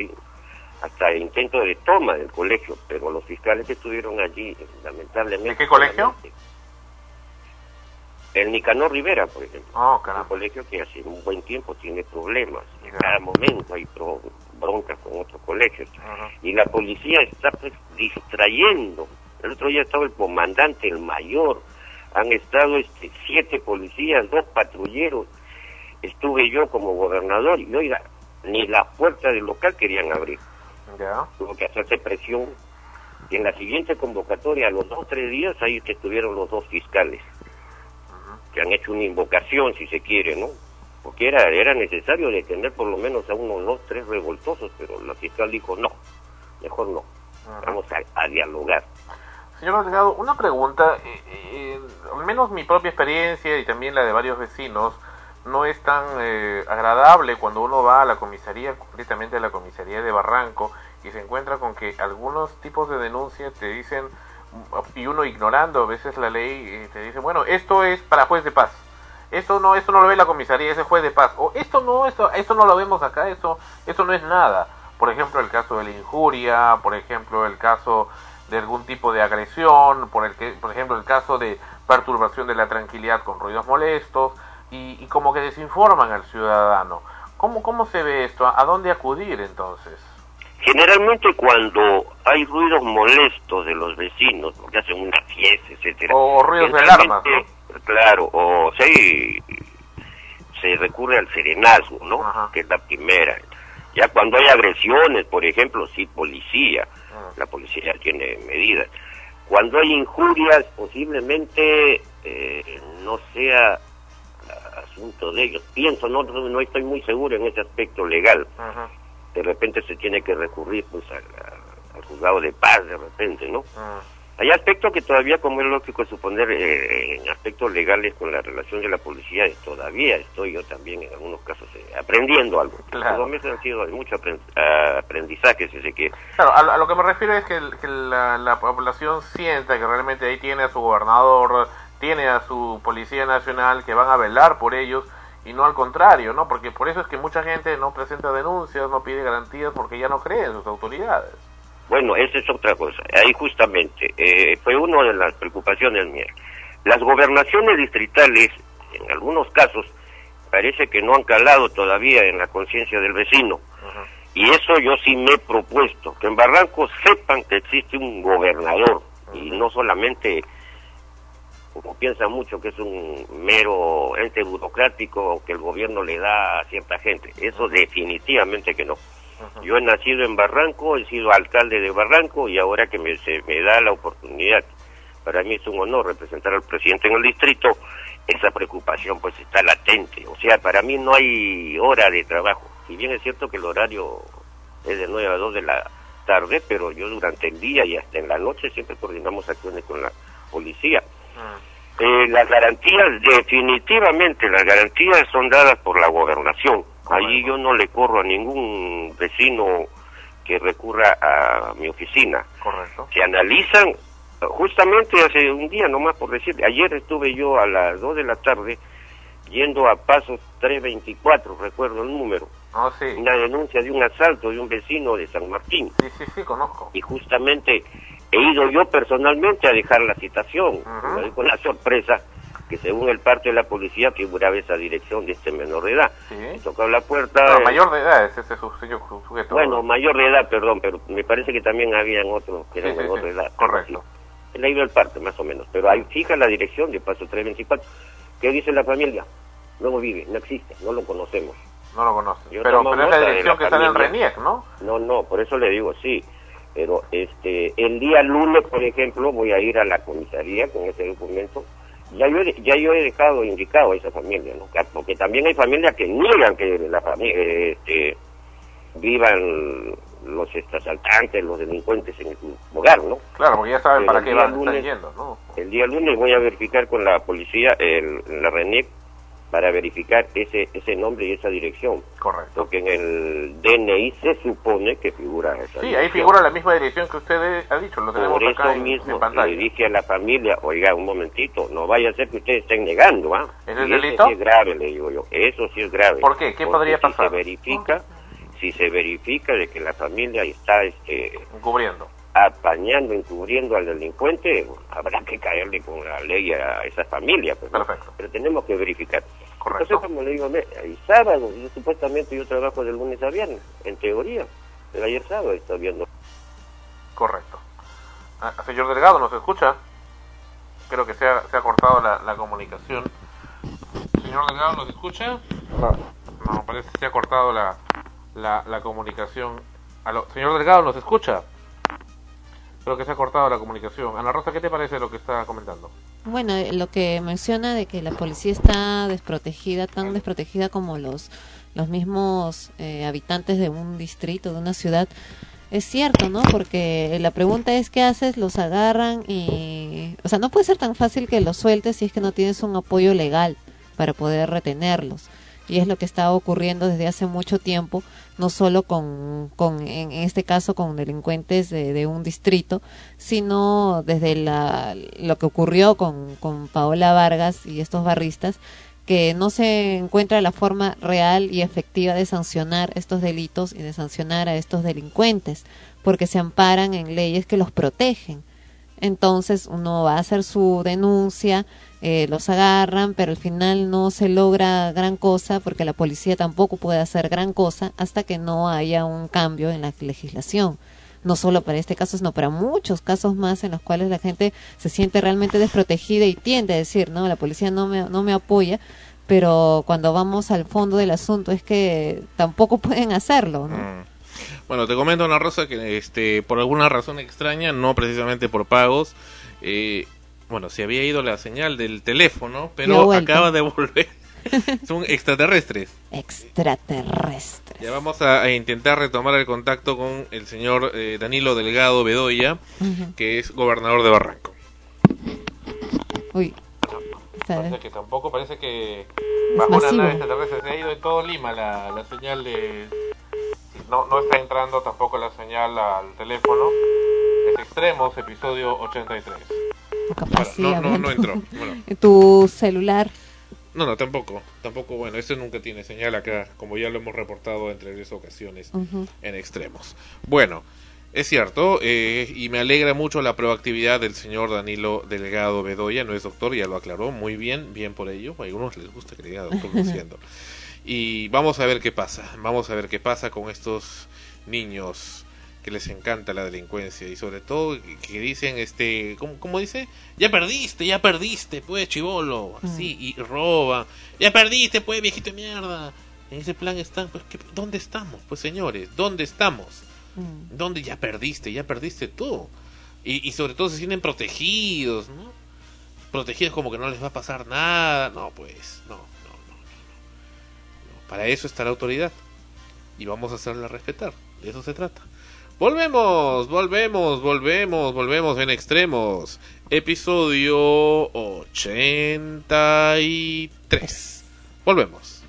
Hasta intento de toma del colegio, pero los fiscales que estuvieron allí, lamentablemente... ¿De qué colegio? El Nicanor Rivera, por ejemplo. Oh, un colegio que hace un buen tiempo tiene problemas. En cada momento hay broncas con otros colegios. Y la policía está pues, distrayendo. El otro día estaba el comandante, el mayor. Han estado este, siete policías, dos patrulleros. Estuve yo como gobernador y, oiga, ni la puerta del local querían abrir. Ya. Tuvo que hacerse presión. Y en la siguiente convocatoria, a los dos o tres días, ahí que estuvieron los dos fiscales que han hecho una invocación, si se quiere, ¿no? Porque era, era necesario detener por lo menos a unos dos, tres revoltosos, pero la fiscal dijo, no, mejor no, vamos a, a dialogar. Señor Delgado, una pregunta. eh, eh, al menos mi propia experiencia y también la de varios vecinos no es tan eh, agradable cuando uno va a la comisaría, concretamente a la comisaría de Barranco, y se encuentra con que algunos tipos de denuncias te dicen, y uno ignorando a veces la ley, eh, te dice, bueno, esto es para juez de paz. Esto no, esto no lo ve la comisaría, ese juez de paz. O esto no, esto, esto no lo vemos acá, esto, esto no es nada. Por ejemplo, el caso de la injuria, por ejemplo, el caso de algún tipo de agresión, por, el que, por ejemplo, el caso de perturbación de la tranquilidad con ruidos molestos, y, y como que desinforman al ciudadano. ¿Cómo, ¿Cómo se ve esto? ¿A dónde acudir entonces? Generalmente cuando hay ruidos molestos de los vecinos, porque hacen una fiesta, etcétera. O ruidos de alarmas, Claro, o se, se recurre al serenazgo, ¿no? Que es la primera. Ya cuando hay agresiones, por ejemplo, sí, policía, la policía ya tiene medidas. Cuando hay injurias, posiblemente eh, no sea asunto de ellos. Pienso, no, no estoy muy seguro en ese aspecto legal. De repente se tiene que recurrir pues al, al juzgado de paz, de repente, ¿no? Hay aspectos que todavía, como es lógico suponer, eh, en aspectos legales con la relación de la policía, todavía estoy yo también en algunos casos eh, aprendiendo algo. Claro. Los meses han sido de mucho ah, aprendizaje, si se quiere. Claro, a, lo- a lo que me refiero es que, el- que la, la población sienta que realmente ahí tiene a su gobernador, tiene a su policía nacional que van a velar por ellos y no al contrario, ¿no? Porque por eso es que mucha gente no presenta denuncias, no pide garantías porque ya no cree en sus autoridades. Bueno, esa es otra cosa. Ahí justamente eh, fue una de las preocupaciones mías. Las gobernaciones distritales, en algunos casos, parece que no han calado todavía en la conciencia del vecino. Y eso yo sí me he propuesto, que en Barrancos sepan que existe un gobernador y no solamente, como piensan mucho, que es un mero ente burocrático que el gobierno le da a cierta gente. Eso definitivamente que no. Yo he nacido en Barranco, he sido alcalde de Barranco y ahora que me, se me da la oportunidad, para mí es un honor representar al presidente en el distrito, esa preocupación pues está latente. O sea, para mí no hay hora de trabajo. Si bien es cierto que el horario es de 9 a 2 de la tarde, pero yo durante el día y hasta en la noche siempre coordinamos acciones con la policía. Eh, las garantías, definitivamente, las garantías son dadas por la gobernación. Allí yo no le corro a ningún vecino que recurra a mi oficina. Correcto. Se analizan, justamente hace un día nomás por decir, ayer estuve yo a las 2 de la tarde yendo a Pasos 324, recuerdo el número. Ah, sí. Una denuncia de un asalto de un vecino de San Martín. Sí, sí, sí, conozco. Y justamente he ido yo personalmente a dejar la citación, con la sorpresa que según el parte de la policía figuraba esa dirección de este menor de edad. Sí. Tocó la puerta. No, eh, mayor de edad es ese su- sujeto. Bueno, mayor de edad, perdón, pero me parece que también habían otros que eran Sí, menor sí, de edad. correcto. He leído el parte, más o menos, pero ahí fija la dirección de Paso 324. ¿Qué dice la familia? No vive, no existe, no lo conocemos. No lo conozco. Yo Pero, pero es la dirección la que sale en. RENIEC, ¿no? No, no, por eso le digo, sí. Pero este, el día lunes, por ejemplo, voy a ir a la comisaría con ese documento. Ya yo, he- ya yo he dejado indicado a esa familia, ¿no? Que- Porque también hay familias que niegan que la familia, este, vivan los asaltantes, los delincuentes en su hogar, ¿no? Claro, porque ya saben Pero para el qué van, están lunes- yendo, ¿no? El día lunes voy a verificar con la policía, el, la RENIC, para verificar ese ese nombre y esa dirección. Correcto. Porque en el DNI se supone que figura esa Sí, ahí dirección. figura la misma dirección que usted ha dicho, lo tenemos Por acá eso en, mismo en pantalla. le dije a la familia, oiga, un momentito, no vaya a ser que ustedes estén negando, ¿ah? ¿Ese es eso delito? sí es grave, le digo yo, eso sí es grave. ¿Por qué? ¿Qué Porque podría si pasar? se verifica, si se verifica de que la familia está este, Encubriendo. Apañando, encubriendo al delincuente, habrá que caerle con la ley a esa familia. Pues, ¿no? Pero tenemos que verificar. Entonces, como le digo, hay sábado, yo supuestamente yo trabajo de lunes a viernes, en teoría. Pero ayer sábado estoy viendo. Correcto. Ah, señor Delgado, ¿nos escucha? Creo que se ha, se ha cortado la, la comunicación. Señor Delgado, ¿nos escucha? No. No, parece que se ha cortado la, la, la comunicación. Aló, señor Delgado, ¿nos escucha? Creo que se ha cortado la comunicación. Ana Rosa, ¿qué te parece lo que está comentando? Bueno, eh, lo que menciona de que la policía está desprotegida, tan desprotegida como los, los mismos eh, habitantes de un distrito, de una ciudad, es cierto, ¿no? Porque la pregunta es qué haces, los agarran y... O sea, no puede ser tan fácil que los sueltes si es que no tienes un apoyo legal para poder retenerlos. Y es lo que está ocurriendo desde hace mucho tiempo, no solo con, con en este caso con delincuentes de, un distrito, sino desde la, lo que ocurrió con, con Paola Vargas y estos barristas, que no se encuentra la forma real y efectiva de sancionar estos delitos y de sancionar a estos delincuentes, porque se amparan en leyes que los protegen. Entonces uno va a hacer su denuncia, eh, los agarran, pero al final no se logra gran cosa porque la policía tampoco puede hacer gran cosa hasta que no haya un cambio en la legislación. No solo para este caso, sino para muchos casos más en los cuales la gente se siente realmente desprotegida y tiende a decir, no, la policía no me, no me apoya, pero cuando vamos al fondo del asunto es que tampoco [laughs] pueden hacerlo, ¿no? Mm. Bueno, te comento una Rosa que este por alguna razón extraña, no precisamente por pagos, eh, bueno, se había ido la señal del teléfono, pero acaba de volver. [laughs] Son extraterrestres. Extraterrestre. Ya vamos a, a intentar retomar el contacto con el señor eh, Danilo Delgado Bedoya, Ujú. que es gobernador de Barranco. Uy. Parece que tampoco parece que bajo una nave extraterrestre se ha ido de todo Lima la, la señal de no no está entrando tampoco la señal al teléfono es extremos episodio 83 Capaz no, no, no entró bueno [laughs] Tu celular. no no tampoco tampoco bueno este nunca tiene señal acá como ya lo hemos reportado en tres ocasiones en extremos bueno es cierto, eh, y me alegra mucho la proactividad del señor Danilo Delgado Bedoya, no es doctor, ya lo aclaró, muy bien, bien por ello, a algunos les gusta que le diga doctor diciendo. [laughs] Y vamos a ver qué pasa, vamos a ver qué pasa con estos niños que les encanta la delincuencia y sobre todo que, dicen, este, ¿cómo, cómo dice? Ya perdiste, ya perdiste, pues chivolo, así, y roba, ya perdiste, pues viejito de mierda. En ese plan están, pues, ¿qué- ¿dónde estamos? Pues señores, ¿dónde estamos? ¿Dónde ya perdiste? Ya perdiste tú. Y, y sobre todo se sienten protegidos, ¿no? Protegidos como que no les va a pasar nada. No, pues, no, no, no, no. No, Para eso está la autoridad. Y vamos a hacerla respetar. De eso se trata. Volvemos, volvemos, volvemos, volvemos en extremos. Episodio 83. Volvemos.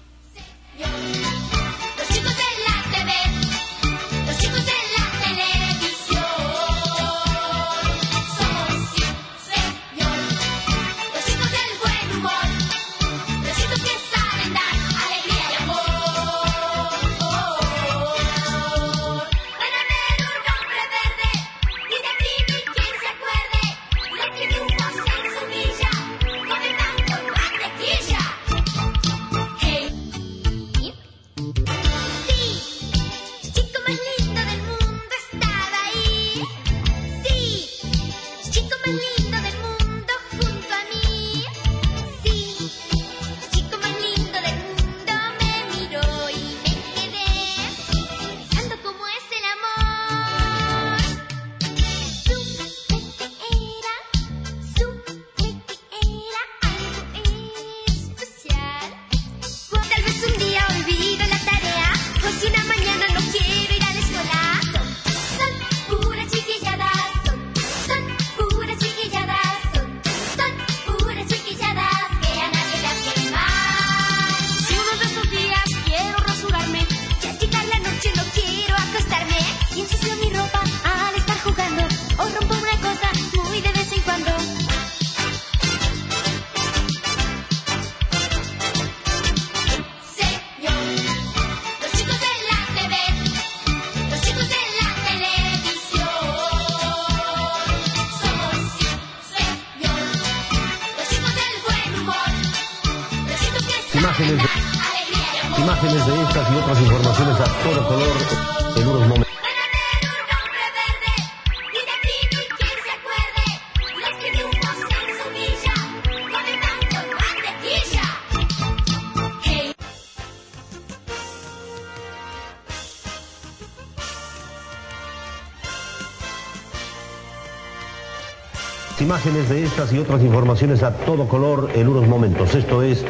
Imágenes de estas y otras informaciones a todo color en unos momentos. Esto es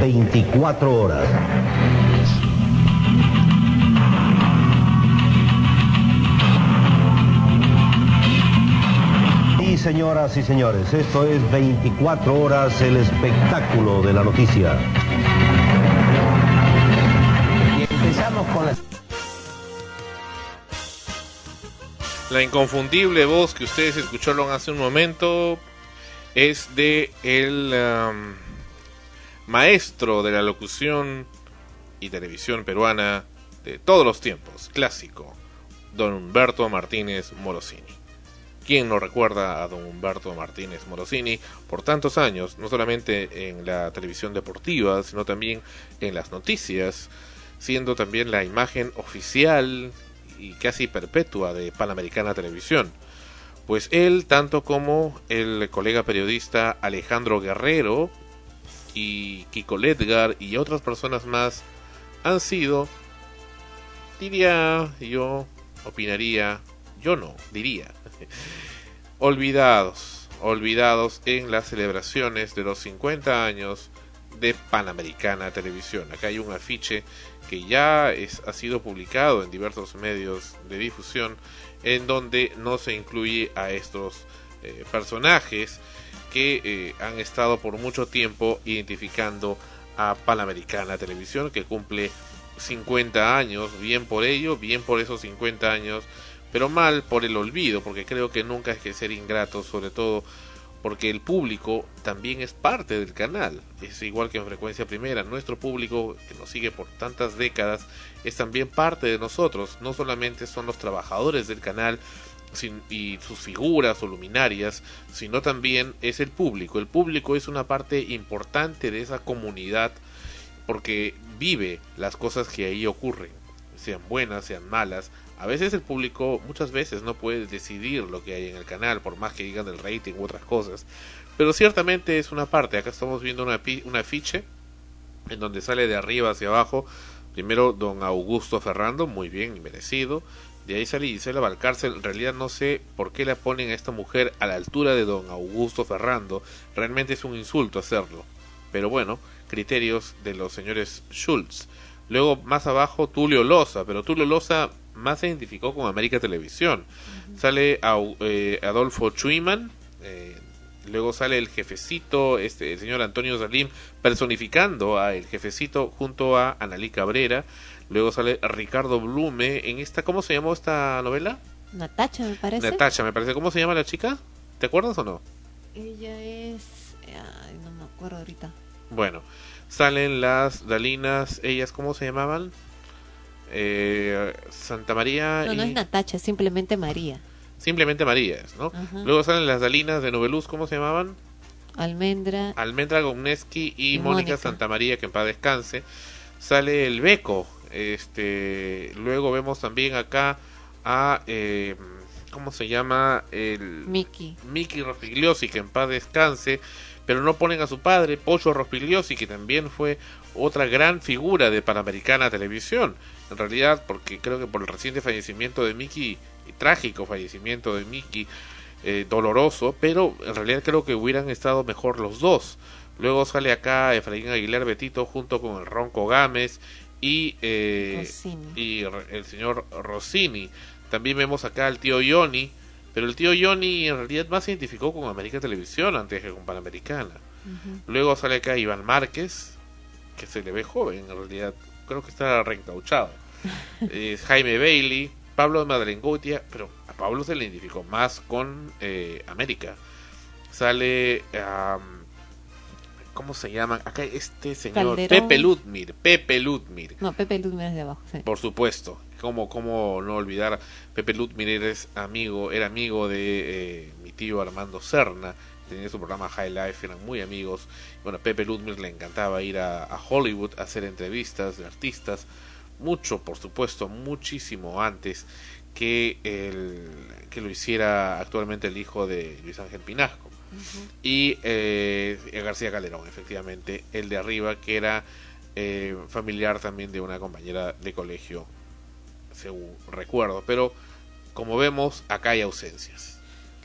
24 horas. Y señoras y señores, esto es 24 horas el espectáculo de la noticia. La inconfundible voz que ustedes escucharon hace un momento es de el am, maestro de la locución y televisión peruana de todos los tiempos, clásico, don Humberto Martínez Morosini. ¿Quién no recuerda a don Humberto Martínez Morosini por tantos años, no solamente en la televisión deportiva, sino también en las noticias, siendo también la imagen oficial y casi perpetua de Panamericana Televisión? Pues él, tanto como el colega periodista Alejandro Guerrero y Kiko Ledgar y otras personas más, han sido, diría yo, opinaría, yo no, diría, [laughs] olvidados, olvidados en las celebraciones de los 50 años de Panamericana Televisión. Acá hay un afiche que ya es, ha sido publicado en diversos medios de difusión en donde no se incluye a estos eh, personajes que eh, han estado por mucho tiempo identificando a Panamericana Televisión que cumple 50 años, bien por ello, bien por esos 50 años, pero mal por el olvido, porque creo que nunca hay que ser ingrato, sobre todo porque el público también es parte del canal, es igual que en frecuencia primera, nuestro público que nos sigue por tantas décadas es también parte de nosotros, no solamente son los trabajadores del canal y sus figuras o luminarias, sino también es el público, el público es una parte importante de esa comunidad porque vive las cosas que ahí ocurren, sean buenas, sean malas. A veces el público muchas veces no puede decidir lo que hay en el canal, por más que digan el rating u otras cosas. Pero ciertamente es una parte. Acá estamos viendo una, un afiche en donde sale de arriba hacia abajo. Primero don Augusto Ferrando, muy bien y merecido. De ahí sale Gisela Valcárcel. En realidad no sé por qué la ponen a esta mujer a la altura de don Augusto Ferrando. Realmente es un insulto hacerlo. Pero bueno, criterios de los señores Schultz. Luego más abajo Tulio Loza, pero Tulio Loza más se identificó con América Televisión. Sale Au- eh, Adolfo Chuiman, eh, luego sale el jefecito, este, el señor Antonio Salim, personificando a el jefecito junto a Analí Cabrera. Luego sale Ricardo Blume en esta, ¿cómo se llamó esta novela? Natacha, me parece. Natacha, me parece. ¿Cómo se llama la chica? ¿Te acuerdas o no? Ella es. Ay, no me acuerdo ahorita. Bueno, salen las Dalinas, ellas, ¿cómo se llamaban? Eh, Santa María No, no es Natacha, es simplemente María. simplemente Marías, ¿no? Ajá. Luego salen las Dalinas de Noveluz, ¿cómo se llamaban? Almendra. Almendra Gomneski y, Y Mónica Mónica. Santa María, que en paz descanse. Sale el Beco, este, luego vemos también acá a, eh, ¿cómo se llama? El Miki. Miki Rospigliosi, que en paz descanse, pero no ponen a su padre, Pocho Rospigliosi, que también fue otra gran figura de Panamericana Televisión. En realidad, porque creo que por el reciente fallecimiento de Miki, y trágico fallecimiento de Miki, eh, doloroso, pero en realidad creo que hubieran estado mejor los dos. Luego sale acá Efraín Aguilar Betito junto con el Ronco Gámez y, eh, y el señor Rossini. También vemos acá al tío Yoni, pero el tío Yoni en realidad más se identificó con América Televisión antes que con Panamericana. Luego sale acá Iván Márquez, que se le ve joven en realidad, creo que está reencauchado. [laughs] Eh, Jaime Bailey, Pablo de Madrengotia, pero a Pablo se le identificó más con eh, América. Sale, am, ¿cómo se llama? Acá este señor, Calderón. Pepe Ludmir, Pepe Ludmir. No, Pepe Luz es de abajo. sí. Por supuesto. ¿Cómo, cómo no olvidar? Pepe Ludmir es amigo, era amigo de eh, mi tío Armando Serna. Tenía su programa High Life, eran muy amigos. Bueno, Pepe Ludmir le encantaba ir a, a Hollywood a hacer entrevistas de artistas. Mucho, por supuesto, muchísimo antes que, el, que lo hiciera actualmente el hijo de Luis Ángel Pinasco. Y eh, García Calderón, efectivamente, el de arriba, que era eh, familiar también de una compañera de colegio, según recuerdo. Pero como vemos, acá hay ausencias.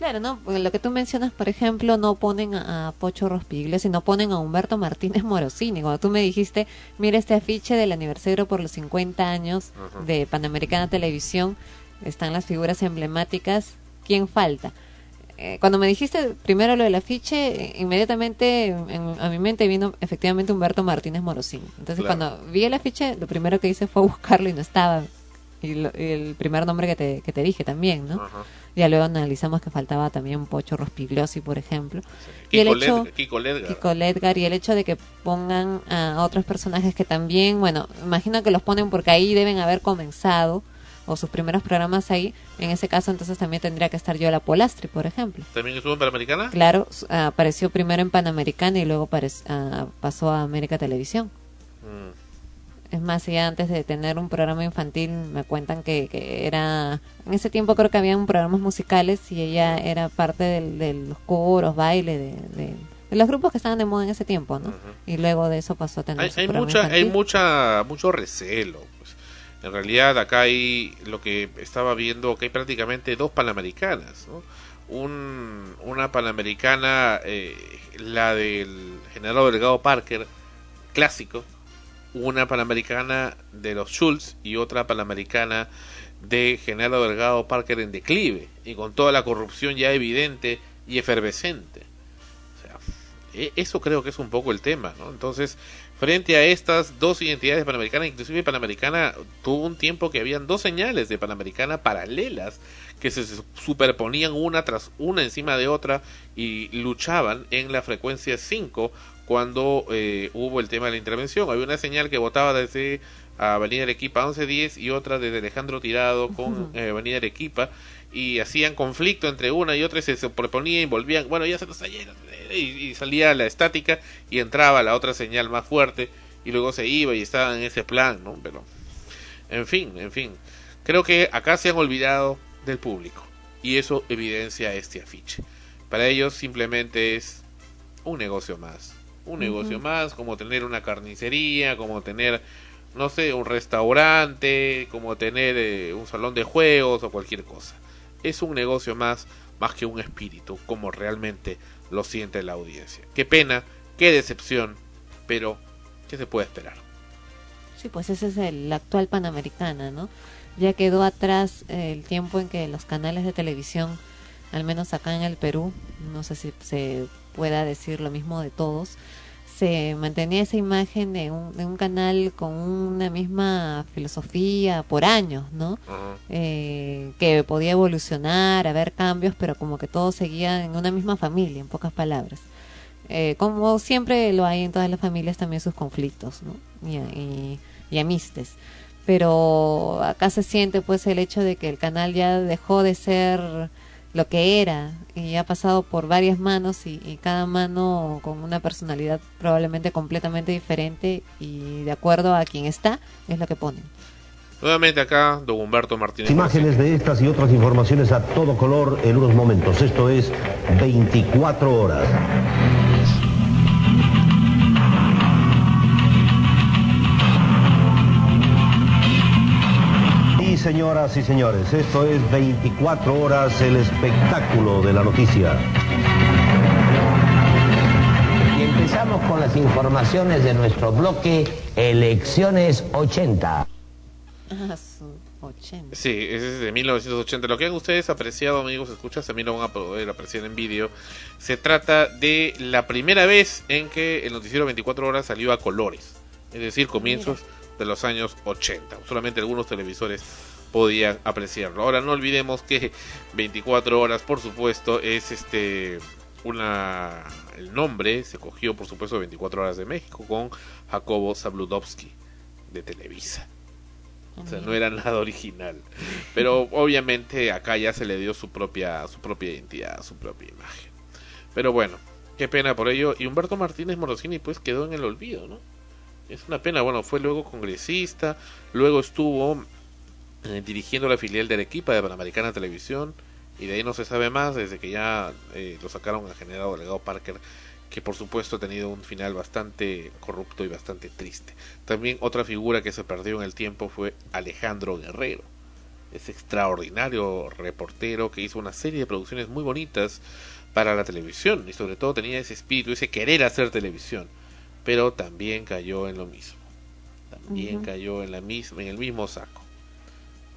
Claro, ¿no? Porque Lo que tú mencionas, por ejemplo, no ponen a, a Pocho Rospiglio, sino ponen a Humberto Martínez Morosini. Cuando tú me dijiste, mira este afiche del aniversario por los 50 años de Panamericana Televisión, están las figuras emblemáticas, ¿quién falta? eh, cuando me dijiste primero lo del afiche, inmediatamente en- a mi mente vino efectivamente Humberto Martínez Morosini. Entonces Claro. cuando vi el afiche, lo primero que hice fue buscarlo y no estaba. Y, lo- y el primer nombre que te, que te dije también, ¿no? Ya luego analizamos que faltaba también Pocho Rospigliosi, por ejemplo. y Kiko, el hecho... Kiko Ledgar. Kiko Ledgar y el hecho de que pongan a otros personajes que también, bueno, imagino que los ponen porque ahí deben haber comenzado o sus primeros programas ahí. En ese caso, entonces también tendría que estar Yola Polastri, por ejemplo. ¿También estuvo en Panamericana? Claro, apareció primero en Panamericana y luego ah, pasó a América Televisión. Mm. Es más, ya antes de tener un programa infantil, me cuentan que, que era. En ese tiempo creo que había programas musicales y ella era parte del- de los coros, baile, de, de- de los grupos que estaban de moda en ese tiempo, ¿no? Y luego de eso pasó a tener. Hay, mucha, hay mucha, mucho recelo. pues. En realidad acá hay lo que estaba viendo que hay prácticamente dos panamericanas, ¿no? Un, una panamericana, eh, la del general Delgado Parker, clásico, una panamericana de los Schultz y otra panamericana de general Delgado Parker en declive y con toda la corrupción ya evidente y efervescente. E- Eso creo que es un poco el tema, ¿no? Entonces, frente a estas dos identidades panamericanas, inclusive Panamericana tuvo un tiempo que habían dos señales de Panamericana paralelas que se su- superponían una tras una encima de otra y luchaban en la frecuencia 5 cuando eh, hubo el tema de la intervención. Había una señal que votaba desde Avenida Arequipa 1110 y otra desde Alejandro Tirado con eh, Avenida Arequipa y hacían conflicto entre una y otra y se superponían y volvían, bueno, ya se nos salieron y, y salía la estática y entraba la otra señal más fuerte y luego se iba y estaban en ese plan, ¿no? Pero, en fin, en fin, creo que acá se han olvidado del público y eso evidencia este afiche. Para ellos simplemente es un negocio más, un negocio más, como tener una carnicería, como tener, no sé, un restaurante, como tener eh, un salón de juegos o cualquier cosa. Es un negocio más, más que un espíritu, como realmente lo siente la audiencia. Qué pena, qué decepción, pero ¿qué se puede esperar? Sí, pues ese es el actual Panamericana, ¿no? Ya quedó atrás eh, el tiempo en que los canales de televisión, al menos acá en el Perú, no sé si se pueda decir lo mismo de todos, se mantenía esa imagen de un, de un canal con una misma filosofía por años, ¿no? Eh, que podía evolucionar, haber cambios, pero como que todo seguía en una misma familia, en pocas palabras. Eh, como siempre lo hay en todas las familias, también sus conflictos, ¿no? Y, y, y amistes. Pero acá se siente pues el hecho de que el canal ya dejó de ser lo que era y ha pasado por varias manos y, y cada mano con una personalidad probablemente completamente diferente y de acuerdo a quien está es lo que ponen. Nuevamente acá, don Humberto Martínez. Imágenes de estas y otras informaciones a todo color en unos momentos. Esto es 24 horas. Señoras y señores, esto es 24 horas el espectáculo de la noticia. Y empezamos con las informaciones de nuestro bloque Elecciones 80. Ah, su 80. Sí, ese es de 1980. Lo que han ustedes apreciado, amigos, escuchas, también lo van a poder apreciar en vídeo. Se trata de la primera vez en que el noticiero 24 horas salió a colores, es decir, comienzos de los años 80. Solamente algunos televisores podían apreciarlo. Ahora no olvidemos que 24 horas, por supuesto, es este una el nombre se cogió por supuesto de 24 horas de México con Jacobo Zabludovsky de Televisa. O sea, no era nada original. Pero obviamente acá ya se le dio su propia, su propia identidad, su propia imagen. Pero bueno, qué pena por ello. Y Humberto Martínez Morosini pues quedó en el olvido, ¿no? Es una pena. Bueno, fue luego congresista, luego estuvo eh, dirigiendo la filial de Arequipa de Panamericana Televisión. Y de ahí no se sabe más desde que ya eh, lo sacaron al general delegado Parker que por supuesto ha tenido un final bastante corrupto y bastante triste. También otra figura que se perdió en el tiempo fue Alejandro Guerrero, ese extraordinario reportero que hizo una serie de producciones muy bonitas para la televisión y sobre todo tenía ese espíritu, ese querer hacer televisión, pero también cayó en lo mismo, también cayó en la misma, en el mismo saco.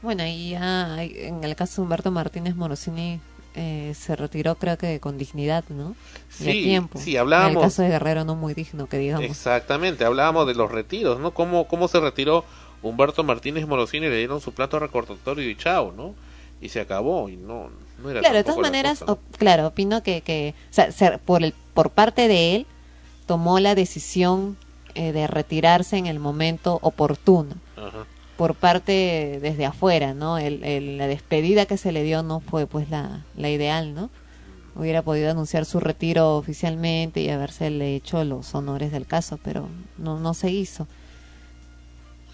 Bueno, y ya en el caso de Humberto Martínez Morosini eh, se retiró creo que con dignidad, ¿no? Y a Sí, tiempo. sí, hablábamos- En el caso de Guerrero no muy digno, que digamos. Exactamente, hablábamos de los retiros, ¿no? Cómo, cómo se retiró Humberto Martínez Morosini, le dieron su plato recordatorio y chao, ¿no? Y se acabó, y no, no era Claro, de todas maneras, cosa, ¿no? op- claro, opino que, que o sea, ser- por, el, por parte de él, tomó la decisión eh, de retirarse en el momento oportuno. Ajá. Por parte desde afuera, ¿no? El, la despedida que se le dio no fue pues la, la ideal, ¿no? Hubiera podido anunciar su retiro oficialmente y habérsele hecho los honores del caso, pero no, no se hizo.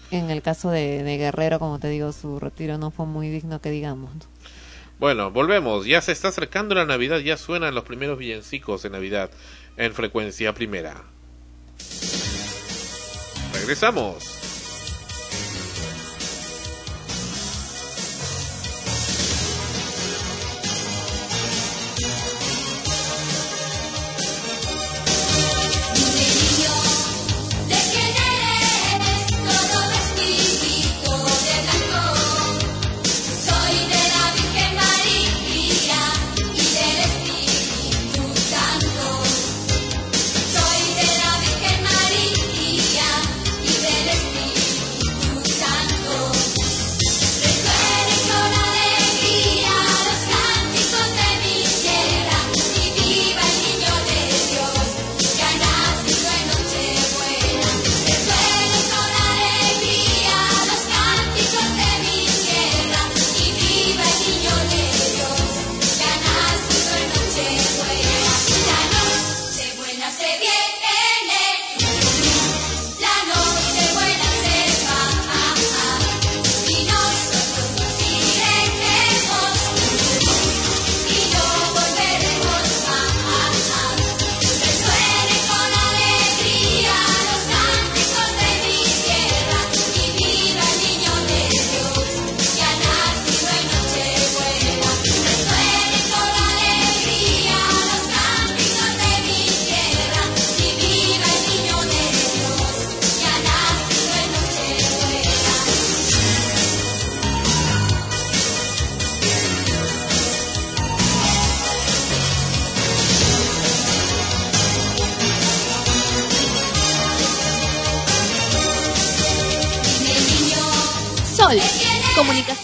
En el caso de, de Guerrero, como te digo, su retiro no fue muy digno que digamos. ¿no? Bueno, volvemos. Ya se está acercando la Navidad, ya suenan los primeros villancicos de Navidad en frecuencia primera. Regresamos.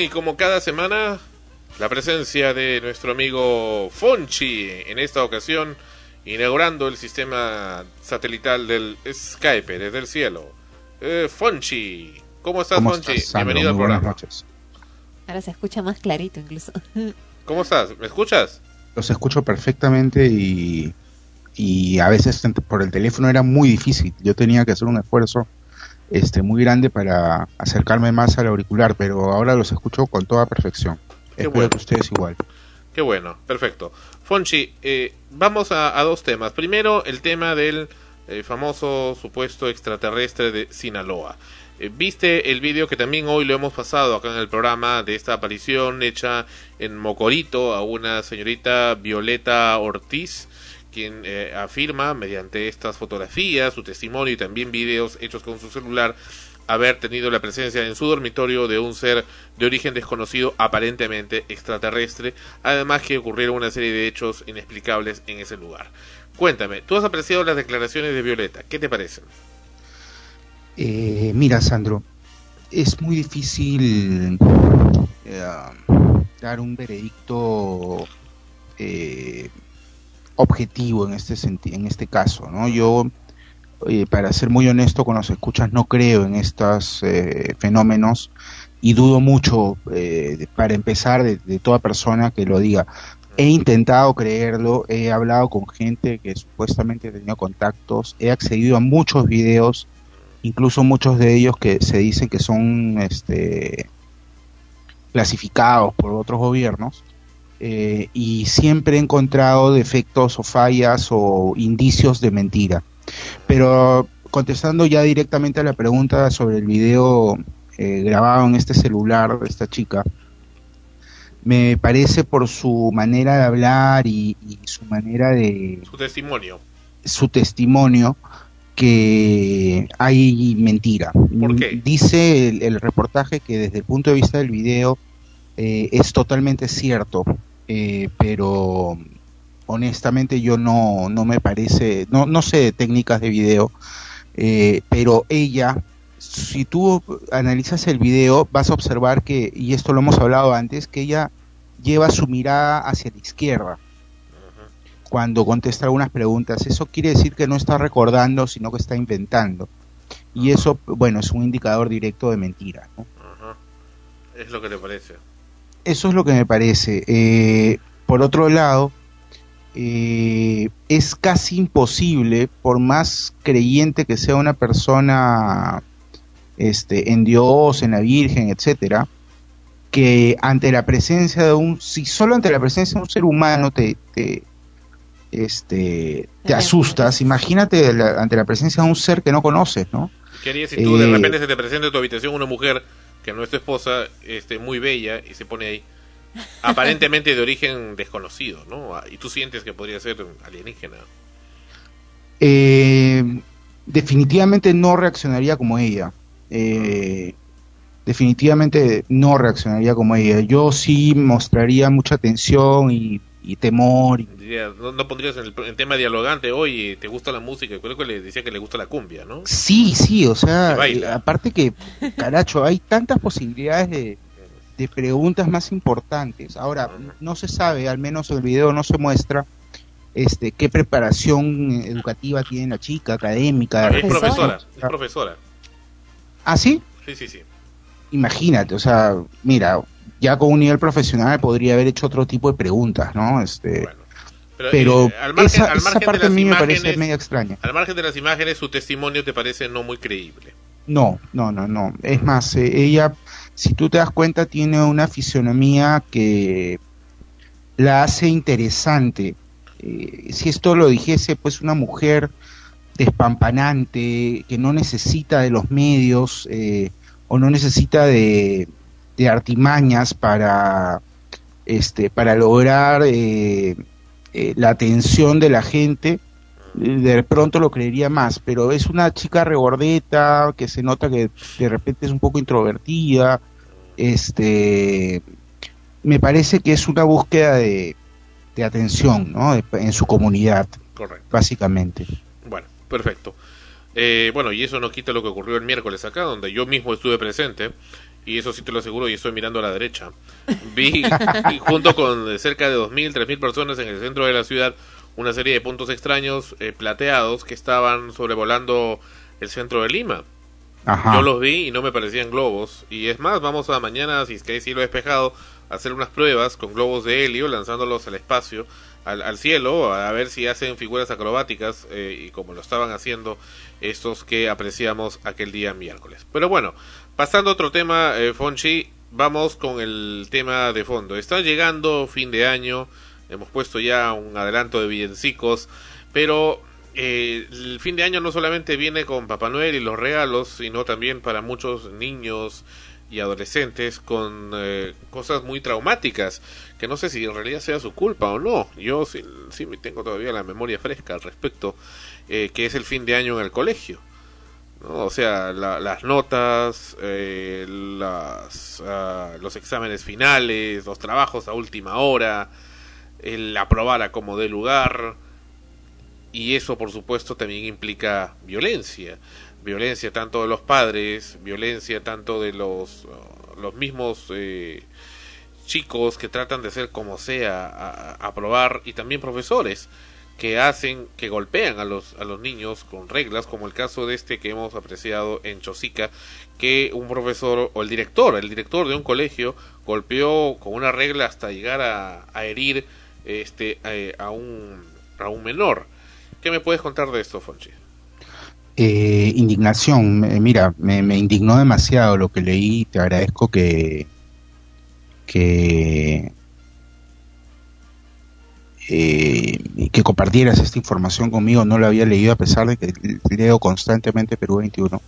Y como cada semana, la presencia de nuestro amigo Fonchi, en esta ocasión, inaugurando el sistema satelital del Skype desde el cielo. Eh, Fonchi, ¿cómo estás, ¿Cómo Fonchi? estás? Bienvenido al buenas programa. noches. Ahora se escucha más clarito incluso. [laughs] ¿Cómo estás? ¿Me escuchas? Los escucho perfectamente y, y a veces por el teléfono era muy difícil. Yo tenía que hacer un esfuerzo este muy grande para acercarme más al auricular, pero ahora los escucho con toda perfección. Qué Espero bueno. que ustedes igual. Qué bueno, perfecto. Fonchi, eh, vamos a, a dos temas. Primero, el tema del eh, famoso supuesto extraterrestre de Sinaloa. Eh, ¿Viste el vídeo que también hoy lo hemos pasado acá en el programa de esta aparición hecha en Mocorito a una señorita Violeta Ortiz? Quien eh, afirma mediante estas fotografías, su testimonio y también videos hechos con su celular haber tenido la presencia en su dormitorio de un ser de origen desconocido aparentemente extraterrestre, además que ocurrieron una serie de hechos inexplicables en ese lugar. Cuéntame, tú has apreciado las declaraciones de Violeta, ¿qué te parecen? Eh, mira, Sandro, es muy difícil eh, dar un veredicto eh, objetivo en este senti- en este caso, ¿no? Yo, eh, para ser muy honesto con los escuchas, no creo en estos eh, fenómenos y dudo mucho, eh, para empezar, de, de toda persona que lo diga. He intentado creerlo, he hablado con gente que supuestamente tenido contactos, he accedido a muchos videos, incluso muchos de ellos que se dicen que son este, clasificados por otros gobiernos, eh, y siempre he encontrado defectos o fallas o indicios de mentira. Pero contestando ya directamente a la pregunta sobre el video eh, grabado en este celular de esta chica, me parece por su manera de hablar y, y su manera de Su testimonio. su testimonio que hay mentira. Dice el, el reportaje que desde el punto de vista del video eh, es totalmente cierto, eh, pero honestamente yo no, no me parece, no, no sé de técnicas de video, eh, pero ella, si tú analizas el video, vas a observar que, y esto lo hemos hablado antes, que ella lleva su mirada hacia la izquierda cuando contesta algunas preguntas. Eso quiere decir que no está recordando, sino que está inventando. Y eso, bueno, es un indicador directo de mentira. ¿no? Ajá. Es lo que te parece. Eso es lo que me parece. Eh, por otro lado, eh, es casi imposible, por más creyente que sea una persona este, en Dios, en la Virgen, etcétera, que ante la presencia de un, si solo ante la presencia de un ser humano te, te este, te asustas, imagínate la- ante la presencia de un ser que no conoces, ¿no? ¿Qué harías si tú de Eh, repente se te presenta en tu habitación una mujer que esposa, este, muy bella, y se pone ahí, aparentemente de origen desconocido, ¿no? Ah, Y tú sientes que podría ser alienígena. Eh, definitivamente no reaccionaría como ella. Eh, definitivamente no reaccionaría como ella. Yo sí mostraría mucha tensión y, y temor. No, no pondrías en el en tema dialogante, oye, ¿te gusta la música? Creo que le decía que le gusta la cumbia, ¿no? Sí, sí, o sea, eh, aparte que, caracho, hay tantas posibilidades de, de preguntas más importantes. Ahora, no se sabe, al menos en el video no se muestra este qué preparación educativa tiene la chica, académica. Es profesora, es profesora. ¿Ah, sí? Sí, sí, sí. imagínate, o sea, mira, ya con un nivel profesional podría haber hecho otro tipo de preguntas, ¿no? Este, pero eh, al margen- esa, al esa margen de parte a mí me parece medio extraña. Al margen de las imágenes, su testimonio te parece no muy creíble. No, no, no, no. Es más, eh, ella, si tú te das cuenta, tiene una fisionomía que la hace interesante. Eh, si esto lo dijese, pues una mujer despampanante, que no necesita de los medios o no necesita de, de artimañas para, este, para lograr eh, eh, la atención de la gente, de pronto lo creería más, pero es una chica regordeta que se nota que de repente es un poco introvertida, este, me parece que es una búsqueda de, de atención, ¿no? De- en su comunidad, Correcto. básicamente. Bueno, perfecto. Eh, bueno, y eso no quita lo que ocurrió el miércoles acá, donde yo mismo estuve presente, y eso sí te lo aseguro, y estoy mirando a la derecha. Vi, y junto con cerca de 2.000, 3.000 personas en el centro de la ciudad, una serie de puntos extraños eh, plateados que estaban sobrevolando el centro de Lima. Ajá. Yo los vi y no me parecían globos. Y es más, vamos a mañana, si es que hay cielo despejado, a hacer unas pruebas con globos de helio, lanzándolos al espacio, al, al cielo, a ver si hacen figuras acrobáticas, eh, y como lo estaban haciendo estos que apreciamos aquel día miércoles. Pero bueno, pasando a otro tema, eh, Fonchi, vamos con el tema de fondo. Está llegando fin de año, hemos puesto ya un adelanto de villancicos, pero eh, el fin de año no solamente viene con Papá Noel y los regalos, sino también para muchos niños y adolescentes con eh, cosas muy traumáticas, que no sé si en realidad sea su culpa o no. Yo sí, sí tengo todavía la memoria fresca al respecto, eh, que es el fin de año en el colegio. ¿No? O sea, la- las notas, eh, las, ah, los exámenes finales, los trabajos a última hora, el aprobar a como dé lugar, y eso por supuesto también implica violencia. Violencia tanto de los padres violencia tanto de los los mismos eh, chicos que tratan de hacer como sea aprobar y también profesores que hacen que golpean a los a los niños con reglas como el caso de este que hemos apreciado en Chosica que un profesor o el director el director de un colegio golpeó con una regla hasta llegar a, herir este a un a un menor. ¿Qué me puedes contar de esto, Fonchi? Eh, indignación, mira, me, me indignó demasiado lo que leí, te agradezco que que eh, que compartieras esta información conmigo, no la había leído a pesar de que leo constantemente Perú 21.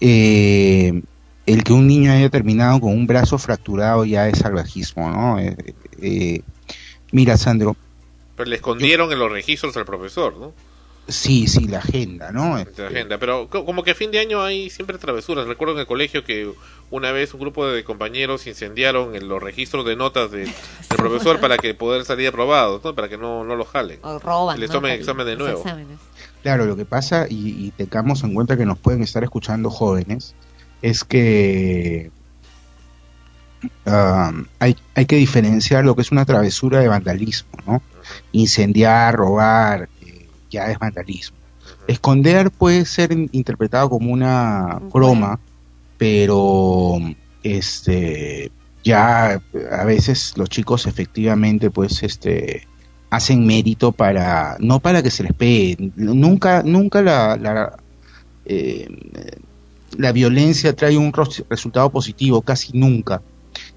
Eh, el que un niño haya terminado con un brazo fracturado ya es salvajismo, ¿no? Eh, eh, mira, Sandro, Pero le escondieron en los registros al profesor, ¿no? Sí, sí, la agenda, ¿no? La agenda. Pero co- como que a fin de año hay siempre travesuras. Recuerdo en el colegio que una vez un grupo de compañeros incendiaron en los registros de notas de- del [laughs] profesor para que poder salir aprobados, ¿no? Para que no, no lo jalen. O roban, Y les ¿no? tomen examen de nuevo. Claro, lo que pasa, y, y tengamos en cuenta que nos pueden estar escuchando jóvenes, es que hay, hay que diferenciar lo que es una travesura de vandalismo, ¿no? Incendiar, robar, ya es vandalismo. Esconder puede ser in- interpretado como una broma, pero este ya a veces los chicos efectivamente pues este hacen mérito para no para que se les pegue nunca nunca la la, eh, la violencia trae un resultado positivo casi nunca.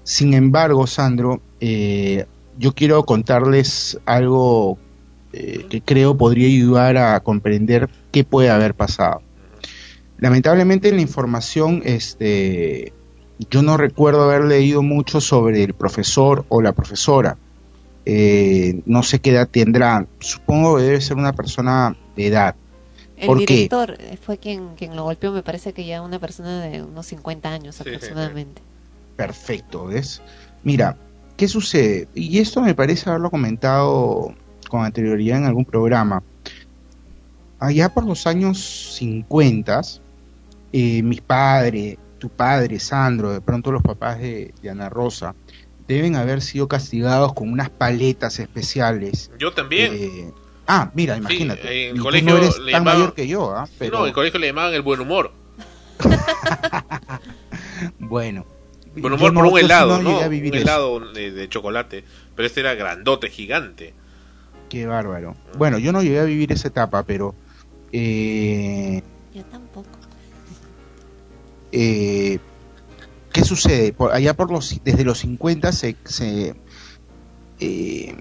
Sin embargo Sandro eh, yo quiero contarles algo eh, que creo podría ayudar a comprender qué puede haber pasado lamentablemente en la información este yo no recuerdo haber leído mucho sobre el profesor o la profesora. Eh, no sé qué edad tendrá. Supongo que debe ser una persona de edad. El ¿Por qué? director fue quien, quien lo golpeó, me parece que ya una persona de unos 50 años aproximadamente. Perfecto, ¿ves? Mira, ¿qué sucede? Y esto me parece haberlo comentado con anterioridad en algún programa. Allá por los años 50, eh, mis padres, tu padre, Sandro, de pronto los papás de, de Ana Rosa, deben haber sido castigados con unas paletas especiales. Yo también. Eh, ah, mira, Sí, imagínate. en el colegio no eres le tan llamaban- mayor que yo, ¿ah? Pero No, en el colegio le llamaban el buen humor. [laughs] bueno. Buen humor no- por un helado, no Un helado de, de chocolate. Pero este era grandote, gigante. Qué bárbaro. Bueno, yo no llegué a vivir esa etapa, pero eh, Yo tampoco. eh, ¿qué sucede? Por, allá por los desde los 50 se, se eh,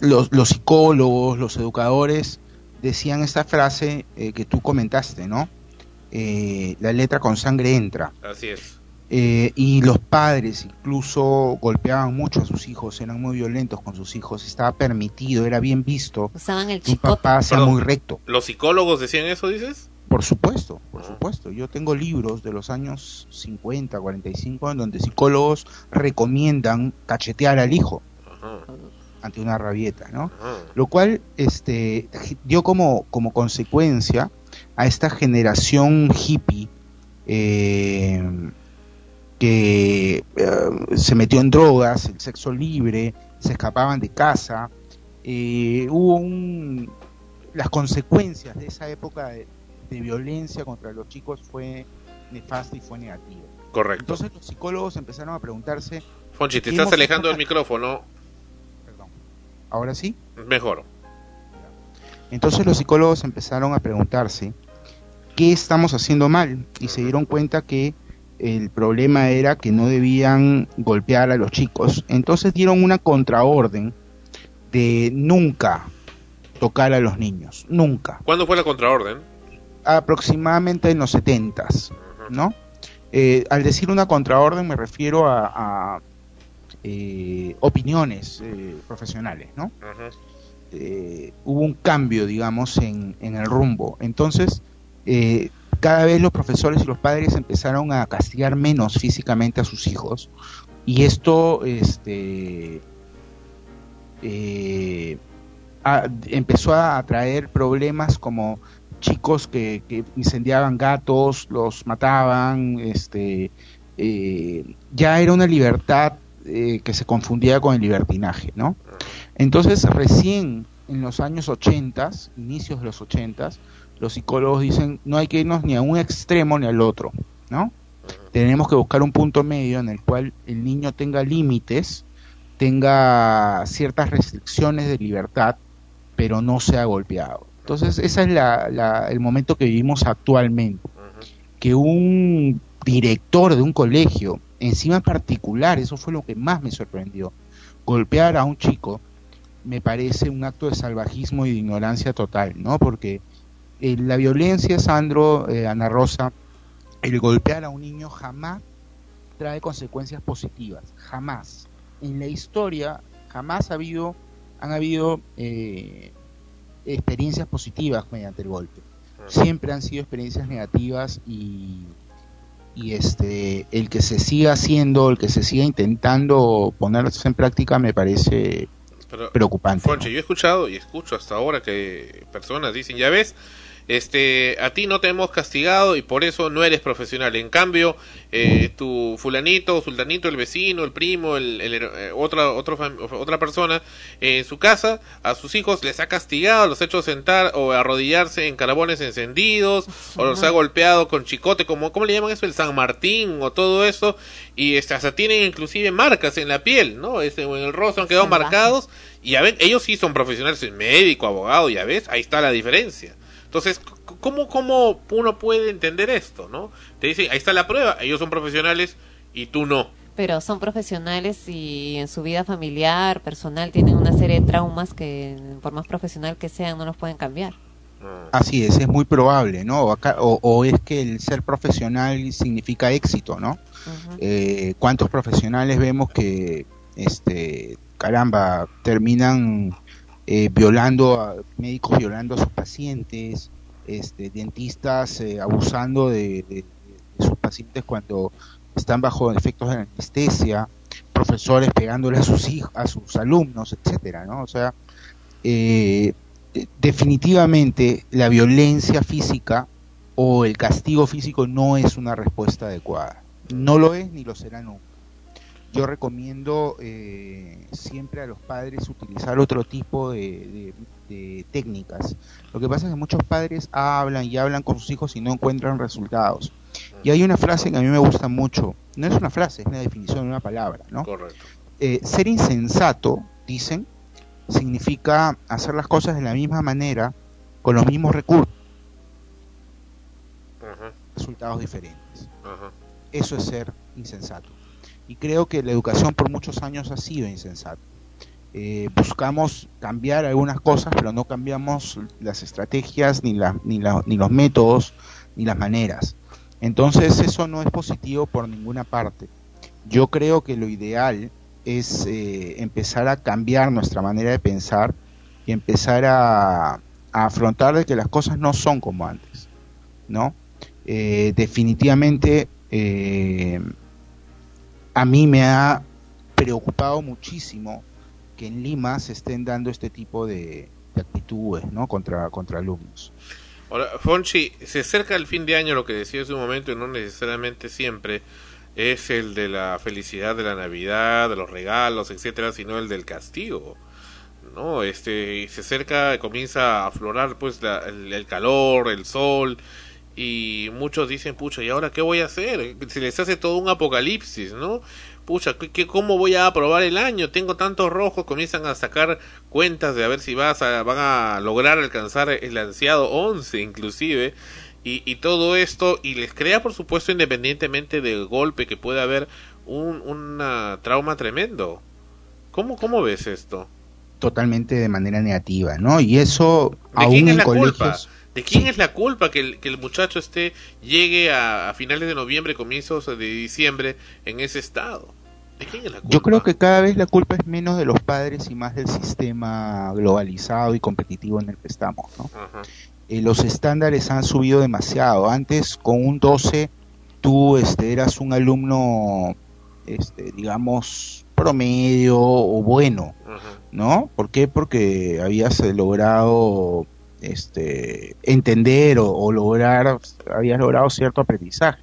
los, los psicólogos, los educadores decían esta frase eh, que tú comentaste, ¿no? Eh, la letra con sangre entra. Así es. Eh, y los padres incluso golpeaban mucho a sus hijos, eran muy violentos con sus hijos, estaba permitido, era bien visto Usaban el que un papá sea Perdón. muy recto. ¿Los psicólogos decían eso, dices? Por supuesto, por supuesto. Yo tengo libros de los años 50, 45 en donde psicólogos recomiendan cachetear al hijo ante una rabieta, ¿no? Lo cual este dio como como consecuencia a esta generación hippie eh, que eh, se metió en drogas, el sexo libre, se escapaban de casa, eh, hubo un las consecuencias de esa época de, de violencia contra los chicos fue nefasta y fue negativa. Correcto. Entonces los psicólogos empezaron a preguntarse, Fonchi, te ¿qué estás alejando del micrófono. ahora sí, Mejor. Entonces los psicólogos empezaron a preguntarse qué estamos haciendo mal y se dieron cuenta que el problema era que no debían golpear a los chicos. Entonces dieron una contraorden de nunca tocar a los niños, nunca. ¿Cuándo fue la contraorden? Aproximadamente en los setentas, ¿no? Eh, al decir una contraorden me refiero a, a, eh, opiniones eh, profesionales, ¿no? Eh, hubo un cambio, digamos, en, en el rumbo. Entonces, eh, cada vez los profesores y los padres empezaron a castigar menos físicamente a sus hijos y esto este eh, empezó a traer problemas como chicos que, que incendiaban gatos, los mataban, este eh, ya era una libertad eh, que se confundía con el libertinaje, ¿no? Entonces recién en los años 80, inicios de los 80, los psicólogos dicen no hay que irnos ni a un extremo ni al otro, ¿no? Tenemos que buscar un punto medio en el cual el niño tenga límites, tenga ciertas restricciones de libertad, pero no sea golpeado. Entonces, ese es la- la- el momento que vivimos actualmente. Que un director de un colegio, encima en particular, eso fue lo que más me sorprendió, golpear a un chico, me parece un acto de salvajismo y de ignorancia total, ¿no? Porque eh, la violencia, Sandro, eh, Ana Rosa, el golpear a un niño jamás trae consecuencias positivas, jamás. En la historia jamás ha habido, han habido eh, experiencias positivas mediante el golpe. Siempre han sido experiencias negativas y, y este el que se siga haciendo, el que se siga intentando ponerse en práctica me parece Pero, preocupante. Fonche, yo he escuchado y escucho hasta ahora que personas dicen, ya ves, este, a ti no te hemos castigado y por eso no eres profesional. En cambio, eh, tu fulanito, sultanito, el vecino, el primo, el, el- eh, otra, otro otra persona, eh, en su casa, a sus hijos les ha castigado, los ha hecho sentar o arrodillarse en carabones encendidos, o los ha golpeado con chicote, como, ¿cómo le llaman eso? El San Martín o todo eso, y este, hasta tienen inclusive marcas en la piel, ¿no? Este, en el rostro han quedado marcados, y ya ven, ellos sí son profesionales, médico, abogado, ya ves, ahí está la diferencia. Entonces, ¿cómo, ¿cómo uno puede entender esto, no? Te dicen, ahí está la prueba, ellos son profesionales y tú no. Pero son profesionales y en su vida familiar, personal, tienen una serie de traumas que, por más profesional que sean, no los pueden cambiar. Así es, es muy probable, ¿no? Acá- o, o es que el ser profesional significa éxito, ¿no? Eh, ¿Cuántos profesionales vemos que, este, caramba, terminan eh, violando, a, médicos violando a sus pacientes, este, dentistas eh, abusando de, sus pacientes cuando están bajo efectos de anestesia, profesores pegándole a sus hijos, a sus alumnos, etcétera, ¿no? O sea, eh, de- definitivamente la violencia física o el castigo físico no es una respuesta adecuada. No lo es ni lo será nunca. Yo recomiendo eh, siempre a los padres utilizar otro tipo de, de- de técnicas. Lo que pasa es que muchos padres hablan y hablan con sus hijos y no encuentran resultados. Y hay una frase que a mí me gusta mucho. No es una frase, es una definición de una palabra, ¿no? Correcto. Eh, ser insensato, dicen, significa hacer las cosas de la misma manera, con los mismos recursos, resultados diferentes. Eso es ser insensato. Y creo que la educación por muchos años ha sido insensata. Eh, buscamos cambiar algunas cosas, pero no cambiamos las estrategias, ni, la- ni, los métodos, ni las maneras. Entonces eso no es positivo por ninguna parte. Yo creo que lo ideal es eh, empezar a cambiar nuestra manera de pensar y empezar a, afrontar de que las cosas no son como antes, ¿no? Eh, definitivamente a mí me ha preocupado muchísimo que en Lima se estén dando este tipo de, de actitudes, ¿no? Contra, contra alumnos. Ahora, Fonchi, se acerca el fin de año, lo que decía hace un momento, y no necesariamente siempre es el de la felicidad de la Navidad, de los regalos, etcétera, sino el del castigo. ¿No? Este, se acerca, comienza a aflorar pues la- el calor, el sol, y muchos dicen, pucha, ¿y ahora qué voy a hacer? Se les hace todo un apocalipsis, ¿no? Pucha, ¿qué, qué- cómo voy a aprobar el año? Tengo tantos rojos, comienzan a sacar cuentas de a ver si vas a, van a lograr alcanzar el ansiado 11 inclusive, y, y todo esto y les crea por supuesto independientemente del golpe que puede haber un una trauma tremendo cómo cómo ves esto totalmente de manera negativa, ¿no? Y eso de aún quién es en la colegios culpa de quién es la culpa que el, que el muchacho esté llegue a, a finales de noviembre comienzos de diciembre en ese estado de quién es la culpa Yo creo que cada vez la culpa es menos de los padres y más del sistema globalizado y competitivo en el que estamos, ¿no? Eh, los estándares han subido demasiado. Antes con un 12 tú este, eras un alumno, este, digamos, promedio o bueno, ¿no? ¿Por qué? Porque habías logrado este, entender o, o lograr, habías logrado cierto aprendizaje.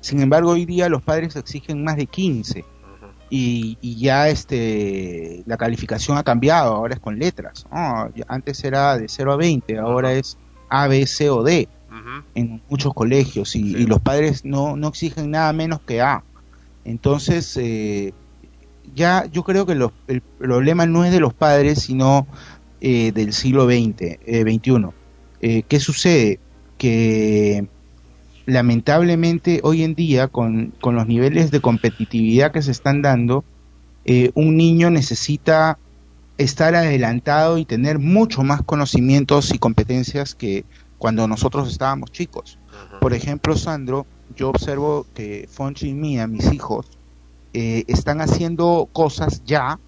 Sin embargo, hoy día los padres exigen más de 15 y, y ya este, la calificación ha cambiado, ahora es con letras. Antes era de 0 a 20, ahora es A, B, C o D en muchos colegios y, y los padres no, no exigen nada menos que A. Entonces, eh, ya yo creo que el problema no es de los padres, sino eh, del siglo XX, eh, XXI. Eh, ¿Qué sucede? Que lamentablemente hoy en día, con, con los niveles de competitividad que se están dando, eh, un niño necesita estar adelantado y tener mucho más conocimientos y competencias que cuando nosotros estábamos chicos. Por ejemplo, Sandro, yo observo que Fonchi y Mía, mis hijos, eh, están haciendo cosas ya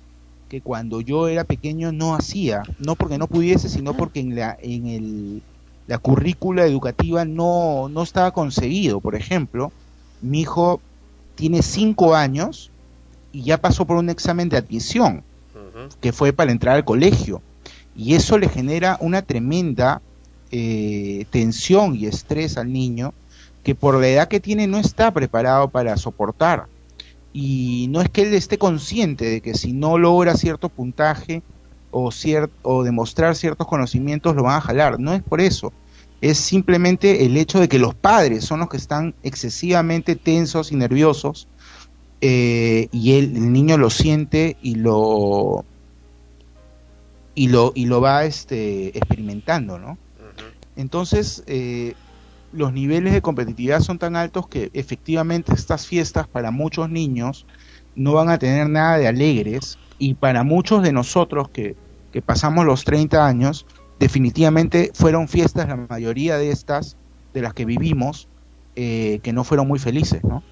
que cuando yo era pequeño no hacía, no porque no pudiese, sino porque en la, en el, la currícula educativa no, no estaba conseguido. Por ejemplo, mi hijo tiene cinco años y ya pasó por un examen de admisión, que fue para entrar al colegio. Y eso le genera una tremenda eh, tensión y estrés al niño que por la edad que tiene no está preparado para soportar. Y no es que él esté consciente de que si no logra cierto puntaje o, cier- o demostrar ciertos conocimientos lo van a jalar. No es por eso. Es simplemente el hecho de que los padres son los que están excesivamente tensos y nerviosos eh, y él, el niño lo siente y lo y lo y lo va este experimentando, ¿no? Entonces eh, los niveles de competitividad son tan altos que efectivamente estas fiestas para muchos niños no van a tener nada de alegres y para muchos de nosotros que, que pasamos los 30 años definitivamente fueron fiestas la mayoría de estas de las que vivimos eh, que no fueron muy felices, ¿no?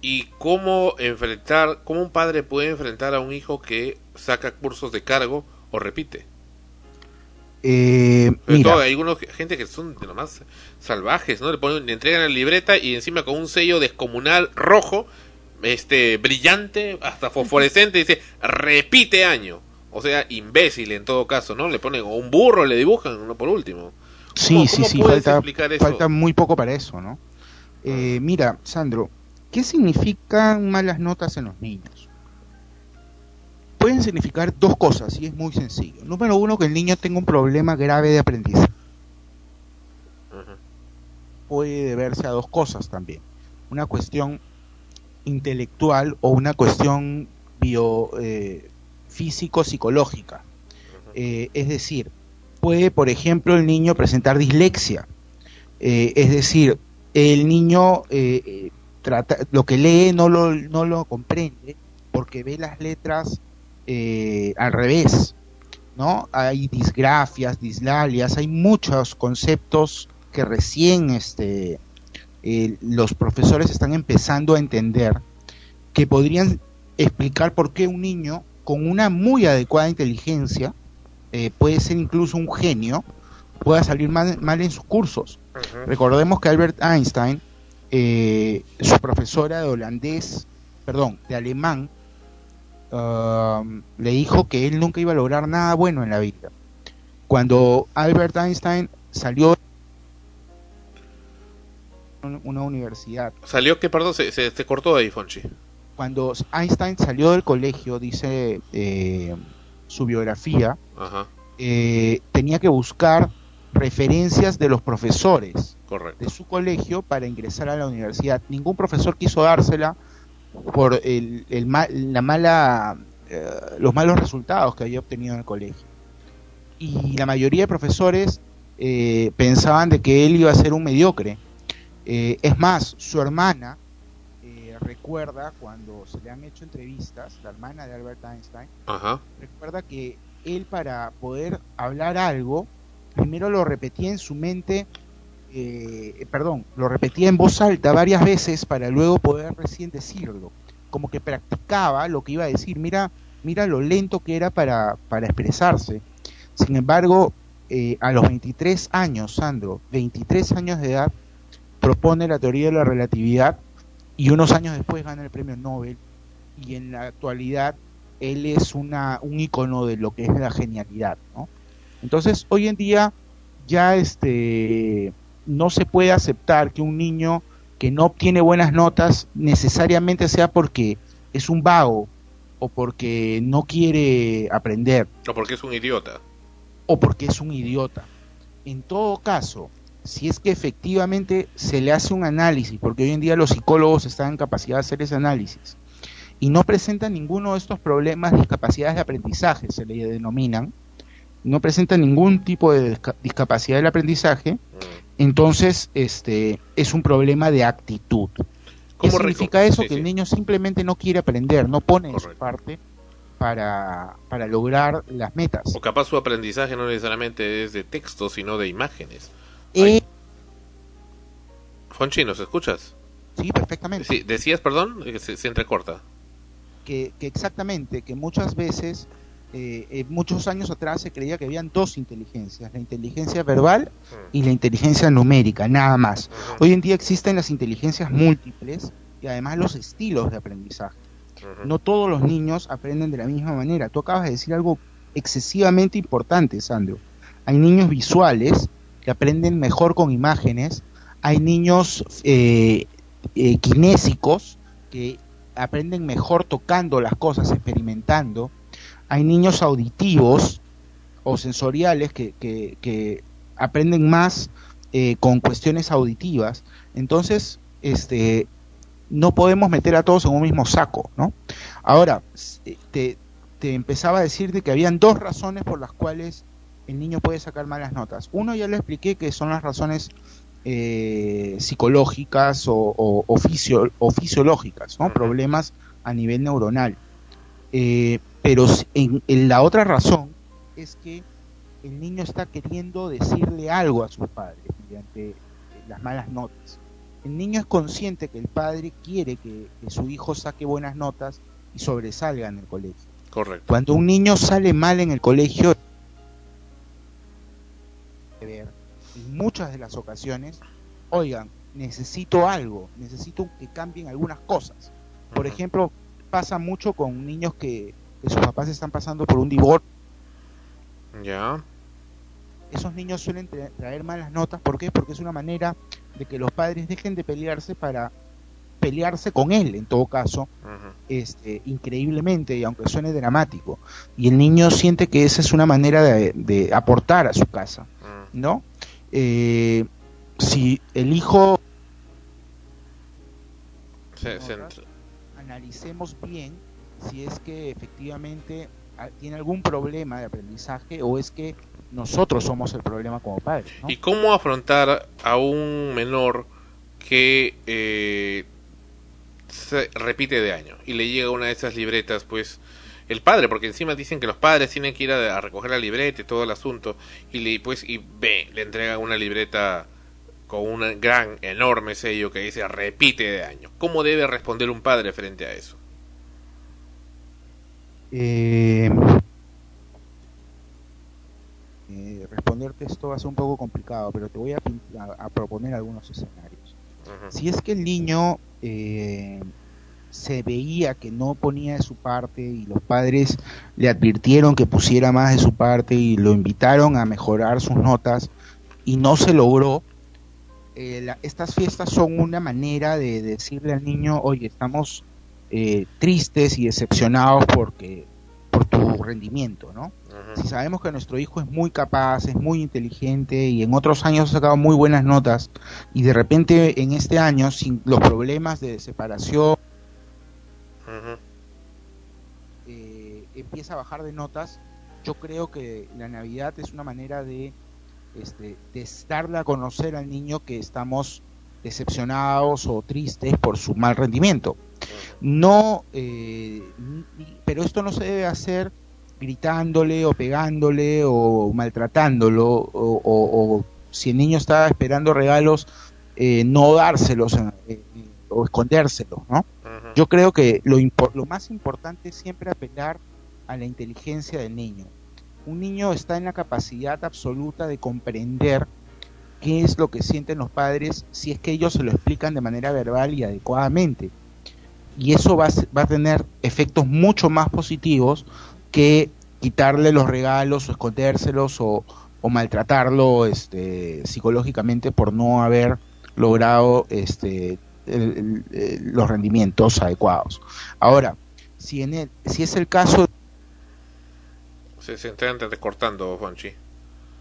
y cómo enfrentar cómo un padre puede enfrentar a un hijo que saca cursos de cargo o repite Eh, mira, todo hay algunos gente que son de lo más salvajes, ¿no? Le ponen, le entregan la libreta y encima con un sello descomunal rojo, este, brillante, hasta fosforescente, dice, repite año. O sea, imbécil en todo caso, ¿no? Le ponen o un burro, le dibujan, no por último. Sí, ¿Cómo- sí, cómo sí, falta, falta muy poco para eso, ¿no? Eh, mira, Sandro, ¿qué significan malas notas en los niños? Pueden significar dos cosas y es muy sencillo. Número uno, que el niño tenga un problema grave de aprendizaje. Puede deberse a dos cosas también. Una cuestión intelectual o una cuestión bio, eh, físico-psicológica. Eh, es decir, puede, por ejemplo, el niño presentar dislexia. Eh, es decir, el niño eh, trata, lo que lee no lo, no lo comprende porque ve las letras al revés. ¿no? Hay disgrafias, dislalias, hay muchos conceptos que recién este, eh, los profesores están empezando a entender que podrían explicar por qué un niño con una muy adecuada inteligencia, eh, puede ser incluso un genio, pueda salir mal, mal en sus cursos. Recordemos que Albert Einstein, eh, su profesora de holandés, perdón, de alemán, um, le dijo que él nunca iba a lograr nada bueno en la vida. Cuando Albert Einstein salió una universidad, Salió que, perdón, se, se, se cortó ahí, Fonchi. cuando Einstein salió del colegio, dice eh, su biografía, Ajá, eh, tenía que buscar referencias de los profesores correcto. de su colegio para ingresar a la universidad. Ningún profesor quiso dársela por el, el ma- la mala, eh, los malos resultados que había obtenido en el colegio. Y la mayoría de profesores eh, pensaban de que él iba a ser un mediocre. Eh, es más, su hermana eh, recuerda cuando se le han hecho entrevistas, la hermana de Albert Einstein, Ajá. recuerda que él para poder hablar algo, primero lo repetía en su mente, eh, perdón, lo repetía en voz alta varias veces para luego poder recién decirlo. Como que practicaba lo que iba a decir. Mira, mira lo lento que era para, para expresarse. Sin embargo, eh, a los 23 años, Sandro, 23 años de edad, propone la teoría de la relatividad y unos años después gana el premio Nobel y en la actualidad él es una, un icono de lo que es la genialidad, ¿no? Entonces, hoy en día ya este no se puede aceptar que un niño que no obtiene buenas notas necesariamente sea porque es un vago o porque no quiere aprender O porque es un idiota. o porque es un idiota. En todo caso, si es que efectivamente se le hace un análisis, porque hoy en día los psicólogos están en capacidad de hacer ese análisis, y no presentan ninguno de estos problemas de discapacidades de aprendizaje, se le denominan, no presenta ningún tipo de disca- discapacidad del aprendizaje, entonces este es un problema de actitud. ¿Qué ¿Cómo significa eso? sí, que sí. el niño simplemente no quiere aprender, no pone de su parte para, para lograr las metas. O capaz su aprendizaje no necesariamente es de texto, sino de imágenes. Eh, Fonchi, ¿nos escuchas? Sí, perfectamente. Sí, decías, perdón, Eh, se, se entrecorta. que, que exactamente, que muchas veces, eh, eh, muchos años atrás se creía que habían dos inteligencias, la inteligencia verbal y la inteligencia numérica, nada más. Hoy en día existen las inteligencias múltiples y además los estilos de aprendizaje. No todos los niños aprenden de la misma manera. Tú acabas de decir algo excesivamente importante, Sandro. Hay niños visuales que aprenden mejor con imágenes, hay niños eh, eh, kinésicos que aprenden mejor tocando las cosas, experimentando. Hay niños auditivos o sensoriales que, que- aprenden más eh, con cuestiones auditivas. Entonces, este, no podemos meter a todos en un mismo saco, ¿no? Ahora, eh, te, te empezaba a decir de que habían dos razones por las cuales el niño puede sacar malas notas. Uno ya lo expliqué que son las razones eh, psicológicas o, o- o fisio- o fisiológicas, ¿no? Problemas a nivel neuronal. Eh, pero en, en la otra razón es que el niño está queriendo decirle algo a sus padres mediante eh, las malas notas. El niño es consciente que el padre quiere que, que su hijo saque buenas notas y sobresalga en el colegio. Correcto. Cuando un niño sale mal en el colegio, ver, en muchas de las ocasiones, oigan, necesito algo, necesito que cambien algunas cosas. Por ejemplo, pasa mucho con niños que, que sus papás están pasando por un divorcio. Ya. Esos niños suelen tra- traer malas notas. ¿Por qué? Porque es una manera de que los padres dejen de pelearse para pelearse con él, en todo caso, este, increíblemente, y aunque suene dramático. Y el niño siente que esa es una manera de, de aportar a su casa, ¿no? Eh, si el hijo Se- se ent- analicemos bien si es que efectivamente ah, tiene algún problema de aprendizaje o es que nosotros somos el problema como padres. ¿no? ¿Y cómo afrontar a un menor que eh, se repite de año y le llega una de esas libretas, pues el padre, porque encima dicen que los padres tienen que ir a, a recoger la libreta y todo el asunto y le pues y ve, le entregan una libreta con un gran enorme sello que dice repite de año. ¿Cómo debe responder un padre frente a eso? Eh, eh, responderte esto va a ser un poco complicado, pero te voy a, pin- a- a proponer algunos escenarios. Si es que el niño eh, se veía que no ponía de su parte y los padres le advirtieron que pusiera más de su parte y lo invitaron a mejorar sus notas y no se logró, eh, la- estas fiestas son una manera de decirle al niño, oye, estamos eh, tristes y decepcionados porque por tu rendimiento, ¿no? Si sabemos que nuestro hijo es muy capaz, es muy inteligente y en otros años ha sacado muy buenas notas y de repente en este año sin los problemas de separación eh, empieza a bajar de notas, yo creo que la Navidad es una manera de este, des- darle a conocer al niño que estamos decepcionados o tristes por su mal rendimiento. No, eh, pero esto no se debe hacer gritándole o pegándole o maltratándolo o, si el niño está esperando regalos, eh, no dárselos o escondérselos, ¿no? Yo creo que lo, lo más importante es siempre apelar a la inteligencia del niño. Un niño está en la capacidad absoluta de comprender qué es lo que sienten los padres si es que ellos se lo explican de manera verbal y adecuadamente. Y eso va a, tener efectos mucho más positivos que quitarle los regalos o escondérselos o, o maltratarlo este, psicológicamente por no haber logrado este, el- el- el- los rendimientos adecuados. Ahora, si, en el, si es el caso Se, se están cortando, Juanchi.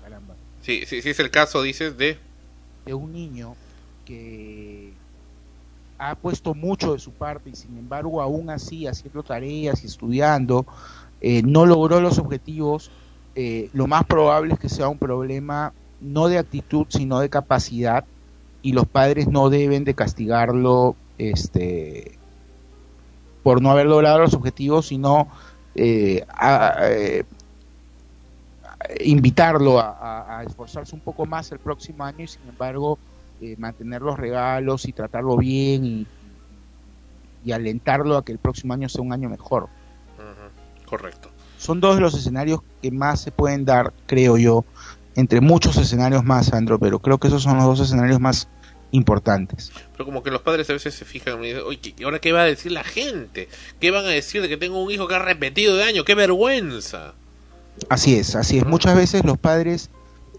Caramba. Sí, sí, sí es el caso, dices, de... de un niño que ha puesto mucho de su parte y sin embargo aún así haciendo tareas y estudiando eh, no logró los objetivos, eh, lo más probable es que sea un problema no de actitud sino de capacidad y los padres no deben de castigarlo este por no haber logrado los objetivos sino eh, a- eh, invitarlo a, a- a esforzarse un poco más el próximo año y sin embargo eh, mantener los regalos y tratarlo bien y, y alentarlo a que el próximo año sea un año mejor. Correcto. Son dos de los escenarios que más se pueden dar, creo yo, entre muchos escenarios más, Sandro, pero creo que esos son los dos escenarios más importantes. Pero como que los padres a veces se fijan y dicen, oye, ¿y ahora qué va a decir la gente? ¿Qué van a decir de que tengo un hijo que ha repetido de año? ¡Qué vergüenza! Así es, así es. Muchas veces los padres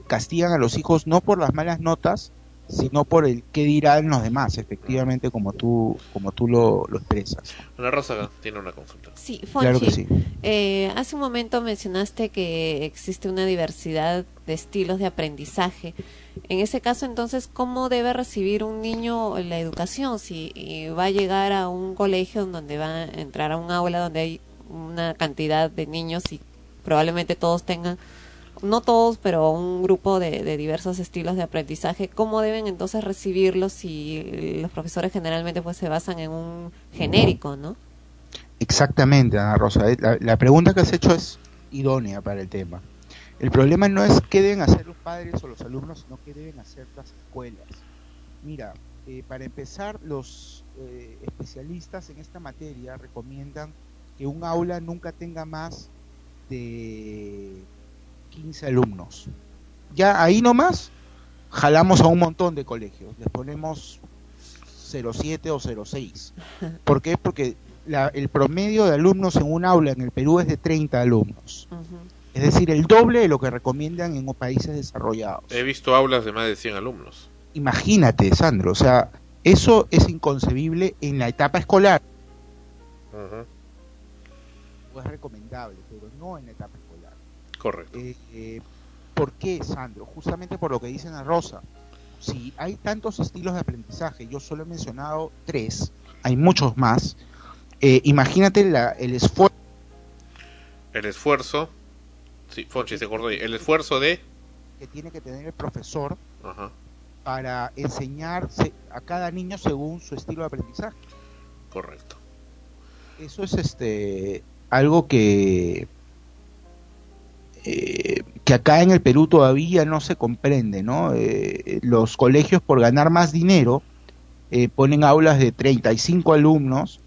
castigan a los hijos no por las malas notas, sino por el qué dirán los demás, efectivamente, como tú, como tú lo, lo expresas. Ana Rosa tiene una consulta. Sí, Fonchi, Claro que sí. eh, hace un momento mencionaste que existe una diversidad de estilos de aprendizaje. En ese caso, entonces, ¿cómo debe recibir un niño la educación? Si eh, va a llegar a un colegio donde va a entrar a un aula donde hay una cantidad de niños y probablemente todos tengan, no todos, pero un grupo de, diversos estilos de aprendizaje, ¿cómo deben entonces recibirlos si los profesores generalmente pues se basan en un genérico, ¿no? Exactamente, Ana Rosa. Eh, La, la pregunta que has hecho es idónea para el tema. El problema no es qué deben hacer los padres o los alumnos, sino qué deben hacer las escuelas. Mira, eh, para empezar, los eh, especialistas en esta materia recomiendan que un aula nunca tenga más de 15 alumnos. Ya ahí nomás jalamos a un montón de colegios, les ponemos 07 o 06. ¿Por qué? Porque la- el promedio de alumnos en un aula en el Perú es de 30 alumnos. Es decir, el doble de lo que recomiendan en países desarrollados. He visto aulas de más de 100 alumnos. Imagínate, Sandro, o sea, eso es inconcebible en la etapa escolar. O es recomendable, pero no en la etapa escolar. Correcto. Eh, eh, ¿Por qué, Sandro? Justamente por lo que dicen a Rosa. Si hay tantos estilos de aprendizaje, yo solo he mencionado tres, hay muchos más. eh, imagínate la- el esfuerzo El esfuerzo... Sí, Fonchi se ahí. El esfuerzo de... que tiene que tener el profesor Ajá, para enseñarse a cada niño según su estilo de aprendizaje. correcto. Eso es este algo que eh, que acá en el Perú todavía no se comprende, ¿no? Eh, los colegios por ganar más dinero eh, ponen aulas de 35 alumnos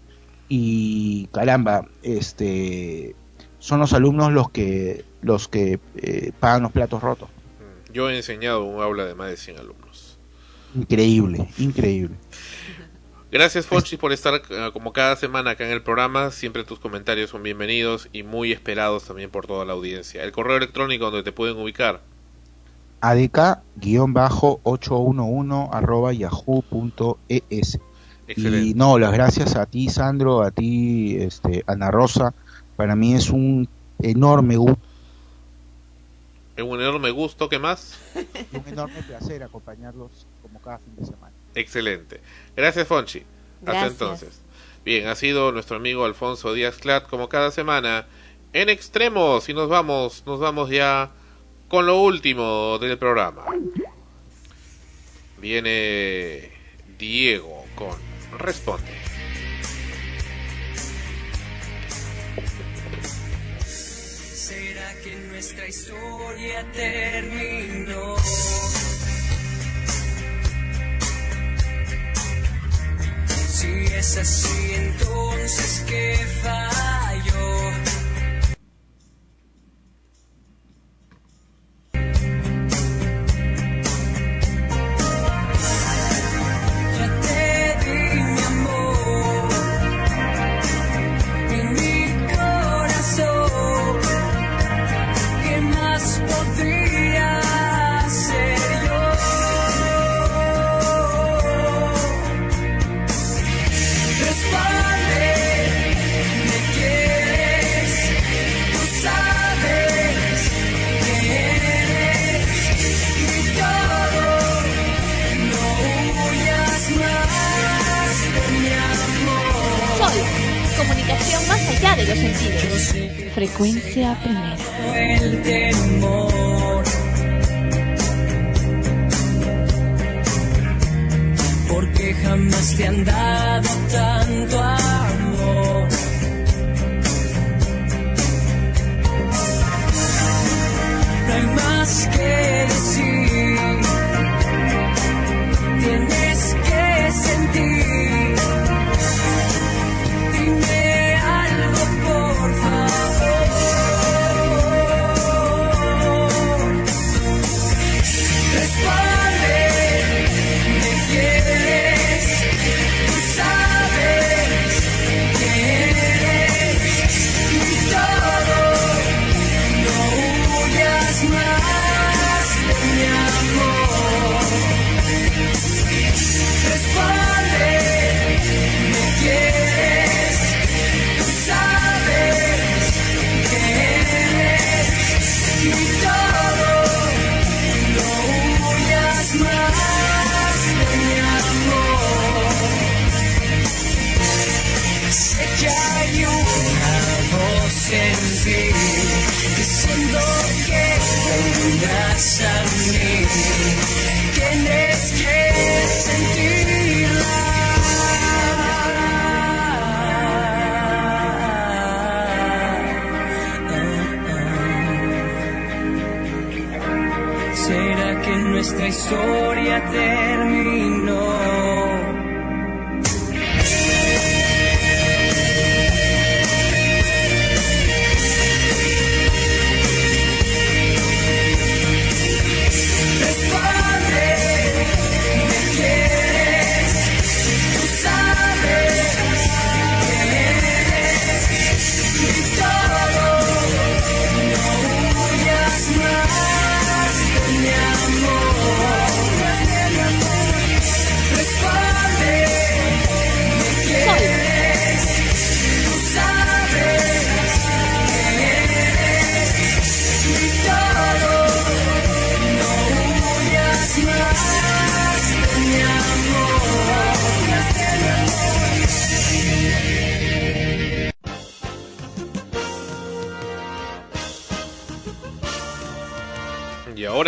y caramba, este son los alumnos los que los que eh, pagan los platos rotos. Yo he enseñado un aula de más de 100 alumnos. Increíble, increíble. Gracias, Fonchi, por estar eh, como cada semana acá en el programa. Siempre tus comentarios son bienvenidos y muy esperados también por toda la audiencia. El correo electrónico donde te pueden ubicar. adk-811 arroba yahoo.es y no, las gracias a ti Sandro, a ti este, Ana Rosa, para mí es un enorme gusto, Es un enorme gusto. ¿Qué más? un enorme placer acompañarlos como cada fin de semana. Excelente. Gracias, Fonchi. Hasta Gracias. entonces. Bien, ha sido nuestro amigo Alfonso Díaz Clat como cada semana en extremos y nos vamos, nos vamos ya con lo último del programa. Viene Diego con Responde. Historia terminó? Si es así, entonces ¿qué falló?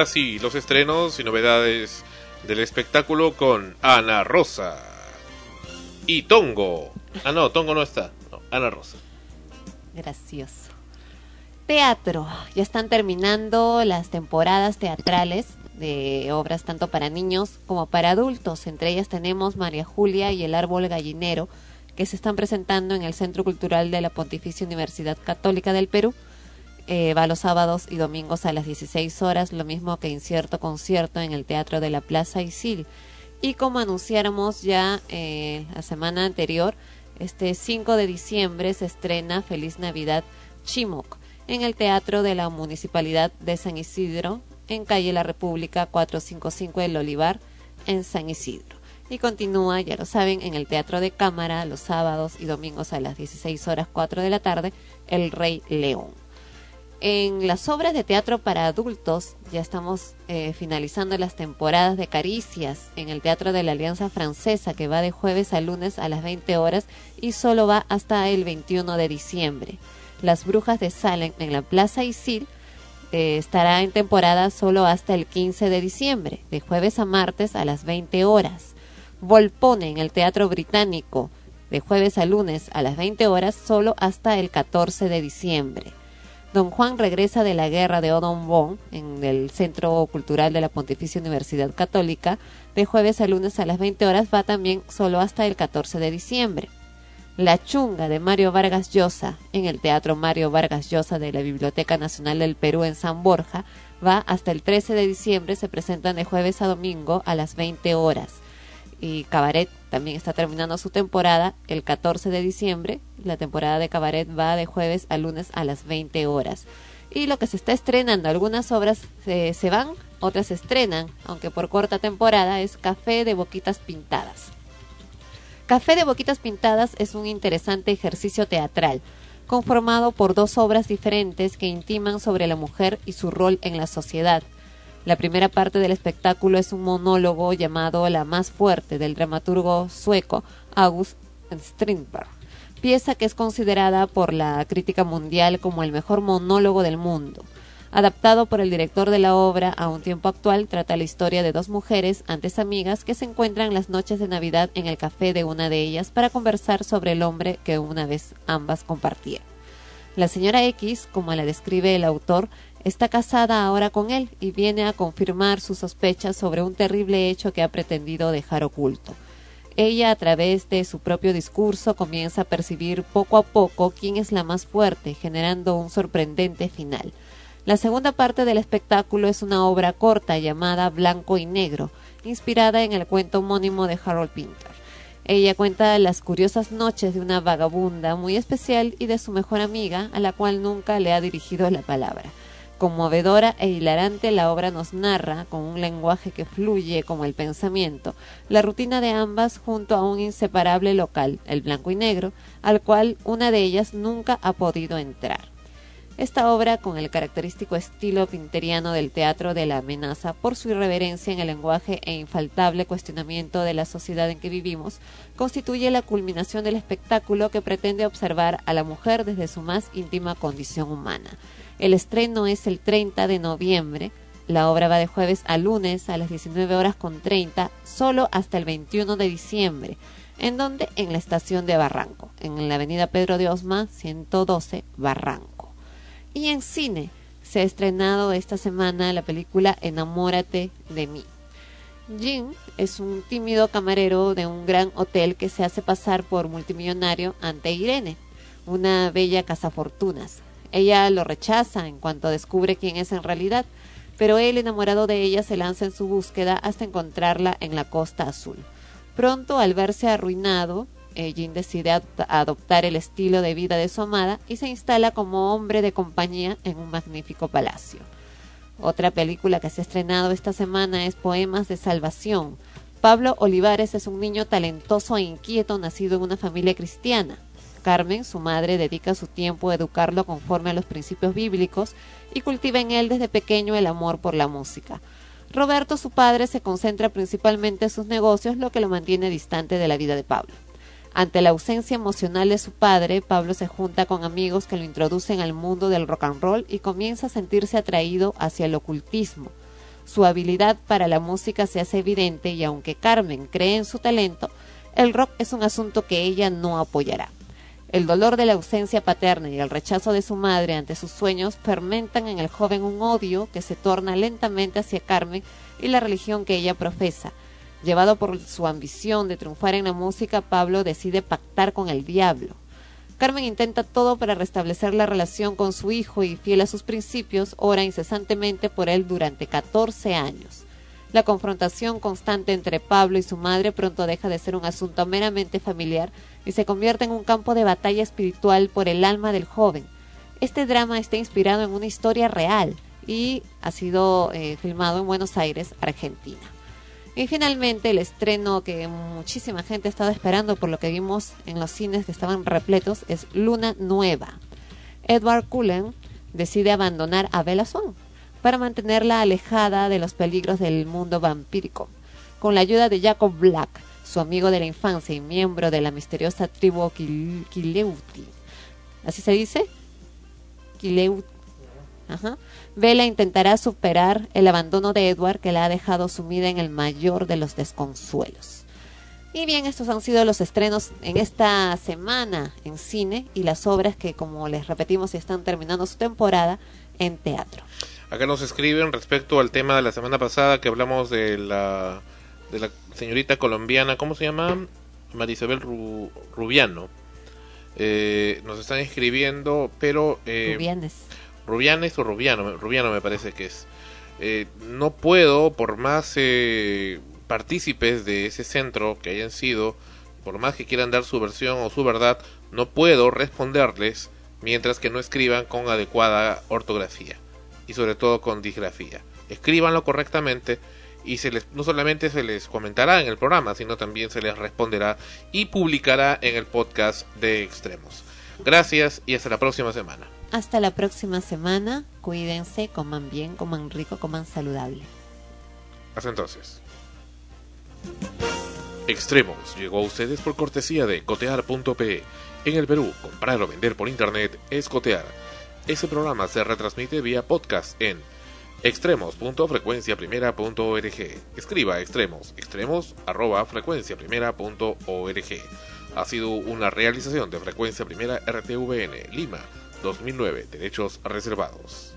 Ahora los estrenos y novedades del espectáculo con Ana Rosa y Tongo. Ah, no, Tongo no está. No, Ana Rosa. Gracioso. Teatro. Ya están terminando las temporadas teatrales de obras tanto para niños como para adultos. Entre ellas tenemos María Julia y el Árbol Gallinero, que se están presentando en el Centro Cultural de la Pontificia Universidad Católica del Perú. Eh, va los sábados y domingos a las 16 horas, lo mismo que incierto concierto en el Teatro de la Plaza Isil. Y como anunciáramos ya eh, la semana anterior, este 5 de diciembre se estrena Feliz Navidad Chimoc en el Teatro de la Municipalidad de San Isidro, en calle La República 455 del Olivar, en San Isidro. Y continúa, ya lo saben, en el Teatro de Cámara los sábados y domingos a las 16 horas 4 de la tarde, El Rey León. En las obras de teatro para adultos ya estamos eh, finalizando las temporadas de Caricias en el Teatro de la Alianza Francesa que va de jueves a lunes a las 20 horas y solo va hasta el 21 de diciembre. Las Brujas de Salem en la Plaza Isil eh, estará en temporada solo hasta el 15 de diciembre, de jueves a martes a las 20 horas. Volpone en el Teatro Británico, de jueves a lunes a las 20 horas, solo hasta el 14 de diciembre. Don Juan regresa de la guerra de Odon Bon en el Centro Cultural de la Pontificia Universidad Católica, de jueves a lunes a las 20 horas, va también solo hasta el 14 de diciembre. La Chunga de Mario Vargas Llosa en el Teatro Mario Vargas Llosa de la Biblioteca Nacional del Perú en San Borja va hasta el 13 de diciembre, se presentan de jueves a domingo a las 20 horas. Y Cabaret también está terminando su temporada el 14 de diciembre. La temporada de Cabaret va de jueves a lunes a las 20 horas. Y lo que se está estrenando, algunas obras se, se van, otras se estrenan, aunque por corta temporada, es Café de Boquitas Pintadas. Café de Boquitas Pintadas es un interesante ejercicio teatral, conformado por dos obras diferentes que intiman sobre la mujer y su rol en la sociedad. La primera parte del espectáculo es un monólogo llamado La más fuerte del dramaturgo sueco August Strindberg, pieza que es considerada por la crítica mundial como el mejor monólogo del mundo. Adaptado por el director de la obra a un tiempo actual, trata la historia de dos mujeres, antes amigas, que se encuentran las noches de Navidad en el café de una de ellas para conversar sobre el hombre que una vez ambas compartían. La señora X, como la describe el autor, está casada ahora con él y viene a confirmar sus sospechas sobre un terrible hecho que ha pretendido dejar oculto. Ella, a través de su propio discurso, comienza a percibir poco a poco quién es la más fuerte, generando un sorprendente final. La segunda parte del espectáculo es una obra corta llamada Blanco y Negro, inspirada en el cuento homónimo de Harold Pinter. Ella cuenta las curiosas noches de una vagabunda muy especial y de su mejor amiga, a la cual nunca le ha dirigido la palabra. Conmovedora e hilarante, la obra nos narra, con un lenguaje que fluye como el pensamiento, la rutina de ambas junto a un inseparable local, el blanco y negro, al cual una de ellas nunca ha podido entrar. Esta obra, con el característico estilo pinteriano del teatro de la amenaza, por su irreverencia en el lenguaje e infaltable cuestionamiento de la sociedad en que vivimos, constituye la culminación del espectáculo que pretende observar a la mujer desde su más íntima condición humana. El estreno es el 30 de noviembre. La obra va de jueves a lunes a las 19 horas con 30, solo hasta el 21 de diciembre. ¿En donde En la estación de Barranco, en la avenida Pedro de Osma, 112, Barranco. Y en cine se ha estrenado esta semana la película Enamórate de mí. Jim es un tímido camarero de un gran hotel que se hace pasar por multimillonario ante Irene, una bella cazafortunas. Ella lo rechaza en cuanto descubre quién es en realidad, pero él, enamorado de ella, se lanza en su búsqueda hasta encontrarla en la costa azul. Pronto, al verse arruinado, eh, Jin decide ad- adoptar el estilo de vida de su amada y se instala como hombre de compañía en un magnífico palacio. Otra película que se ha estrenado esta semana es Poemas de Salvación. Pablo Olivares es un niño talentoso e inquieto nacido en una familia cristiana. Carmen, su madre, dedica su tiempo a educarlo conforme a los principios bíblicos y cultiva en él desde pequeño el amor por la música. Roberto, su padre, se concentra principalmente en sus negocios, lo que lo mantiene distante de la vida de Pablo. Ante la ausencia emocional de su padre, Pablo se junta con amigos que lo introducen al mundo del rock and roll y comienza a sentirse atraído hacia el ocultismo. Su habilidad para la música se hace evidente y aunque Carmen cree en su talento, el rock es un asunto que ella no apoyará. El dolor de la ausencia paterna y el rechazo de su madre ante sus sueños fermentan en el joven un odio que se torna lentamente hacia Carmen y la religión que ella profesa. Llevado por su ambición de triunfar en la música, Pablo decide pactar con el diablo. Carmen intenta todo para restablecer la relación con su hijo y, fiel a sus principios, ora incesantemente por él durante 14 años. La confrontación constante entre Pablo y su madre pronto deja de ser un asunto meramente familiar y se convierte en un campo de batalla espiritual por el alma del joven. Este drama está inspirado en una historia real y ha sido eh, filmado en Buenos Aires, Argentina. Y finalmente el estreno que muchísima gente estaba esperando por lo que vimos en los cines que estaban repletos es Luna Nueva. Edward Cullen decide abandonar a Bella Swan para mantenerla alejada de los peligros del mundo vampírico. Con la ayuda de Jacob Black, su amigo de la infancia y miembro de la misteriosa tribu Kil- Kileuti. ¿Así se dice? Kileuti. Ajá. Bella intentará superar el abandono de Edward que la ha dejado sumida en el mayor de los desconsuelos. Y bien, estos han sido los estrenos en esta semana en cine y las obras que, como les repetimos, están terminando su temporada en teatro. Acá nos escriben respecto al tema de la semana pasada que hablamos de la, de la señorita colombiana, ¿cómo se llama? Marisabel Ru- Rubiano. Eh, nos están escribiendo, pero... Eh, Rubianes. Rubianes o Rubiano, Rubiano me parece que es. Eh, no puedo, por más eh, partícipes de ese centro que hayan sido, por más que quieran dar su versión o su verdad, no puedo responderles mientras que no escriban con adecuada ortografía y sobre todo con disgrafía. Escríbanlo correctamente y se les, no solamente se les comentará en el programa, sino también se les responderá y publicará en el podcast de Extremos. Gracias y hasta la próxima semana. Hasta la próxima semana. Cuídense, coman bien, coman rico, coman saludable. Hasta entonces. Extremos llegó a ustedes por cortesía de cotear.pe. En el Perú, comprar o vender por internet es cotear. Ese programa se retransmite vía podcast en extremos.frecuenciaprimera.org. Escriba extremos, extremos arroba frecuenciaprimera.org. Ha sido una realización de Frecuencia Primera RTVN, Lima, 2009, Derechos Reservados.